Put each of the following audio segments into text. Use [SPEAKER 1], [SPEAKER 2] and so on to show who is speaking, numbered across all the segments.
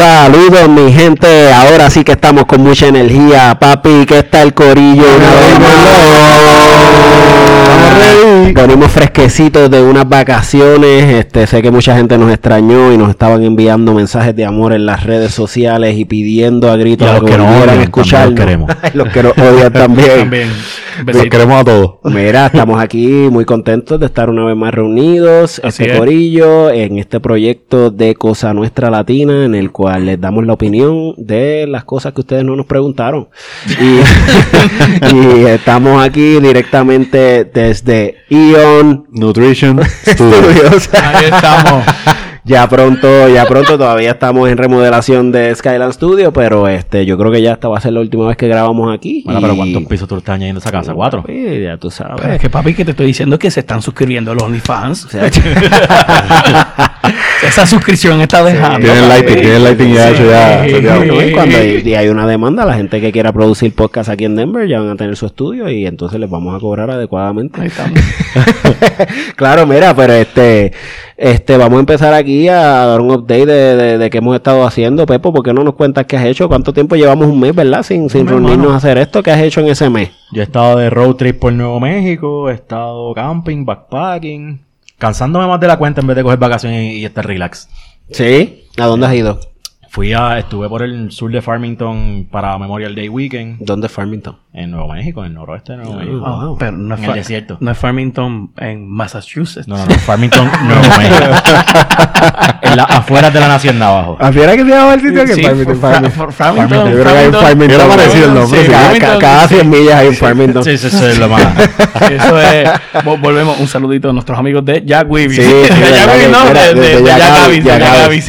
[SPEAKER 1] Saludos mi gente, ahora sí que estamos con mucha energía, papi, que está el corillo una vez más. Venimos fresquecitos de unas vacaciones, este, sé que mucha gente nos extrañó y nos estaban enviando mensajes de amor en las redes sociales y pidiendo a gritos
[SPEAKER 2] Y a los que nos
[SPEAKER 1] volvieran
[SPEAKER 2] odian,
[SPEAKER 1] a escucharnos.
[SPEAKER 2] también los
[SPEAKER 1] los que nos odian también.
[SPEAKER 3] También.
[SPEAKER 2] Los queremos a todos.
[SPEAKER 1] Mira, estamos aquí muy contentos de estar una vez más reunidos,
[SPEAKER 3] Así
[SPEAKER 1] este
[SPEAKER 3] es.
[SPEAKER 1] corillo, en este proyecto de Cosa Nuestra Latina, en el cual les damos la opinión de las cosas que ustedes no nos preguntaron. Y, y estamos aquí directamente desde
[SPEAKER 2] Nutrition Studio.
[SPEAKER 1] Studios.
[SPEAKER 3] Ahí estamos.
[SPEAKER 1] Ya pronto, ya pronto, todavía estamos en remodelación de Skyland Studio, pero este, yo creo que ya esta va a ser la última vez que grabamos aquí.
[SPEAKER 2] Bueno, pero ¿cuántos pisos tú le estás añadiendo a esa casa? ¿Cuatro?
[SPEAKER 1] Sí, ya tú sabes.
[SPEAKER 3] Pero es que papi, que te estoy diciendo que se están suscribiendo a los OnlyFans.
[SPEAKER 1] O sea,
[SPEAKER 3] Esa suscripción está dejando.
[SPEAKER 2] Tienen
[SPEAKER 3] papi.
[SPEAKER 2] lighting, tienen lighting ya hecho ya.
[SPEAKER 3] Sí.
[SPEAKER 1] cuando hay, y hay una demanda, la gente que quiera producir podcast aquí en Denver ya van a tener su estudio y entonces les vamos a cobrar
[SPEAKER 3] Ahí
[SPEAKER 1] adecuadamente.
[SPEAKER 3] estamos.
[SPEAKER 1] claro, mira, pero este, este, vamos a empezar aquí a dar un update de, de, de qué hemos estado haciendo, Pepo. ¿Por qué no nos cuentas qué has hecho? ¿Cuánto tiempo llevamos un mes, verdad? Sin, sin reunirnos a hacer esto. ¿Qué has hecho en ese mes?
[SPEAKER 2] Yo he estado de road trip por Nuevo México, he estado camping, backpacking, cansándome más de la cuenta en vez de coger vacaciones y, y estar relax.
[SPEAKER 1] ¿Sí? ¿A dónde has ido?
[SPEAKER 2] Fui a, estuve por el sur de Farmington para Memorial Day Weekend
[SPEAKER 1] ¿Dónde es Farmington?
[SPEAKER 2] en Nuevo México, en el noroeste de Nuevo
[SPEAKER 1] Ah,
[SPEAKER 2] México.
[SPEAKER 3] Ah, pero no es,
[SPEAKER 2] En el desierto.
[SPEAKER 3] no es Farmington en Massachusetts.
[SPEAKER 2] No, no, no, Farmington, Nuevo México. en la, afuera de la nación de abajo.
[SPEAKER 1] ¿Afuera que se llama el sitio?
[SPEAKER 3] Sí,
[SPEAKER 1] Farmington, Farmington.
[SPEAKER 3] Fra- Farmington.
[SPEAKER 1] Yo creo que hay un Farmington.
[SPEAKER 2] Parecido el nombre,
[SPEAKER 1] Sí,
[SPEAKER 2] sí.
[SPEAKER 1] cada,
[SPEAKER 3] Farmington,
[SPEAKER 1] cada
[SPEAKER 3] sí.
[SPEAKER 1] 100 millas hay un Farmington.
[SPEAKER 2] Sí, sí, sí, es lo más.
[SPEAKER 3] Eso es. Vol- Volvemos. Un saludito a nuestros amigos de Jack Weavy.
[SPEAKER 1] Sí,
[SPEAKER 3] de
[SPEAKER 1] sí,
[SPEAKER 3] Jack Weavy,
[SPEAKER 1] que-
[SPEAKER 3] no, de, de, de
[SPEAKER 1] Jack
[SPEAKER 3] Jack
[SPEAKER 1] Avis,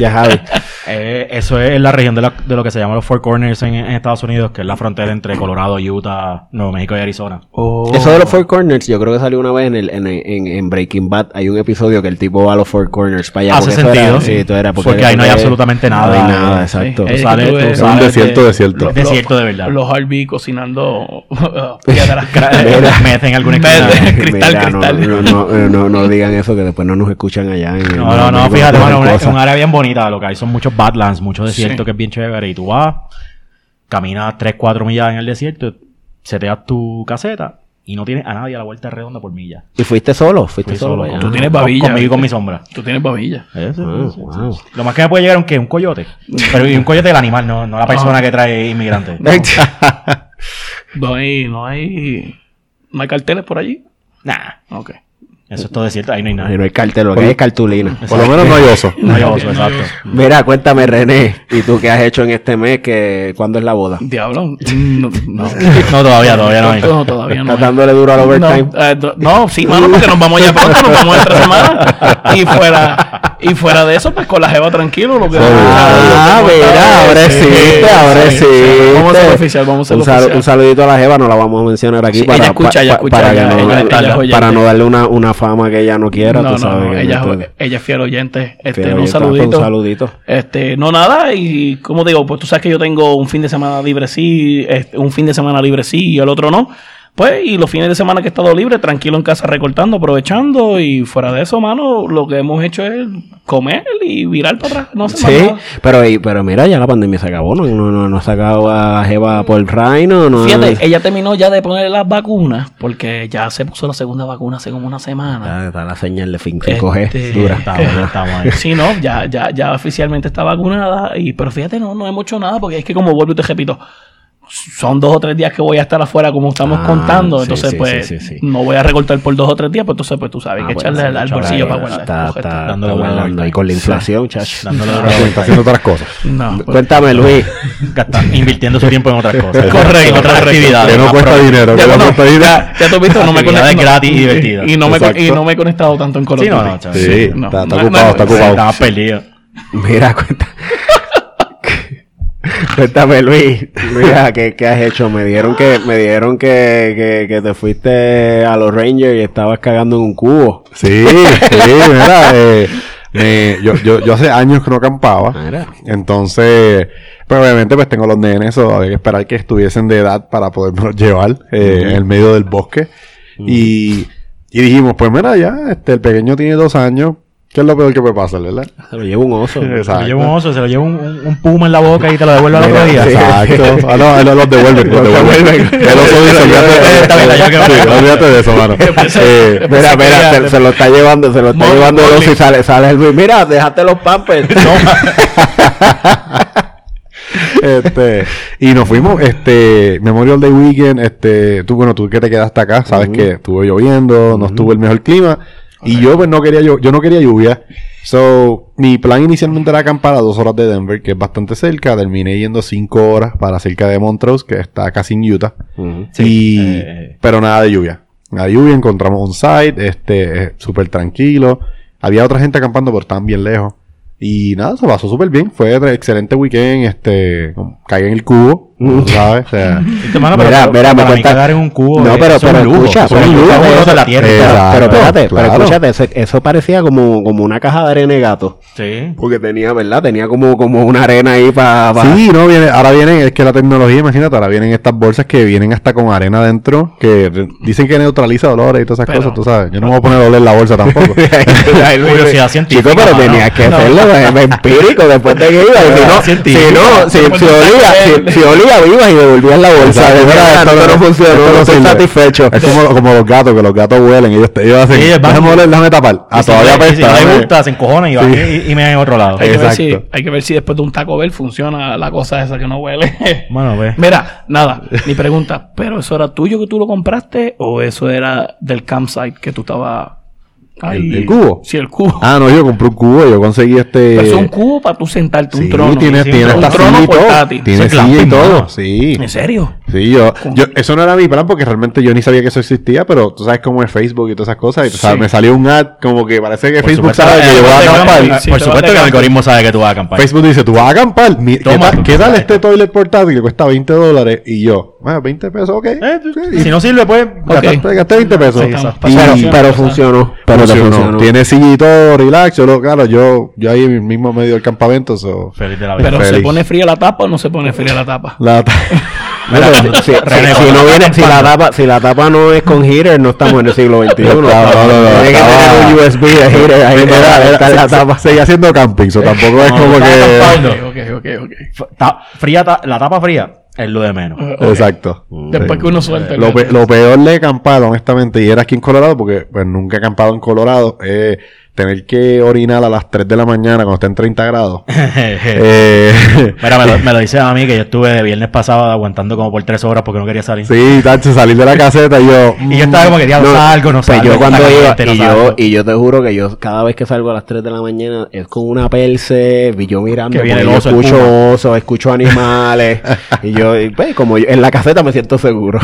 [SPEAKER 2] Eh, eso es en la región de, la- de lo que se llama los Four Corners en, en Estados Unidos, que es la frontera entre Colorado, Utah, Nuevo México y Arizona.
[SPEAKER 3] Oh.
[SPEAKER 1] Eso de los Four Corners, yo creo que salió una vez en, el, en, en, en Breaking Bad. Hay un episodio que el tipo va a los Four Corners para allá.
[SPEAKER 2] Hace sentido.
[SPEAKER 1] Era, sí, tú era
[SPEAKER 2] Porque ahí no hay absolutamente nada.
[SPEAKER 1] No hay nada, exacto.
[SPEAKER 3] Sí.
[SPEAKER 2] Tú tú
[SPEAKER 3] ves-
[SPEAKER 2] de-
[SPEAKER 4] desierto, desierto.
[SPEAKER 3] Lo-
[SPEAKER 2] Desierto de verdad.
[SPEAKER 3] Los Harvey cocinando piedras.
[SPEAKER 1] Mira.
[SPEAKER 2] Meten en alguna.
[SPEAKER 3] Cristal,
[SPEAKER 1] Mira,
[SPEAKER 3] cristal.
[SPEAKER 1] No, no, no, no, no digan eso que después no nos escuchan allá. En,
[SPEAKER 2] No, no, no, fíjate,
[SPEAKER 1] bueno,
[SPEAKER 2] mano, es un área bien bonita. Lo que hay son muchos badlands, mucho desierto
[SPEAKER 3] Sí.
[SPEAKER 2] que es bien chévere. Y tú vas, caminas 3, 4 millas en el desierto, seteas tu caseta y no tienes a nadie a la vuelta redonda por milla.
[SPEAKER 1] ¿Y fuiste solo? ¿Fuiste
[SPEAKER 2] Fui
[SPEAKER 1] solo?
[SPEAKER 3] Tú tienes
[SPEAKER 2] Con-
[SPEAKER 3] babilla.
[SPEAKER 2] Conmigo y con mi sombra.
[SPEAKER 3] Tú tienes babilla.
[SPEAKER 2] Eso,
[SPEAKER 1] Ah,
[SPEAKER 2] eso,
[SPEAKER 1] wow.
[SPEAKER 2] eso. Lo más que me puede llegar es un, ¿qué? un coyote. Pero y un coyote del animal, no, no la persona que trae inmigrante.
[SPEAKER 3] No hay, no hay, no hay carteles por allí.
[SPEAKER 2] Nah,
[SPEAKER 3] Ok.
[SPEAKER 2] Eso es todo desierto, ahí no hay
[SPEAKER 1] Ay,
[SPEAKER 2] nada.
[SPEAKER 1] No hay cartel, lo que hay es cartulina.
[SPEAKER 4] Por lo menos no hay oso.
[SPEAKER 2] No hay oso, exacto.
[SPEAKER 1] Mira, cuéntame, René, ¿y tú qué has hecho en este mes? Que, ¿Cuándo es la boda?
[SPEAKER 3] Diablo. No, no.
[SPEAKER 2] No, todavía, todavía no hay.
[SPEAKER 3] No, todavía no.
[SPEAKER 1] ¿Estás
[SPEAKER 3] hay.
[SPEAKER 1] dándole duro al overtime?
[SPEAKER 3] No, eh, no, sí, mano, porque nos vamos ya pronto, nos vamos en tres semanas. Y fuera, y fuera de eso, pues con la jeva tranquilo, lo que
[SPEAKER 1] Ah, mira, ahora
[SPEAKER 3] Sí,
[SPEAKER 1] ahora
[SPEAKER 3] sí. Vamos a ser oficial, vamos a ser
[SPEAKER 1] un, sal-
[SPEAKER 3] oficial.
[SPEAKER 1] un saludito a la Jeva, no la vamos a mencionar aquí
[SPEAKER 3] Sí,
[SPEAKER 1] para,
[SPEAKER 3] ella escucha,
[SPEAKER 1] pa-
[SPEAKER 3] ella
[SPEAKER 1] pa-
[SPEAKER 3] escucha,
[SPEAKER 1] para, no, darle una, una fama que ella no quiera,
[SPEAKER 3] No,
[SPEAKER 1] tú
[SPEAKER 3] no,
[SPEAKER 1] sabes.
[SPEAKER 3] no, ella,
[SPEAKER 1] no
[SPEAKER 3] es- ella es fiel oyente. Este,
[SPEAKER 1] Fiel
[SPEAKER 3] un
[SPEAKER 1] oyente,
[SPEAKER 3] saludito.
[SPEAKER 1] un saludito.
[SPEAKER 3] Este, no nada, y como digo, pues tú sabes que yo tengo un fin de semana libre sí, este, un fin de semana libre sí y el otro no. Pues, y los fines de semana que he estado libre, tranquilo en casa recortando, aprovechando, y fuera de eso, mano, lo que hemos hecho es comer y virar para atrás. No sé
[SPEAKER 1] Sí,
[SPEAKER 3] nada.
[SPEAKER 1] pero, pero mira, ya la pandemia se acabó, no, no, no, no ha sacado a Jeva por Rhino, no.
[SPEAKER 3] Fíjate, ella terminó ya de poner las vacunas, porque ya se puso la segunda vacuna hace como una semana.
[SPEAKER 1] Está, está la señal de fin
[SPEAKER 3] Este,
[SPEAKER 1] 5G dura.
[SPEAKER 2] Estamos ahí.
[SPEAKER 3] Sí, no, ya, ya, ya oficialmente está vacunada. Y, pero fíjate, no, no hemos hecho nada, porque es que como vuelvo y te repito, son dos o tres días que voy a estar afuera como estamos
[SPEAKER 1] Ah,
[SPEAKER 3] contando.
[SPEAKER 1] sí,
[SPEAKER 3] entonces,
[SPEAKER 1] sí,
[SPEAKER 3] pues,
[SPEAKER 1] sí, sí, sí.
[SPEAKER 3] no voy a recortar por dos o tres días, pues entonces, pues tú sabes,
[SPEAKER 1] Ah,
[SPEAKER 3] que
[SPEAKER 1] bueno,
[SPEAKER 3] echarle
[SPEAKER 1] sí,
[SPEAKER 3] al, bolsillo para guardar.
[SPEAKER 1] está, está,
[SPEAKER 2] Dándole
[SPEAKER 1] está. Y con la inflación, chacho.
[SPEAKER 2] Dándole
[SPEAKER 4] Está haciendo- está haciendo otras cosas.
[SPEAKER 3] No, pues,
[SPEAKER 1] Cuéntame, Luis.
[SPEAKER 2] Invirtiendo su tiempo en otras cosas.
[SPEAKER 3] Correcto,
[SPEAKER 2] En otras actividades.
[SPEAKER 4] Que no cuesta dinero. Que
[SPEAKER 3] Ya,
[SPEAKER 4] no cuesta dinero.
[SPEAKER 3] ya, tú has visto, no me conecto.
[SPEAKER 2] gratis y divertidas.
[SPEAKER 3] Y no, me,
[SPEAKER 4] Exacto.
[SPEAKER 3] y no me he conectado tanto en of
[SPEAKER 2] Sí, no, no,
[SPEAKER 4] está, ocupado, está ocupado.
[SPEAKER 2] Estabas perdido.
[SPEAKER 1] Mira, cuenta. Cuéntame, Luis. Mira, ¿qué, qué has hecho? Me dieron que me dieron que, que, que te fuiste a los Rangers y estabas cagando en un cubo.
[SPEAKER 4] Sí, sí, mira, eh, me- yo, yo, yo hace años que no acampaba.
[SPEAKER 1] Mira.
[SPEAKER 4] Entonces, pues obviamente pues tengo los nenes, o había que esperar que estuviesen de edad para podernos llevar eh, en el medio del bosque. y, y dijimos, pues mira, ya, este, el pequeño tiene dos años, ¿Qué es lo peor que puede pasar, verdad?
[SPEAKER 1] Se lo lleva un oso.
[SPEAKER 2] Se lo lleva un oso, se lo lleva un, un- puma en la boca y te lo devuelve al otro día.
[SPEAKER 4] Exacto. Ah, no, él los devuelve. Los devuelve. El oso dice, olvídate de eso, mano.
[SPEAKER 1] Mira, mira, se, lo está llevando, se lo está llevando el oso y sale, sale el Luis. Mira, déjate los pampers.
[SPEAKER 4] este, y nos fuimos, este, Memorial Day Weekend, este, tú, bueno, tú que te quedaste acá, sabes que estuvo lloviendo, no estuvo el mejor clima, y yo pues no quería, llu- yo no quería lluvia, so, mi plan inicialmente era acampar a dos horas de Denver, que es bastante cerca, terminé yendo cinco horas para cerca de Montrose, que está casi en Utah,
[SPEAKER 2] Sí,
[SPEAKER 4] y,
[SPEAKER 2] eh,
[SPEAKER 4] pero nada de lluvia, nada de lluvia, encontramos un site, este, eh, súper tranquilo, había otra gente acampando, pero estaban bien lejos. Y nada, se pasó súper bien. Fue un excelente weekend. Este, caí en el cubo, ¿sabes? O sea,
[SPEAKER 2] Este, mano, pero-
[SPEAKER 1] Mira,
[SPEAKER 2] pero
[SPEAKER 1] mira, me cuenta-
[SPEAKER 2] cagar en un cubo.
[SPEAKER 1] No,
[SPEAKER 2] eh,
[SPEAKER 1] pero, pero escucha, pero espérate, pero escúchate, eso, eso parecía como, como una caja de arena de gato.
[SPEAKER 2] Sí.
[SPEAKER 1] Porque tenía, ¿verdad? Tenía como, como una arena ahí para...
[SPEAKER 4] Sí, no, viene, ahora vienen, es que la tecnología, imagínate, ahora vienen estas bolsas que vienen hasta con arena adentro, que dicen que neutraliza dolores y todas esas
[SPEAKER 3] Pero-
[SPEAKER 4] cosas, tú sabes. Yo no me voy a poner a oler la bolsa tampoco.
[SPEAKER 2] Curiosidad científica.
[SPEAKER 1] Chico, pero tenías que hacerlo eh, empírico después de que ibas. Si no, si no, si, si olía, si, si olía, ibas y devolvías la bolsa. De verdad,
[SPEAKER 4] esto
[SPEAKER 1] no,
[SPEAKER 4] esto
[SPEAKER 1] no estoy
[SPEAKER 4] sirve.
[SPEAKER 1] satisfecho.
[SPEAKER 4] Es como, como los gatos, que los gatos huelen, ellos, te, ellos hacen,
[SPEAKER 2] Sí, es
[SPEAKER 4] déjame oler, déjame tapar. A
[SPEAKER 2] Y si
[SPEAKER 4] todavía
[SPEAKER 2] y si
[SPEAKER 4] apesta,
[SPEAKER 2] no
[SPEAKER 4] déjame-
[SPEAKER 2] gusta, se encojona y va
[SPEAKER 4] Sí.
[SPEAKER 2] y, y me en otro lado.
[SPEAKER 3] Hay que, ver si, hay que ver si después de un Taco Bell funciona la cosa esa que no huele.
[SPEAKER 2] Bueno, pues.
[SPEAKER 3] Mira, nada, mi pregunta, ¿pero eso era tuyo que tú lo compraste o eso era del campsite que tú estabas
[SPEAKER 4] ¿El- el cubo?
[SPEAKER 3] Sí, el cubo.
[SPEAKER 4] Ah, no, yo compré un cubo, yo conseguí este...
[SPEAKER 3] Pero es un cubo para tú sentarte, un
[SPEAKER 4] Sí,
[SPEAKER 3] trono.
[SPEAKER 4] tiene,
[SPEAKER 2] sí,
[SPEAKER 4] tiene
[SPEAKER 2] un
[SPEAKER 4] hasta
[SPEAKER 3] trono
[SPEAKER 4] silla y todo.
[SPEAKER 3] portátil.
[SPEAKER 4] Tiene
[SPEAKER 2] Eso es
[SPEAKER 4] silla y todo. Sí.
[SPEAKER 3] ¿En serio?
[SPEAKER 4] Sí, yo, yo, eso no era mi plan porque realmente yo ni sabía que eso existía, pero tú sabes cómo es Facebook y todas esas cosas. Y tú sabes,
[SPEAKER 3] Sí.
[SPEAKER 4] me salió un ad como que parece que
[SPEAKER 2] Por
[SPEAKER 4] Facebook
[SPEAKER 2] supuesto,
[SPEAKER 4] sabe que
[SPEAKER 2] eh,
[SPEAKER 4] yo voy a
[SPEAKER 2] a
[SPEAKER 4] acampar.
[SPEAKER 3] Sí,
[SPEAKER 2] Por supuesto que el algoritmo sabe que tú vas a acampar.
[SPEAKER 4] Facebook dice, tú vas a acampar. Mi- ¿Qué,
[SPEAKER 2] Toma,
[SPEAKER 4] tal, qué este toilet portátil que cuesta 20 dólares? Y yo, bueno, 20 pesos, ok.
[SPEAKER 2] Eh,
[SPEAKER 4] Sí,
[SPEAKER 2] si no sirve, pues.
[SPEAKER 4] Gastaste, gasté 20 pesos.
[SPEAKER 3] Sí,
[SPEAKER 4] Y-
[SPEAKER 3] exacto.
[SPEAKER 1] Pero, funcionó. Pero
[SPEAKER 4] funcionó.
[SPEAKER 1] funcionó.
[SPEAKER 4] Tiene todo, relax. Yo, claro, yo, yo ahí mismo medio del campamento. So,
[SPEAKER 2] Feliz de la vida.
[SPEAKER 3] ¿Pero se pone fría la tapa o no se pone fría la tapa?
[SPEAKER 4] la,
[SPEAKER 1] Mira, si, si-
[SPEAKER 2] René,
[SPEAKER 1] si
[SPEAKER 2] cuando
[SPEAKER 1] no
[SPEAKER 2] estás
[SPEAKER 1] viene, si la tapa, si la tapa no es con heater, no estamos en el siglo XXI.
[SPEAKER 4] No, no, no, no,
[SPEAKER 1] Tiene que
[SPEAKER 4] estaba-
[SPEAKER 1] tener un USB de heater ahí
[SPEAKER 4] era,
[SPEAKER 1] para
[SPEAKER 4] era,
[SPEAKER 1] estar la tapa.
[SPEAKER 4] se- seguía haciendo camping, so tampoco es
[SPEAKER 2] No,
[SPEAKER 4] como que...
[SPEAKER 3] Ok, ok, ok.
[SPEAKER 2] Fría, ta- la tapa fría es lo de menos.
[SPEAKER 4] Exacto.
[SPEAKER 3] Después que uno suelta el
[SPEAKER 4] Lo, pe- lo peor de acampar, honestamente, y era aquí en Colorado, porque pues, nunca he acampado en Colorado, es tener que orinar a las 3 de la mañana cuando está en 30 grados. eh,
[SPEAKER 2] Mira, me lo, me lo dice a mí que yo estuve de viernes pasado aguantando como por tres horas porque no quería salir.
[SPEAKER 4] sí, tacho, salir de la caseta y yo...
[SPEAKER 2] Y yo estaba como que diablo,
[SPEAKER 1] No,
[SPEAKER 2] salgo, no
[SPEAKER 1] Pues
[SPEAKER 2] salgo.
[SPEAKER 1] yo cuando iba,
[SPEAKER 2] caliente, no
[SPEAKER 1] y yo, y yo te juro que yo cada vez que salgo a las 3 de la mañana es con una perse, y yo mirando,
[SPEAKER 2] Que viene
[SPEAKER 1] porque
[SPEAKER 2] el oso, el
[SPEAKER 1] escucho osos, escucho animales, y yo, y, pues, como yo- en la caseta me siento seguro.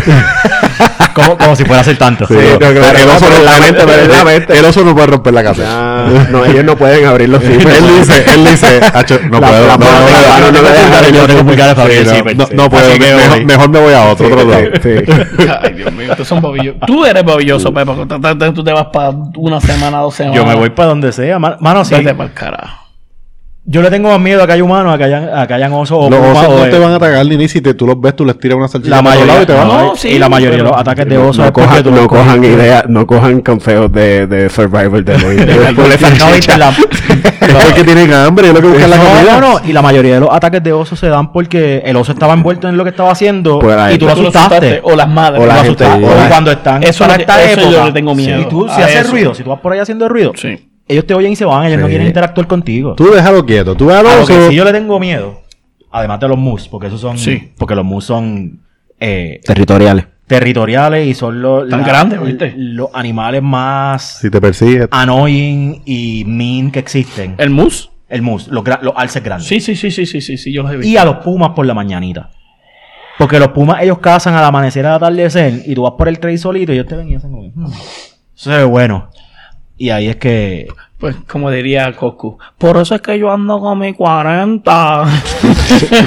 [SPEAKER 2] como, como si fuera a ser tanto.
[SPEAKER 4] Sí,
[SPEAKER 1] no, claro,
[SPEAKER 4] el, oso no,
[SPEAKER 1] la mente,
[SPEAKER 4] el- el oso puede romper la casa.
[SPEAKER 1] No, ellos no pueden abrir los
[SPEAKER 4] él dice, él dice, "Acho, no puedo, no, puedo, mejor, me voy a otro, otro lado.
[SPEAKER 3] Ay, Dios mío, tú son babillosos. Tú eres babilloso, Pepe. tú- te vas para una semana, dos semanas.
[SPEAKER 2] Yo me voy para donde sea. ma- Mano, sí.
[SPEAKER 3] Vete para el carajo.
[SPEAKER 2] Yo le tengo más miedo a que haya humanos, a que hayan, a que hayan osos o
[SPEAKER 4] Los osos no
[SPEAKER 2] de-
[SPEAKER 4] te van a atacar ni ni si te, tú los ves, tú les tiras una salchicha
[SPEAKER 2] La mayoría,
[SPEAKER 4] lado y te van a
[SPEAKER 3] No,
[SPEAKER 2] no,
[SPEAKER 3] sí,
[SPEAKER 2] y la mayoría de los ataques de osos
[SPEAKER 1] No cojan, no
[SPEAKER 2] los
[SPEAKER 1] cojan
[SPEAKER 2] coges.
[SPEAKER 1] idea, no cojan consejos de, de Survivor de los
[SPEAKER 4] Es porque tienen hambre, es lo que buscan la
[SPEAKER 2] No,
[SPEAKER 4] comida.
[SPEAKER 2] no, no. Y la mayoría de los ataques de osos se dan porque el oso estaba envuelto en lo que estaba haciendo
[SPEAKER 1] Pues
[SPEAKER 2] y tú lo asustaste.
[SPEAKER 3] asustaste, O las madres.
[SPEAKER 1] O la gente-
[SPEAKER 3] asustaste.
[SPEAKER 2] O cuando están
[SPEAKER 3] Eso
[SPEAKER 2] para esta
[SPEAKER 3] eso yo
[SPEAKER 2] época.
[SPEAKER 3] le tengo miedo
[SPEAKER 2] Y tú, si
[SPEAKER 3] a
[SPEAKER 2] haces ruido, si tú vas por ahí haciendo ruido,
[SPEAKER 3] Sí.
[SPEAKER 2] Ellos te oyen y se van. Ellos no quieren interactuar contigo.
[SPEAKER 4] Tú déjalo quieto, tú déjalo
[SPEAKER 2] A lo que
[SPEAKER 4] oso.
[SPEAKER 2] sí yo le tengo miedo, además de los mus, porque esos son.
[SPEAKER 3] Sí.
[SPEAKER 2] Porque los mus son eh,
[SPEAKER 1] Territoriales.
[SPEAKER 2] territoriales y son los.
[SPEAKER 3] Tan
[SPEAKER 2] la-
[SPEAKER 3] grandes, ¿viste?
[SPEAKER 2] Los animales más
[SPEAKER 4] Si te persigue.
[SPEAKER 2] annoying y mean que existen.
[SPEAKER 3] ¿El mus?
[SPEAKER 2] El mus, los, los alces grandes.
[SPEAKER 3] Sí, sí, sí, sí, sí, sí, sí, yo los he visto.
[SPEAKER 2] Y a los pumas por la mañanita. Porque los pumas, ellos cazan al amanecer al atardecer y tú vas por el trail solito y ellos te ven y hacen como, "Hmm, eso se ve bueno. Y ahí es que
[SPEAKER 3] Pues, como diría Coco, por eso es que yo ando con mi 40.
[SPEAKER 2] tú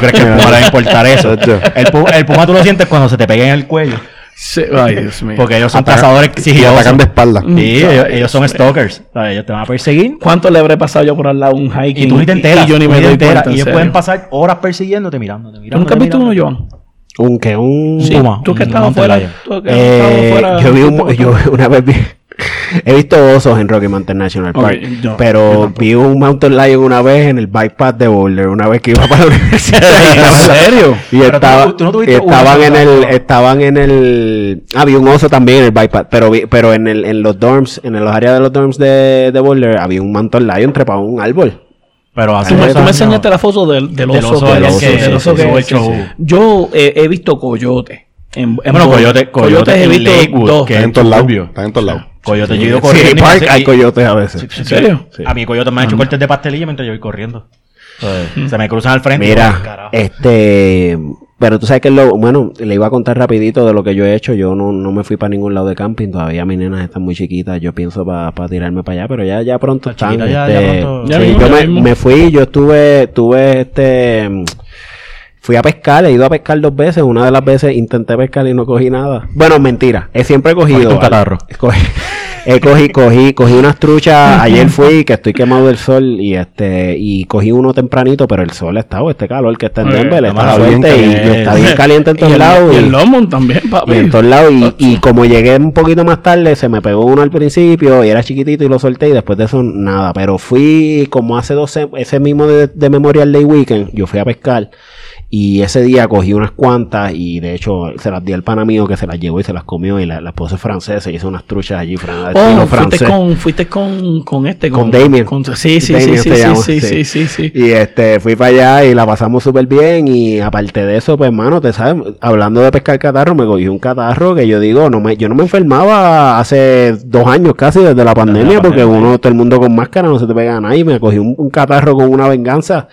[SPEAKER 2] crees que el puma le va a importar eso. El, pu- el puma tú lo sientes cuando se te pega en el cuello.
[SPEAKER 3] Sí, Ay, Dios mío.
[SPEAKER 2] Porque ellos son cazadores
[SPEAKER 4] Y
[SPEAKER 2] exigiosos.
[SPEAKER 4] atacan de espalda.
[SPEAKER 2] Sí, ellos, ellos son stalkers. Ellos te van a perseguir
[SPEAKER 3] ¿Cuánto le habré pasado yo por al lado un hiking?
[SPEAKER 2] y tú ni te enteras.
[SPEAKER 3] Y yo ni me doy
[SPEAKER 2] enteras.
[SPEAKER 3] cuenta,
[SPEAKER 2] Y ellos
[SPEAKER 3] serio.
[SPEAKER 2] pueden pasar horas persiguiéndote, mirándote,
[SPEAKER 3] ¿Tú
[SPEAKER 2] mirándote.
[SPEAKER 3] nunca has visto uno. Joan?
[SPEAKER 1] Un que un
[SPEAKER 3] Sí,
[SPEAKER 2] puma,
[SPEAKER 3] tú que estabas fuera. tú que
[SPEAKER 1] Eh,
[SPEAKER 3] fuera-
[SPEAKER 1] yo vi un, yo una vez vi, He visto osos en Rocky Mountain National Park,
[SPEAKER 3] yo
[SPEAKER 1] pero vi un mountain lion una vez en el bike path de Boulder, una vez que iba para la universidad.
[SPEAKER 3] ¿En serio?
[SPEAKER 1] Y
[SPEAKER 2] tú
[SPEAKER 1] estaba-
[SPEAKER 2] no- tú no
[SPEAKER 1] estaban en el,
[SPEAKER 2] no.
[SPEAKER 1] estaban en el, había un oso también en el bike path, pero vi- pero en el, en los dorms, en los áreas de los dorms de, de Boulder, había un mountain lion trepado en un árbol.
[SPEAKER 2] Pero hace
[SPEAKER 3] Tú me, enseñaste la foto del, oso, que-
[SPEAKER 2] del
[SPEAKER 3] del oso. Yo eh, he visto coyote. En, en
[SPEAKER 2] Bueno,
[SPEAKER 3] Boulder.
[SPEAKER 2] coyote, coyote
[SPEAKER 3] he
[SPEAKER 2] en
[SPEAKER 3] visto
[SPEAKER 2] Lakewood,
[SPEAKER 3] dos.
[SPEAKER 2] que
[SPEAKER 4] Están
[SPEAKER 2] es
[SPEAKER 4] en todos lados.
[SPEAKER 2] Coyote, yo he ido
[SPEAKER 1] Sí,
[SPEAKER 2] corriendo.
[SPEAKER 1] park hay coyotes a veces.
[SPEAKER 3] ¿En serio?
[SPEAKER 1] Sí.
[SPEAKER 2] A mi coyote me han hecho cortes de pastelilla mientras yo voy corriendo. Entonces, Se me cruzan al frente. y
[SPEAKER 1] Mira, este, pero tú sabes que lo, bueno, le iba a contar rapidito de lo que yo he hecho. Yo no, no me fui para ningún lado de camping. Todavía mis nenas están muy chiquitas. Yo pienso para tirarme para allá, pero ya, ya pronto
[SPEAKER 2] Está
[SPEAKER 1] están.
[SPEAKER 2] chiquita, ya- ya
[SPEAKER 1] este,
[SPEAKER 2] pronto-
[SPEAKER 3] Ya
[SPEAKER 1] sí,
[SPEAKER 3] mismo,
[SPEAKER 1] yo
[SPEAKER 3] ya
[SPEAKER 1] me,
[SPEAKER 3] mismo.
[SPEAKER 1] me fui, yo estuve, estuve, este, fui a pescar, he ido a pescar dos veces. Una de las veces intenté pescar y no cogí nada. Bueno, mentira. He siempre cogido.
[SPEAKER 2] Un catarro.
[SPEAKER 1] Cogí, he cogí, cogí, cogí unas truchas. Ayer fui, que estoy quemado del sol, y este, y cogí uno tempranito, pero el sol está, este calor que está en Denver,
[SPEAKER 2] está
[SPEAKER 1] fuerte y, está bien caliente en todos lados.
[SPEAKER 3] y el
[SPEAKER 1] y-
[SPEAKER 3] Longmont también, papi.
[SPEAKER 1] y en todos lados. Y, y como llegué un poquito más tarde, se me pegó uno al principio y era chiquitito y lo solté. Y después de eso, nada. Pero fui como hace dos, se- ese mismo de, de Memorial Day Weekend, yo fui a pescar. Y ese día cogí unas cuantas y de hecho se las di al pana mío que se las llevó y se las comió. Y la, la esposa es francesa y hizo unas truchas allí, fran-
[SPEAKER 3] Oh, fuiste
[SPEAKER 1] francés.
[SPEAKER 3] con, fuiste con, con este,
[SPEAKER 1] Con Damien.
[SPEAKER 3] con- sí, sí,
[SPEAKER 1] Damien
[SPEAKER 3] sí, sí, sí,
[SPEAKER 1] sí.
[SPEAKER 3] sí, sí, sí.
[SPEAKER 1] Y este, fui para allá y la pasamos súper bien. Y aparte de eso, pues, hermano, te sabes, hablando de pescar catarro, me cogí un catarro que yo digo, no me, yo no me enfermaba hace dos años casi desde la pandemia, porque
[SPEAKER 2] pandemia.
[SPEAKER 1] uno, todo el mundo con máscara, no se te pega a nadie. Me cogí un, un catarro con una venganza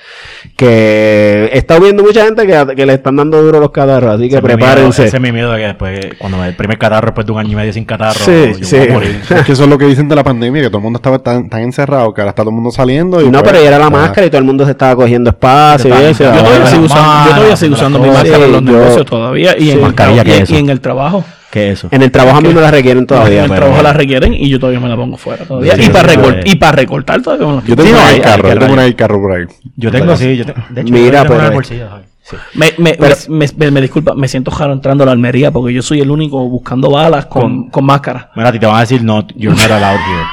[SPEAKER 1] que he estado viendo mucha gente que, que le están dando duro los catarros, así que
[SPEAKER 2] Ese es mi miedo-
[SPEAKER 1] prepárense.
[SPEAKER 2] Ese es mi miedo de que después, cuando me, el primer catarro, después de un año y medio sin catarro,
[SPEAKER 1] Sí,
[SPEAKER 2] yo
[SPEAKER 1] sí.
[SPEAKER 2] voy a morir.
[SPEAKER 4] Es que eso es lo que dicen de la pandemia, que todo el mundo estaba tan, tan encerrado, que ahora está todo el mundo saliendo. Y
[SPEAKER 1] no,
[SPEAKER 4] pues,
[SPEAKER 1] pero ya era la
[SPEAKER 4] ah,
[SPEAKER 1] máscara y todo el mundo se estaba cogiendo espacio y eso.
[SPEAKER 3] Yo todavía sigo usando, yo todavía
[SPEAKER 2] manos,
[SPEAKER 3] sigo
[SPEAKER 2] las
[SPEAKER 3] usando mi máscara en los
[SPEAKER 1] Sí, yo-
[SPEAKER 3] negocios todavía. Y, en el,
[SPEAKER 2] Mascarilla,
[SPEAKER 3] tra-
[SPEAKER 2] ¿qué
[SPEAKER 3] y-
[SPEAKER 2] es eso?
[SPEAKER 3] y en el trabajo.
[SPEAKER 2] ¿Qué es eso?
[SPEAKER 1] En el trabajo a mí me la requieren todavía.
[SPEAKER 3] en el
[SPEAKER 1] pero-
[SPEAKER 3] trabajo la requieren y yo todavía me la pongo fuera todavía.
[SPEAKER 2] Sí,
[SPEAKER 3] y, para
[SPEAKER 2] sí, sí.
[SPEAKER 3] y para recortar todavía me la
[SPEAKER 4] Yo tengo
[SPEAKER 2] Sí,
[SPEAKER 4] una del carro, yo tengo una
[SPEAKER 2] rayar.
[SPEAKER 4] del carro por ahí.
[SPEAKER 2] Yo tengo así, yo te- de hecho,
[SPEAKER 1] Mira,
[SPEAKER 2] yo tengo
[SPEAKER 1] pero-
[SPEAKER 2] una bolsillo. Sí.
[SPEAKER 3] Me, me,
[SPEAKER 1] Pero-
[SPEAKER 3] me, me- me disculpa, me siento jaro entrando a la almería porque yo soy el único buscando balas con,
[SPEAKER 2] Con-
[SPEAKER 3] con máscara.
[SPEAKER 2] Mira, a ti te van a decir, no, you're not allowed here.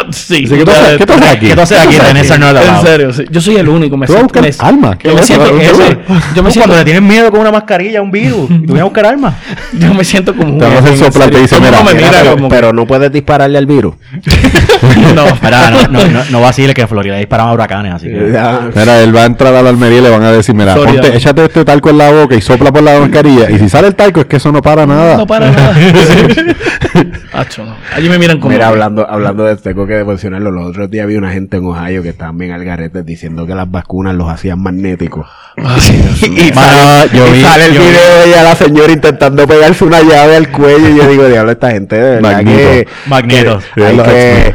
[SPEAKER 3] sí.
[SPEAKER 4] Dice, ¿Qué tú haces- qué tú haces aquí?
[SPEAKER 2] ¿Qué tú haces aquí? Tenés ser not
[SPEAKER 3] En serio, sí. Yo soy el único. Me
[SPEAKER 4] Tú vas a
[SPEAKER 3] siento, me-
[SPEAKER 4] ¿qué
[SPEAKER 3] Yo me siento, ese-
[SPEAKER 4] seguro.
[SPEAKER 3] yo me siento,
[SPEAKER 2] cuando le tienes miedo con una mascarilla, un virus, y tú vienes a buscar armas.
[SPEAKER 3] yo me siento como un
[SPEAKER 4] Te van a
[SPEAKER 3] en
[SPEAKER 4] soplar, te
[SPEAKER 3] mundo
[SPEAKER 4] mira,
[SPEAKER 3] me
[SPEAKER 1] Mira,
[SPEAKER 3] mira
[SPEAKER 1] pero,
[SPEAKER 3] como
[SPEAKER 1] pero no puedes dispararle al virus.
[SPEAKER 3] no.
[SPEAKER 2] Mira, no, no, no, no vaciles que en Florida disparaban huracanes, así que...
[SPEAKER 4] Mira, él va a entrar a la almería y le van a decir, mira, ponte, échate este talco en la boca y sopla por la mascarilla. Y si sale el talco es que eso no para nada.
[SPEAKER 3] No para nada. No. Allí me miran como.
[SPEAKER 1] Mira, hablando, hablando de esto, tengo que mencionarlo. Los otros días vi una gente en Ohio que estaban bien al garete diciendo que las vacunas los hacían magnéticos. y,
[SPEAKER 2] Mano,
[SPEAKER 1] sale,
[SPEAKER 2] yo
[SPEAKER 1] y
[SPEAKER 2] vi-
[SPEAKER 1] sale el
[SPEAKER 2] yo vi-
[SPEAKER 1] video de ella, la señora intentando pegarse una llave al cuello. Y yo digo, diablo, esta gente de verdad
[SPEAKER 4] Magneto.
[SPEAKER 1] que.
[SPEAKER 2] Magneto.
[SPEAKER 1] que hay
[SPEAKER 4] Los
[SPEAKER 1] que-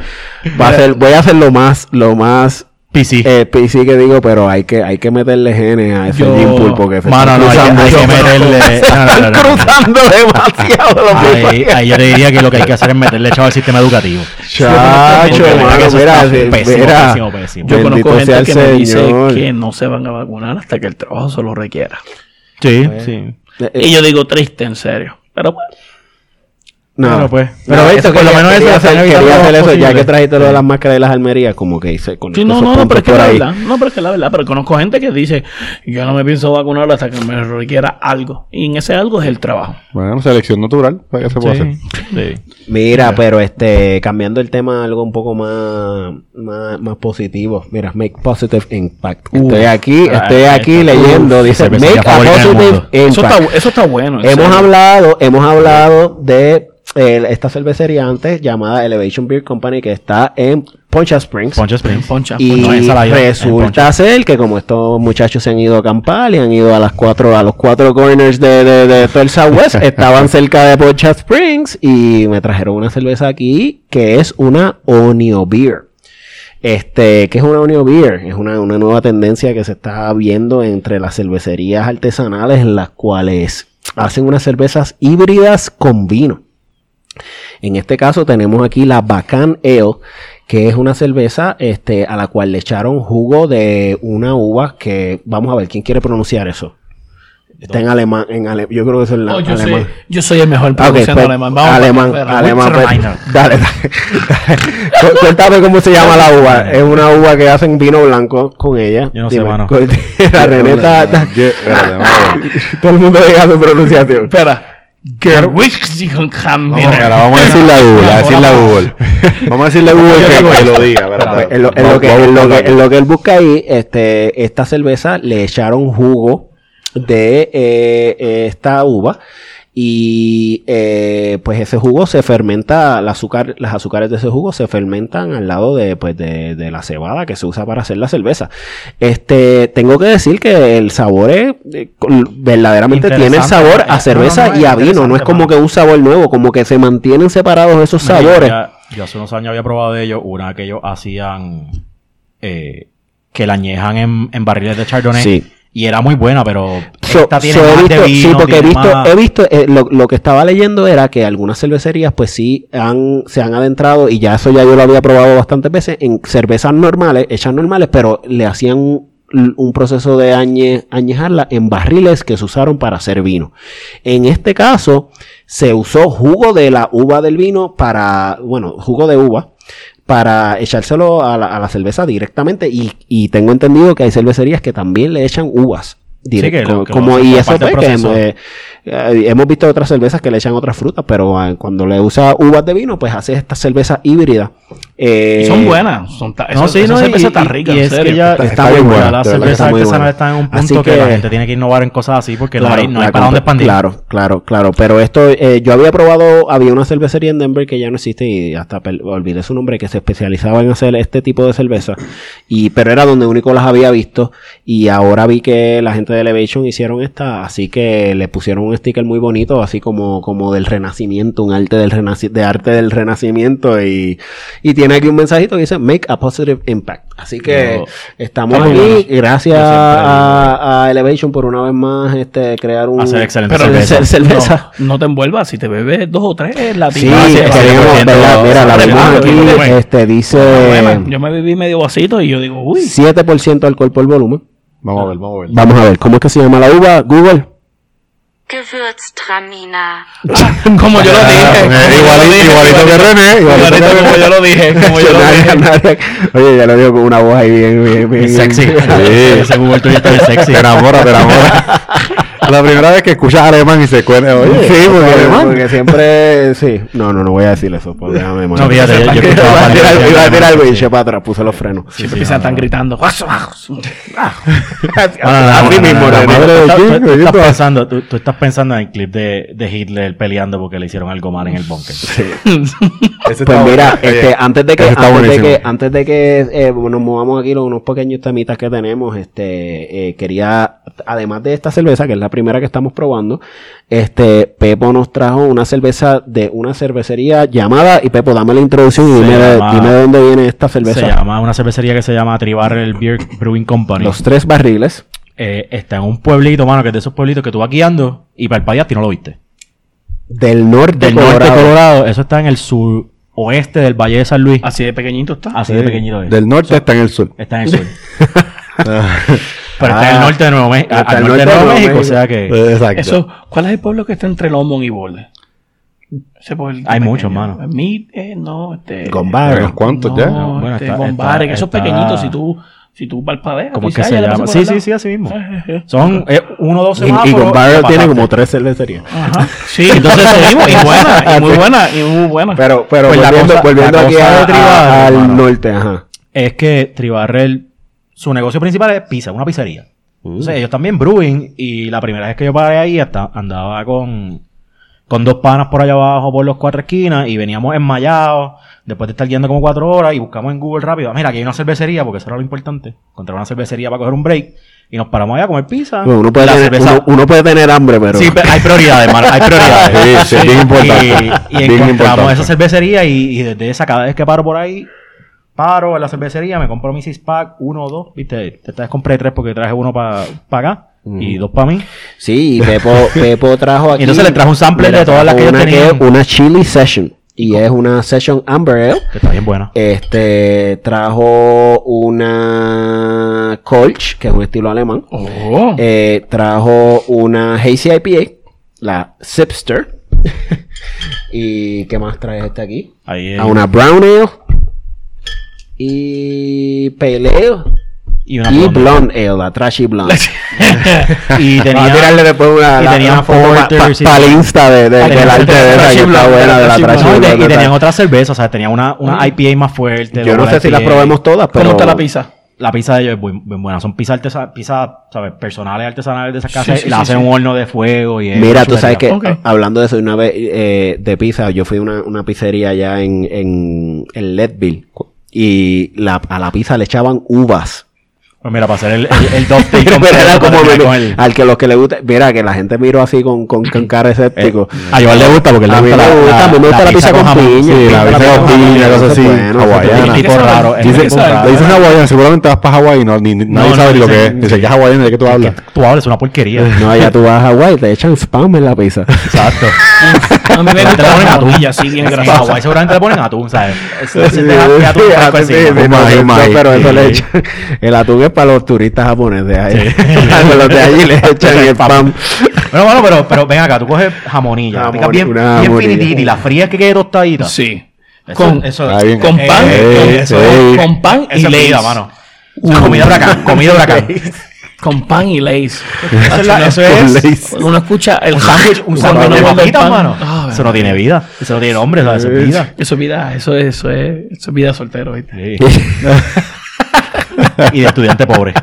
[SPEAKER 1] va a ser, voy a hacer lo más, lo más
[SPEAKER 2] PC.
[SPEAKER 1] eh, PC que digo, pero hay que, hay que meterle genes a ese
[SPEAKER 3] Yo-
[SPEAKER 1] Jim Pool porque se
[SPEAKER 2] Mano,
[SPEAKER 1] están
[SPEAKER 2] no, hay que, hay meterle... No.
[SPEAKER 1] cruzando demasiado los
[SPEAKER 2] Ahí, yo te diría que lo que hay que hacer es meterle chavo al sistema educativo.
[SPEAKER 1] Chacho, mano,
[SPEAKER 2] eso
[SPEAKER 1] mira,
[SPEAKER 2] pésimo,
[SPEAKER 1] mira.
[SPEAKER 2] pésimo, pésimo.
[SPEAKER 3] Yo conozco gente que me dice que no se van a vacunar hasta que el trabajo se lo requiera.
[SPEAKER 2] Sí, sí.
[SPEAKER 1] Eh,
[SPEAKER 3] Y yo digo triste, en serio. Pero bueno.
[SPEAKER 1] No,
[SPEAKER 2] Bueno, pues.
[SPEAKER 1] Pero
[SPEAKER 2] Pero
[SPEAKER 1] esto,
[SPEAKER 2] por lo menos eso,
[SPEAKER 1] hacer, hacer eso, ya que trajiste lo de las máscaras y las almerías, como que hice con
[SPEAKER 3] Sí, no, no, no, pero es que la verdad. No, pero es que la verdad. Pero conozco gente que dice, yo no me pienso vacunar hasta que me requiera algo. Y en ese algo es el trabajo.
[SPEAKER 4] Bueno, selección natural, ¿para qué se puede hacer?
[SPEAKER 2] Sí.
[SPEAKER 1] Mira, pero este, cambiando el tema a algo un poco más, más, más positivo. Mira, make positive impact. Estoy aquí,
[SPEAKER 2] Ah,
[SPEAKER 1] estoy aquí leyendo,
[SPEAKER 2] uf,
[SPEAKER 1] dice make a positive.
[SPEAKER 3] Eso
[SPEAKER 1] impact.
[SPEAKER 3] está, eso está bueno. en
[SPEAKER 1] Hemos
[SPEAKER 3] serio.
[SPEAKER 1] hablado, hemos hablado de eh, esta cervecería antes llamada Elevation Beer Company que está en Poncha Springs.
[SPEAKER 2] Poncha Springs.
[SPEAKER 3] Poncha.
[SPEAKER 1] Y
[SPEAKER 2] No, Salaya,
[SPEAKER 1] resulta
[SPEAKER 2] Poncha.
[SPEAKER 1] ser que como estos muchachos se han ido a acampar y han ido a las cuatro, a los cuatro corners de, de, de todo el Southwest, estaban cerca de Poncha Springs y me trajeron una cerveza aquí que es una Onio Beer. Este, ¿qué es una Onio Beer? Es una, una nueva tendencia que se está viendo entre las cervecerías artesanales en las cuales hacen unas cervezas híbridas con vino. En este caso tenemos aquí la Bacan Ale, que es una cerveza este, a la cual le echaron jugo de una uva que, vamos a ver, ¿quién quiere pronunciar eso? Está en alemán, en ale- yo creo que es en
[SPEAKER 3] Oh, yo,
[SPEAKER 1] alemán.
[SPEAKER 3] soy, yo soy el mejor pronunciando
[SPEAKER 1] pues,
[SPEAKER 3] alemán. Vamos
[SPEAKER 1] alemán, alemán, pues, dale, dale, dale. Cu- Cuéntame cómo se llama la uva. Es una uva que hacen vino blanco con ella.
[SPEAKER 2] Yo no sé, mano.
[SPEAKER 1] La reneta, está-
[SPEAKER 4] a
[SPEAKER 1] todo el mundo diga su pronunciación.
[SPEAKER 3] Espera.
[SPEAKER 4] Vamos, ahora vamos a decirle a Google, a decirle a Google. Vamos a decirle a Google que, que lo diga, ¿verdad?
[SPEAKER 1] En, lo, en lo que, en, lo que, en lo que él busca ahí, este, esta cerveza le echaron jugo de eh, esta uva y eh, pues ese jugo se fermenta, el azúcar, las azúcares de ese jugo se fermentan al lado de, pues, de, de la cebada que se usa para hacer la cerveza. Este, tengo que decir que el sabor es, eh, verdaderamente tiene el sabor a cerveza
[SPEAKER 2] no, no, no,
[SPEAKER 1] y a vino, no es como que un sabor nuevo, como que se mantienen separados esos sabores.
[SPEAKER 2] ya- Yo, hace unos años había probado de ellos una que ellos hacían eh, que la añejan en, en barriles de Chardonnay.
[SPEAKER 1] Sí.
[SPEAKER 2] Y era muy buena, pero
[SPEAKER 1] So-
[SPEAKER 2] esta tiene
[SPEAKER 1] so he
[SPEAKER 2] más
[SPEAKER 1] visto-
[SPEAKER 2] de vino,
[SPEAKER 1] sí, porque he visto,
[SPEAKER 2] más-
[SPEAKER 1] he visto eh, lo, lo que estaba leyendo era que algunas cervecerías, pues sí, han, se han adentrado, y ya eso ya yo lo había probado bastantes veces, en cervezas normales, hechas normales, pero le hacían un, un proceso de añe, añejarla en barriles que se usaron para hacer vino. En este caso, se usó jugo de la uva del vino para, bueno, jugo de uva, para echárselo a la, a la cerveza directamente. Y, y tengo entendido que hay cervecerías que también le echan uvas direct-
[SPEAKER 2] que lo-
[SPEAKER 1] como,
[SPEAKER 2] que
[SPEAKER 1] y eso pues, que, eh, eh, hemos visto otras cervezas que le echan otras frutas pero ah, cuando le usa uvas de vino pues hace esta cerveza híbrida Eh,
[SPEAKER 3] Son buenas. Son
[SPEAKER 2] No,
[SPEAKER 3] esa-
[SPEAKER 2] sí,
[SPEAKER 3] esa
[SPEAKER 2] no, y,
[SPEAKER 3] cerveza está
[SPEAKER 2] y-
[SPEAKER 3] rica,
[SPEAKER 2] y
[SPEAKER 3] en
[SPEAKER 2] es
[SPEAKER 3] serio.
[SPEAKER 2] que ya
[SPEAKER 1] Está-
[SPEAKER 2] está,
[SPEAKER 1] está muy buena, de verdad que está
[SPEAKER 2] en un punto que,
[SPEAKER 1] que-
[SPEAKER 2] la gente tiene que innovar en cosas así porque no
[SPEAKER 1] Claro,
[SPEAKER 2] hay, no hay
[SPEAKER 1] la
[SPEAKER 2] para dónde expandir.
[SPEAKER 1] Claro, claro, claro. Pero esto, eh, yo había probado, había una cervecería en Denver que ya no existe y hasta olvidé su nombre, que se especializaba en hacer este tipo de cerveza. Y, pero era donde único las había visto. Y ahora vi que la gente de Elevation hicieron esta, así que le pusieron un sticker muy bonito, así como, como del renacimiento, un arte del renaci- de arte del renacimiento. Y, y tiene aquí un mensajito que dice Make a positive impact. Así que estamos aquí. Gracias a, a Elevation por una vez más este crear un
[SPEAKER 2] Hacer excelente
[SPEAKER 3] Pero
[SPEAKER 2] cerveza.
[SPEAKER 1] cer- cerveza.
[SPEAKER 3] No, no te envuelvas. Si te bebes dos o tres latinas.
[SPEAKER 1] Sí,
[SPEAKER 2] Ah,
[SPEAKER 1] queremos, ¿verdad? mira, la vemos aquí,
[SPEAKER 3] sí.
[SPEAKER 1] este, dice
[SPEAKER 3] Bueno, yo me bebí medio vasito y yo digo, uy.
[SPEAKER 1] 7% alcohol por volumen.
[SPEAKER 4] Vamos a ver, vamos a ver.
[SPEAKER 1] Vamos a ver, ¿cómo es que se llama la uva? Google.
[SPEAKER 5] Gewürztraminer.
[SPEAKER 3] como yo lo dije.
[SPEAKER 4] Ah, igualito-
[SPEAKER 3] dije,
[SPEAKER 4] igualito que René, igualito
[SPEAKER 3] como yo lo dije. Como yo lo dije.
[SPEAKER 1] Oye, ya lo digo con una voz ahí bien, bien, bien.
[SPEAKER 2] Sexy.
[SPEAKER 4] Sí.
[SPEAKER 2] Ese Google tuyo está bien sexy.
[SPEAKER 4] Te enamora, te enamora. La primera vez que escuchas alemán y se cuenta, oye,
[SPEAKER 1] Sí, porque,
[SPEAKER 4] alemán.
[SPEAKER 1] porque siempre, sí. No, no, no voy a decir eso, porque déjame
[SPEAKER 2] No, fíjate, yo- yo escuchaba
[SPEAKER 1] Iba a tirar- y eché para atrás, puse los frenos.
[SPEAKER 3] Siempre empiezan tan gritando.
[SPEAKER 1] Así mismo,
[SPEAKER 2] no,
[SPEAKER 4] madre de
[SPEAKER 2] tú-
[SPEAKER 4] quién,
[SPEAKER 2] tú- tú estás pensando, tú, tú estás pensando en el clip de, de Hitler peleando porque le hicieron algo mal en el bunker.
[SPEAKER 4] Ese
[SPEAKER 1] Pues mira,
[SPEAKER 4] bueno.
[SPEAKER 1] este, antes de que, antes de que, antes de que eh, nos movamos aquí los unos pequeños temitas que tenemos, este, eh, quería, además de esta cerveza, que es la primera que estamos probando, este, Pepo nos trajo una cerveza de una cervecería llamada, y Pepo, dame la introducción y dime,
[SPEAKER 2] llama-
[SPEAKER 1] dime de dónde viene esta cerveza.
[SPEAKER 2] Se llama una cervecería que se llama Tribarrel Beer Brewing Company.
[SPEAKER 1] Los tres barriles.
[SPEAKER 2] Eh, está en un pueblito, mano, que es de esos pueblitos que tú vas guiando y parpadeaste y no lo viste.
[SPEAKER 1] Del norte
[SPEAKER 2] Del
[SPEAKER 1] Colorado.
[SPEAKER 2] norte de Colorado, eso está en el suroeste del Valle de San Luis.
[SPEAKER 3] Así de pequeñito está.
[SPEAKER 2] Así de pequeñito es.
[SPEAKER 4] Del norte está en el sur.
[SPEAKER 2] Está en el sur. Pero está en el
[SPEAKER 1] Ah,
[SPEAKER 2] norte de Nuevo México.
[SPEAKER 1] está
[SPEAKER 2] Al norte de Nuevo México, o sea que.
[SPEAKER 4] Exacto.
[SPEAKER 3] Eso, ¿Cuál es el pueblo que está entre Longmont y Borde? Ese pueblo
[SPEAKER 2] Hay muchos, mano.
[SPEAKER 3] Mi, eh, no, este.
[SPEAKER 4] Cuantos
[SPEAKER 3] no,
[SPEAKER 4] ya.
[SPEAKER 2] Bueno,
[SPEAKER 3] este,
[SPEAKER 2] está- está-
[SPEAKER 3] esos
[SPEAKER 2] está-
[SPEAKER 3] pequeñitos, si tú, si tú palpadeas.
[SPEAKER 2] ¿Cómo
[SPEAKER 3] tú
[SPEAKER 2] es que se
[SPEAKER 3] "Ah, ya le
[SPEAKER 2] llama? Sí, sí, sí, así mismo.
[SPEAKER 3] lado". Eh, eh,
[SPEAKER 2] Son eh, uno o dos
[SPEAKER 1] Y, y
[SPEAKER 2] semáforos.
[SPEAKER 1] Gombarro
[SPEAKER 2] y
[SPEAKER 1] tiene como tres cervecerías.
[SPEAKER 3] Ajá. Sí, entonces mismo, y buena, y muy buena, y muy buena.
[SPEAKER 1] Pero, pero
[SPEAKER 2] Pues
[SPEAKER 1] volviendo,
[SPEAKER 2] cosa-
[SPEAKER 1] volviendo
[SPEAKER 2] la
[SPEAKER 1] aquí al norte, ajá.
[SPEAKER 2] es que Tribarrel, su negocio principal es pizza, una pizzería. Entonces, ellos también brewing. Y la primera vez que yo paré ahí, hasta andaba con, con dos panas por allá abajo, por los cuatro esquinas, y veníamos enmayados, después de estar guiando como cuatro horas, y buscamos en Google rápido, mira, aquí hay una cervecería, porque eso era lo importante, encontrar una cervecería para coger un break, y nos paramos allá a comer pizza.
[SPEAKER 1] Bueno, uno, puede
[SPEAKER 2] La
[SPEAKER 1] tener,
[SPEAKER 2] cerveza-
[SPEAKER 1] uno, uno puede tener hambre, pero...
[SPEAKER 2] Sí, pero hay prioridades, hermano, hay prioridades.
[SPEAKER 4] Sí, sí, bien importante.
[SPEAKER 2] Y, y
[SPEAKER 4] Bien
[SPEAKER 2] encontramos
[SPEAKER 4] importante.
[SPEAKER 2] esa cervecería y, y desde esa, cada vez que paro por ahí, paro en la cervecería, me compro mi six pack, uno o dos, viste, esta vez compré tres porque traje uno para acá y dos para mí.
[SPEAKER 1] Sí, y Pepo, Pepo trajo aquí.
[SPEAKER 2] Y entonces le trajo un sampler de todas las que yo
[SPEAKER 1] una
[SPEAKER 2] tenía.
[SPEAKER 1] Una chili session. y es una Session Amber Ale.
[SPEAKER 2] Que está bien buena.
[SPEAKER 1] Este trajo una Kolsch, que es un estilo alemán.
[SPEAKER 3] Oh.
[SPEAKER 1] Eh, trajo una Hazy IPA, la Zipster. y ¿qué más trae este aquí?
[SPEAKER 2] Ahí es.
[SPEAKER 1] A una Brown Ale. Y Pale Ale.
[SPEAKER 2] Y una
[SPEAKER 1] Y
[SPEAKER 2] blonde.
[SPEAKER 1] Ale, la Trashy Blonde.
[SPEAKER 2] Y
[SPEAKER 1] Vamos a
[SPEAKER 2] tenía.
[SPEAKER 1] tirarle después una,
[SPEAKER 2] y
[SPEAKER 1] la-
[SPEAKER 2] tenía
[SPEAKER 1] una foto pa-
[SPEAKER 2] porters y-
[SPEAKER 1] pa- pa'l Insta de, de,
[SPEAKER 2] Tenía-
[SPEAKER 1] del arte de esa que está buena de la
[SPEAKER 3] Trashy
[SPEAKER 2] y,
[SPEAKER 1] Blonde.
[SPEAKER 2] y
[SPEAKER 1] total.
[SPEAKER 2] tenían otras cervezas, o sea, tenía una, una IPA más fuerte.
[SPEAKER 1] Yo no sé si las probemos todas, pero...
[SPEAKER 3] ¿Cómo está la pizza?
[SPEAKER 2] La pizza de ellos es muy, muy buena. Son pizzas artesa- pizza, ¿sabes? Personales, artesanales de esas
[SPEAKER 3] Sí,
[SPEAKER 2] casas.
[SPEAKER 3] sí,
[SPEAKER 2] y la
[SPEAKER 3] sí,
[SPEAKER 2] hacen un horno de fuego y es
[SPEAKER 1] Mira, tú sabes que hablando de eso, una vez eh, de pizza, yo fui a una, una pizzería allá en, en, en Leadville y la, a la pizza le echaban uvas.
[SPEAKER 2] Pues mira, para hacer el, el, el
[SPEAKER 1] era como
[SPEAKER 2] el-
[SPEAKER 1] al que los que le gusta, mira que la gente miró así con, con, con cara escéptico.
[SPEAKER 2] A Joel le gusta porque le
[SPEAKER 1] a mí
[SPEAKER 2] gusta
[SPEAKER 1] me
[SPEAKER 2] la-
[SPEAKER 1] gusta,
[SPEAKER 2] la-
[SPEAKER 1] me gusta
[SPEAKER 2] la
[SPEAKER 1] la pizza con
[SPEAKER 2] con jamón.
[SPEAKER 1] piña.
[SPEAKER 4] Sí, la pizza
[SPEAKER 1] gusta
[SPEAKER 4] con piña, cosas así,
[SPEAKER 1] bueno,
[SPEAKER 4] hawaiana.
[SPEAKER 2] tipo
[SPEAKER 3] ¿Quieres
[SPEAKER 2] raro.
[SPEAKER 4] le dices hawaiana, seguramente vas para Hawái y no, ni, nadie
[SPEAKER 2] no,
[SPEAKER 4] sabe ni lo que es. Dice que es hawaiana, ¿de qué tú hablas?
[SPEAKER 2] tú hablas, es una porquería.
[SPEAKER 1] No, allá tú vas a Hawái y te echan spam en la pizza.
[SPEAKER 2] Exacto.
[SPEAKER 3] A mí me
[SPEAKER 2] Te
[SPEAKER 3] gusta
[SPEAKER 2] ponen
[SPEAKER 3] la
[SPEAKER 2] atún.
[SPEAKER 3] jamón así bien
[SPEAKER 2] En
[SPEAKER 3] grasa.
[SPEAKER 2] Hawái seguramente le ponen atún, ¿sabes?
[SPEAKER 1] Pero eso le echan. El atún es para los turistas japoneses. Ahí. los de allí le echan el spam.
[SPEAKER 2] Bueno, bueno, pero, pero ven acá, tú coges jamonilla, picas bien, bien finitita y la frías que quede tostadita.
[SPEAKER 3] Sí.
[SPEAKER 2] Eso,
[SPEAKER 3] Con-
[SPEAKER 2] eso,
[SPEAKER 4] bien.
[SPEAKER 3] Con
[SPEAKER 2] eh,
[SPEAKER 3] pan,
[SPEAKER 2] eh,
[SPEAKER 3] con,
[SPEAKER 2] eso
[SPEAKER 4] sí.
[SPEAKER 2] es-
[SPEAKER 3] con pan y Lay's.
[SPEAKER 2] vida, mano. Comida huracán, comida huracán.
[SPEAKER 3] Con pan y Lay's.
[SPEAKER 2] Eso es, la- eso es.
[SPEAKER 3] Uno escucha el
[SPEAKER 2] sándwich, un sándwich de papitas,
[SPEAKER 3] pan.
[SPEAKER 2] mano.
[SPEAKER 3] Ah,
[SPEAKER 2] Eso no tiene vida. Eso no tiene nombre, ¿sabes? Eso es vida.
[SPEAKER 3] Eso es vida, eso es, eso es, eso es vida soltero, ¿viste?
[SPEAKER 2] Sí. Y de estudiante pobre.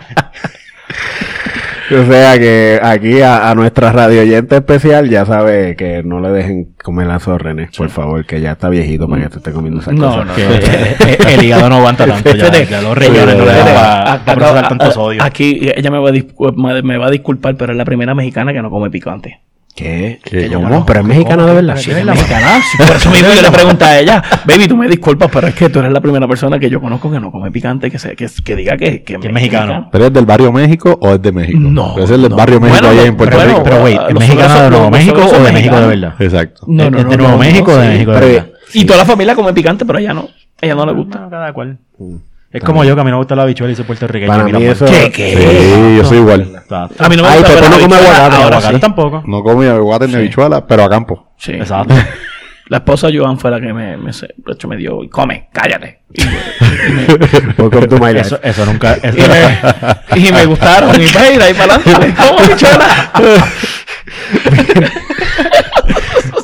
[SPEAKER 1] O sea que aquí a, a nuestra radio oyente especial ya sabe que no le dejen comer a René, por favor, que ya está viejito para que te esté comiendo esas
[SPEAKER 3] No,
[SPEAKER 1] cosas.
[SPEAKER 3] no,
[SPEAKER 2] Que eh, el hígado no aguanta tanto ya. Ya los riñones no le dan para procesar tanto sodio.
[SPEAKER 3] Aquí ella me va, a me va a disculpar, pero es la primera mexicana que no come picante.
[SPEAKER 1] ¿Qué?
[SPEAKER 4] ¿Qué?
[SPEAKER 1] yo
[SPEAKER 4] ¿Cómo?
[SPEAKER 1] conozco, Pero es mexicana de verdad.
[SPEAKER 3] Sí, es mexicana. Por eso mismo yo le pregunté a ella, baby, tú me disculpas, pero es que tú eres la primera persona que yo conozco que no come picante, que, se, que, que diga que, que,
[SPEAKER 2] es mexicano.
[SPEAKER 4] ¿Pero es del barrio México o es de México?
[SPEAKER 3] No,
[SPEAKER 4] es el del
[SPEAKER 3] no.
[SPEAKER 4] barrio México
[SPEAKER 3] Bueno,
[SPEAKER 4] allá en Puerto
[SPEAKER 3] bueno,
[SPEAKER 4] Rico.
[SPEAKER 2] Pero, güey, ¿es mexicano de Nuevo México o de México de verdad?
[SPEAKER 4] Exacto.
[SPEAKER 3] No,
[SPEAKER 2] ¿Es
[SPEAKER 3] no,
[SPEAKER 2] de
[SPEAKER 3] no,
[SPEAKER 2] Nuevo México o de. México de verdad?
[SPEAKER 3] Y toda la familia come picante, pero a ella no. A ella no le gusta.
[SPEAKER 2] Cada cual. Es como yo que a mí no me gusta la bichuela y soy puertorriqueño.
[SPEAKER 1] Para mí
[SPEAKER 2] pues.
[SPEAKER 1] eso...
[SPEAKER 3] ¿Qué, qué?
[SPEAKER 4] Sí, yo soy igual.
[SPEAKER 3] A mí no me
[SPEAKER 1] Ay,
[SPEAKER 3] gusta
[SPEAKER 1] Pepe
[SPEAKER 3] ver
[SPEAKER 1] no
[SPEAKER 3] la
[SPEAKER 1] come
[SPEAKER 3] habichuela,
[SPEAKER 1] aguacate,
[SPEAKER 3] ahora sí.
[SPEAKER 2] tampoco.
[SPEAKER 4] No comí aguacate ni habichuela, pero a campo.
[SPEAKER 3] Sí.
[SPEAKER 2] Exacto.
[SPEAKER 3] La esposa de Joan fue la que me, me, de hecho, me dio, y come, cállate. Y,
[SPEAKER 1] to my life.
[SPEAKER 2] Eso, eso nunca. eso-
[SPEAKER 3] y me, y me gustaron. Y y de ahí para adelante, como bichuela.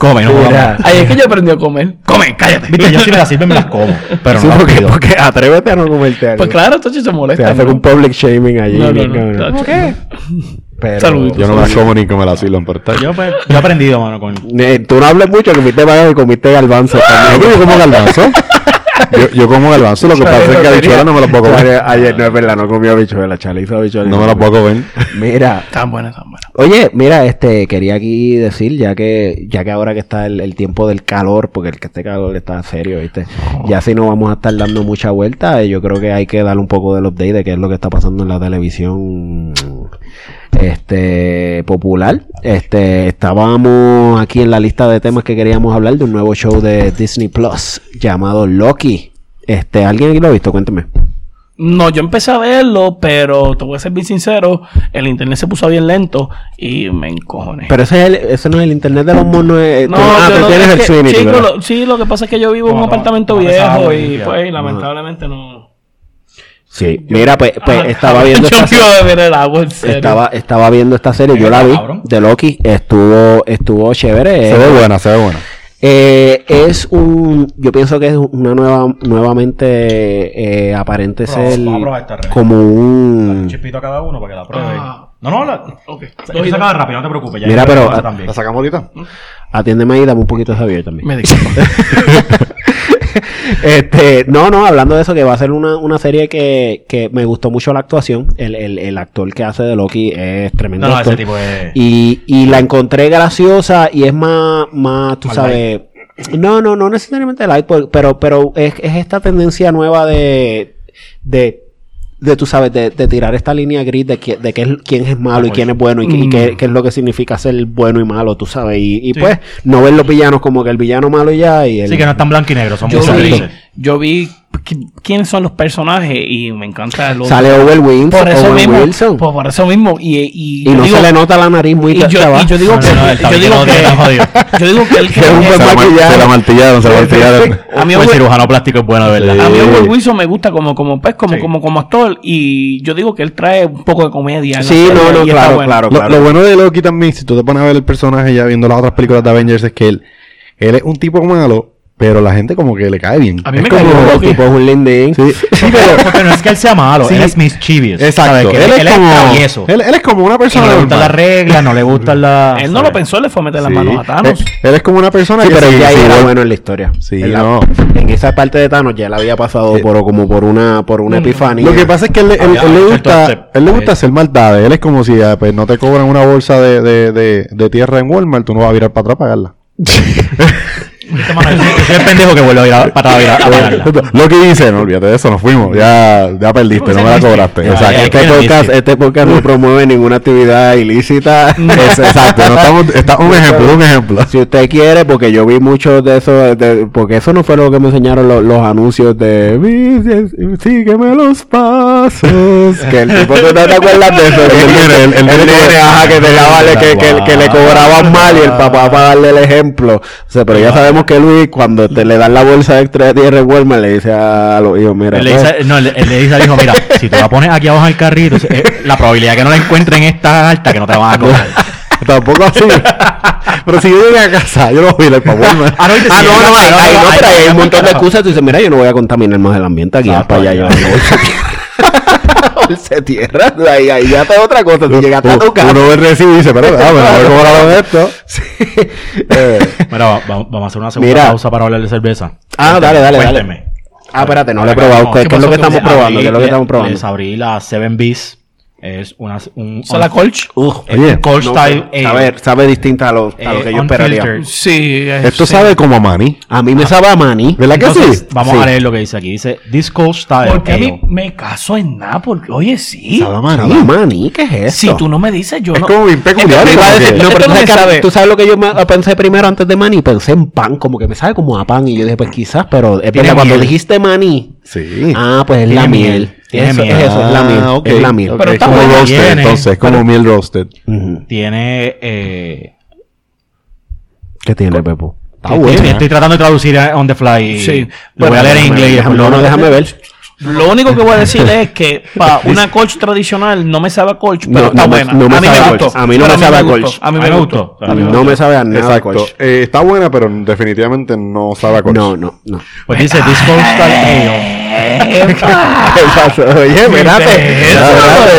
[SPEAKER 2] Come, no jodas.
[SPEAKER 3] Ahí es que yo aprendí a comer. Come, cállate.
[SPEAKER 2] Viste, yo si me las sirven me las como. Pero
[SPEAKER 1] Sí,
[SPEAKER 2] no las
[SPEAKER 1] porque,
[SPEAKER 2] pido.
[SPEAKER 1] porque atrévete a no comerte algo.
[SPEAKER 3] Pues claro, entonces se molesta.
[SPEAKER 1] hace
[SPEAKER 3] ¿no?
[SPEAKER 1] un public shaming allí.
[SPEAKER 3] No, no, no.
[SPEAKER 1] cabrón.
[SPEAKER 3] ¿Por qué?
[SPEAKER 1] Pero-
[SPEAKER 3] Saluditos.
[SPEAKER 4] Yo no me las como ni que me las sirvan, pero
[SPEAKER 2] Yo, pues, yo he aprendido, mano, con.
[SPEAKER 1] Eh, tú no hables mucho, comiste mayo y comiste garbanzo
[SPEAKER 4] como garbanzo. Yo, yo como garbanzo, lo que pasa es que habichuela no me la puedo comer.
[SPEAKER 1] Ayer, no es verdad, no comió habichuela, Chale hizo habichuela.
[SPEAKER 4] No me la puedo comer.
[SPEAKER 1] Mira,
[SPEAKER 3] Tan buena, tan buena.
[SPEAKER 1] oye, mira, este, quería aquí decir, ya que, ya que ahora que está el, el tiempo del calor, porque el que este calor está serio, ¿viste? Ya si no vamos a estar dando mucha vuelta, eh, yo creo que hay que dar un poco del update de qué es lo que está pasando en la televisión este popular. Este, estábamos aquí en la lista de temas que queríamos hablar de un nuevo show de Disney Plus llamado Loki. Este, ¿alguien aquí lo ha visto? Cuénteme.
[SPEAKER 3] No, yo empecé a verlo, pero te voy a ser bien sincero, el internet se puso bien lento y me encojoné.
[SPEAKER 1] Pero ese, es el, ese no es el internet de los monos. eh,
[SPEAKER 3] no,
[SPEAKER 1] tú- ah,
[SPEAKER 3] yo
[SPEAKER 1] tú
[SPEAKER 3] no-
[SPEAKER 1] tienes
[SPEAKER 3] es
[SPEAKER 1] el
[SPEAKER 3] que, chico, lo- sí, lo que pasa es que yo vivo en un
[SPEAKER 2] No,
[SPEAKER 3] apartamento viejo y pues lamentablemente no.
[SPEAKER 1] Sí, mira, pues, pues
[SPEAKER 3] Ah,
[SPEAKER 1] estaba viendo
[SPEAKER 3] yo
[SPEAKER 1] esta serie.
[SPEAKER 3] a beber el agua, en serio.
[SPEAKER 1] Estaba, estaba viendo esta serie, yo la vi,
[SPEAKER 2] Cabrón.
[SPEAKER 1] de Loki, estuvo, estuvo chévere.
[SPEAKER 4] Se
[SPEAKER 1] eh,
[SPEAKER 4] ve buena, se ve buena.
[SPEAKER 1] eh, es un, yo pienso que es una nueva, nuevamente eh, aparente ser
[SPEAKER 2] vamos a probar esta, René.
[SPEAKER 1] como
[SPEAKER 2] Un
[SPEAKER 1] un,
[SPEAKER 2] chispito a cada uno para que la prueben.
[SPEAKER 3] Ah.
[SPEAKER 2] No, no, la.
[SPEAKER 3] Ok.
[SPEAKER 2] Esto se acaba rápido, no te preocupes. ya
[SPEAKER 1] Mira, pero-.
[SPEAKER 4] ¿La sacamos ahorita?
[SPEAKER 1] atiéndeme ahí, dame un poquito de Javier también.
[SPEAKER 3] Me disculpo.
[SPEAKER 1] este, no, no, hablando de eso, que va a ser una, una serie que, que me gustó mucho la actuación. El, el, el actor que hace de Loki es tremendo.
[SPEAKER 2] No, no,
[SPEAKER 1] actor.
[SPEAKER 2] ese tipo es.
[SPEAKER 1] Y, y la encontré graciosa y es más, más tú sabes. No, no, no necesariamente light, pero, pero es, es esta tendencia nueva de, de de tú sabes, de, de tirar esta línea gris de, que, de que es, quién es malo y quién es bueno y, qué- y qué, qué es lo que significa ser bueno y malo, tú sabes. Y, y
[SPEAKER 2] Sí.
[SPEAKER 1] pues, no ver los villanos como que el villano malo y ya y el...
[SPEAKER 2] Sí, que no están blanco y negro, son
[SPEAKER 3] Yo vi, yo vi quiénes son los personajes y me encanta lo
[SPEAKER 1] Sale Owen Wilson,
[SPEAKER 3] por eso
[SPEAKER 1] Owen
[SPEAKER 3] mismo,
[SPEAKER 1] Wilson.
[SPEAKER 3] por, por eso mismo y, y,
[SPEAKER 1] y no
[SPEAKER 3] digo-
[SPEAKER 1] se le nota la nariz muy
[SPEAKER 3] y yo, y yo digo
[SPEAKER 2] No,
[SPEAKER 3] que
[SPEAKER 2] no, no, el
[SPEAKER 3] yo digo que yo digo que él que
[SPEAKER 1] un
[SPEAKER 4] Se la, se la martillaron, se la martillaron.
[SPEAKER 3] a mí
[SPEAKER 2] Pues
[SPEAKER 3] Owen-
[SPEAKER 2] cirujano plástico es bueno, de verdad.
[SPEAKER 3] a mí
[SPEAKER 4] Sí.
[SPEAKER 3] Owen Wilson me gusta como como pues como
[SPEAKER 2] Sí.
[SPEAKER 3] como como actor y yo digo que él trae un poco de comedia
[SPEAKER 1] Sí, no, no, claro,
[SPEAKER 3] bueno.
[SPEAKER 1] claro,
[SPEAKER 4] Lo,
[SPEAKER 1] claro.
[SPEAKER 4] lo bueno de Loki también, si tú te pones a ver el personaje ya viendo las otras películas de Avengers, es que él, él es un tipo malo, pero la gente como que le cae bien.
[SPEAKER 3] A mí
[SPEAKER 4] Es
[SPEAKER 3] me
[SPEAKER 4] como-
[SPEAKER 3] cae bien
[SPEAKER 1] el
[SPEAKER 3] Loki.
[SPEAKER 1] tipo es un lindín.
[SPEAKER 4] Sí, sí, pero...
[SPEAKER 2] Porque no es que él sea malo,
[SPEAKER 4] Sí.
[SPEAKER 2] él es mischievous.
[SPEAKER 4] Exacto.
[SPEAKER 2] él, él es
[SPEAKER 4] como...
[SPEAKER 2] travieso.
[SPEAKER 4] Él, él es como una
[SPEAKER 2] Y
[SPEAKER 4] persona
[SPEAKER 2] no le gustan las reglas, no le gustan las...
[SPEAKER 3] él no lo pensó, le fue a meter las
[SPEAKER 4] Sí.
[SPEAKER 3] manos a Thanos.
[SPEAKER 4] Él, él es como una persona
[SPEAKER 1] Sí,
[SPEAKER 4] que
[SPEAKER 1] pero
[SPEAKER 4] sí,
[SPEAKER 1] ya era bueno en la historia.
[SPEAKER 4] Sí,
[SPEAKER 1] En la-
[SPEAKER 4] no.
[SPEAKER 1] En esa parte de Thanos ya él había pasado
[SPEAKER 4] Sí.
[SPEAKER 1] por como por una por una epifanía.
[SPEAKER 4] Lo que pasa es que él, él-
[SPEAKER 2] Había
[SPEAKER 4] él le gusta,
[SPEAKER 2] entonces,
[SPEAKER 4] él le gusta
[SPEAKER 2] eh,
[SPEAKER 4] hacer maldades. Él es como si ah, pues, no te cobran una bolsa de, de, de, de tierra en Walmart, tú no vas a virar para atrás a pagarla.
[SPEAKER 2] Este soy el pendejo que vuelve a ir a, para a ir a.
[SPEAKER 4] Lo que dice, no olvídate de eso, nos fuimos. Ya, ya perdiste, no me la cobraste.
[SPEAKER 2] Ya,
[SPEAKER 4] Exacto.
[SPEAKER 2] ya,
[SPEAKER 1] este
[SPEAKER 2] que
[SPEAKER 1] podcast, este podcast no promueve ninguna actividad ilícita.
[SPEAKER 4] Es- exacto, no estamos, está un ejemplo, un ejemplo.
[SPEAKER 1] Si usted quiere, porque yo vi muchos de esos, de- porque eso no fue lo que me enseñaron lo- los anuncios de "Vi- sígueme los pasos. que el tipo, ¿tú no te acuerdas de eso?
[SPEAKER 4] El
[SPEAKER 1] Que
[SPEAKER 4] el- el nene
[SPEAKER 1] nene,
[SPEAKER 4] que-
[SPEAKER 1] ajá, que, te daba- que, que- que le cobraban mal y el papá para darle el ejemplo. O sea, pero ya sabemos que Luis, cuando te le dan la bolsa de tierra en Walmart, le dice a los hijos, mira,
[SPEAKER 2] Él le,
[SPEAKER 1] pues,
[SPEAKER 2] dice, no, él, él le dice al hijo, mira, si tú la pones aquí abajo en el carrito, eh, la probabilidad que no la encuentren es tan alta que no te la van a cobrar.
[SPEAKER 4] Tampoco así. Pero si yo llegué a casa, yo no voy a ir para Walmart.
[SPEAKER 2] Ah, no, te-
[SPEAKER 1] Ah, no, no,
[SPEAKER 2] no,
[SPEAKER 1] hay,
[SPEAKER 2] no,
[SPEAKER 1] hay-
[SPEAKER 2] no, hay-
[SPEAKER 1] pero hay
[SPEAKER 2] hay
[SPEAKER 1] un montón de excusas. Tú dices, mira, yo no voy a contaminar más el ambiente aquí, para allá
[SPEAKER 2] ya.
[SPEAKER 1] de tierra, ahí, ahí ya está otra cosa. Tú llegaste a tu casa.
[SPEAKER 4] Uno ve el recibo y dice, pero, ah, bueno, voy a cobrar de esto. Eh,
[SPEAKER 2] Mira, va- va- vamos a hacer una segunda
[SPEAKER 1] Mira.
[SPEAKER 2] pausa para hablar de cerveza.
[SPEAKER 1] Ah, dale, dale, dale.
[SPEAKER 2] Cuénteme.
[SPEAKER 1] Ah, espérate, no lo he probado.
[SPEAKER 2] que
[SPEAKER 1] ¿Qué,
[SPEAKER 2] no,
[SPEAKER 1] qué es lo que estamos
[SPEAKER 3] Les
[SPEAKER 1] probando? ¿Qué es lo que estamos probando?
[SPEAKER 2] Les abrí la Seven Bees. Es una... Un,
[SPEAKER 3] ¿Se la Colch?
[SPEAKER 1] Uf,
[SPEAKER 2] es
[SPEAKER 4] Oye,
[SPEAKER 2] un
[SPEAKER 1] no,
[SPEAKER 2] Style
[SPEAKER 1] pero
[SPEAKER 2] Ale.
[SPEAKER 1] sabe, sabe distinta a lo, a lo
[SPEAKER 2] Eh,
[SPEAKER 1] que yo esperaría.
[SPEAKER 3] Sí. es-
[SPEAKER 4] esto
[SPEAKER 3] sí.
[SPEAKER 4] sabe como a maní.
[SPEAKER 1] A mí me sabe a maní.
[SPEAKER 4] ¿Verdad que sí?
[SPEAKER 2] vamos
[SPEAKER 1] Sí.
[SPEAKER 2] a leer lo que dice aquí. Dice, This Cold Style
[SPEAKER 3] Porque a mí
[SPEAKER 2] Ale.
[SPEAKER 3] me caso en nada, porque oye, sí.
[SPEAKER 4] Sabe a
[SPEAKER 1] Sabe a
[SPEAKER 4] maní,
[SPEAKER 1] ¿qué es eso?
[SPEAKER 3] Si tú no me dices, yo
[SPEAKER 4] Es
[SPEAKER 3] no.
[SPEAKER 4] como bien peculiar.
[SPEAKER 1] A
[SPEAKER 4] que-
[SPEAKER 1] no, pero tú
[SPEAKER 3] no
[SPEAKER 1] sabes,
[SPEAKER 3] me
[SPEAKER 1] que-
[SPEAKER 3] sabe.
[SPEAKER 1] tú sabes lo que yo pensé primero antes de maní. Pensé en pan, como que me sabe como a pan. Y yo dije, pues quizás, pero es cuando dijiste maní,
[SPEAKER 4] Sí.
[SPEAKER 1] ah, pues es la
[SPEAKER 2] miel. Tiene
[SPEAKER 1] Eso,
[SPEAKER 2] miel.
[SPEAKER 1] es eso, es la miel.
[SPEAKER 4] Ah, ok,
[SPEAKER 1] Es la miel.
[SPEAKER 3] Pero está
[SPEAKER 4] como roasted,
[SPEAKER 2] Tiene,
[SPEAKER 4] entonces, como miel roasted.
[SPEAKER 2] Tiene... Eh,
[SPEAKER 1] ¿Qué tiene, Pepo?
[SPEAKER 4] Está
[SPEAKER 2] estoy,
[SPEAKER 4] buena.
[SPEAKER 2] estoy tratando de traducir a- on the fly.
[SPEAKER 3] Sí.
[SPEAKER 2] Lo voy a leer en inglés
[SPEAKER 1] déjame-
[SPEAKER 2] lo
[SPEAKER 1] no, déjame ver.
[SPEAKER 3] Lo único que voy a decir es que para una colch tradicional no me sabe a colch, pero
[SPEAKER 1] No,
[SPEAKER 3] está
[SPEAKER 1] no me-
[SPEAKER 3] buena.
[SPEAKER 1] no me
[SPEAKER 3] a mí
[SPEAKER 1] sabe a
[SPEAKER 3] me
[SPEAKER 1] colch.
[SPEAKER 3] gustó.
[SPEAKER 1] A mí no me sabe a colch.
[SPEAKER 3] A mí me gustó.
[SPEAKER 1] No me sabe a nada,
[SPEAKER 4] Exacto.
[SPEAKER 1] coach.
[SPEAKER 4] Eh, está buena, pero definitivamente no sabe a coach.
[SPEAKER 1] No, no, no.
[SPEAKER 2] Pues dice, Ale.
[SPEAKER 1] ¿Qué pasó? Oye, espérate.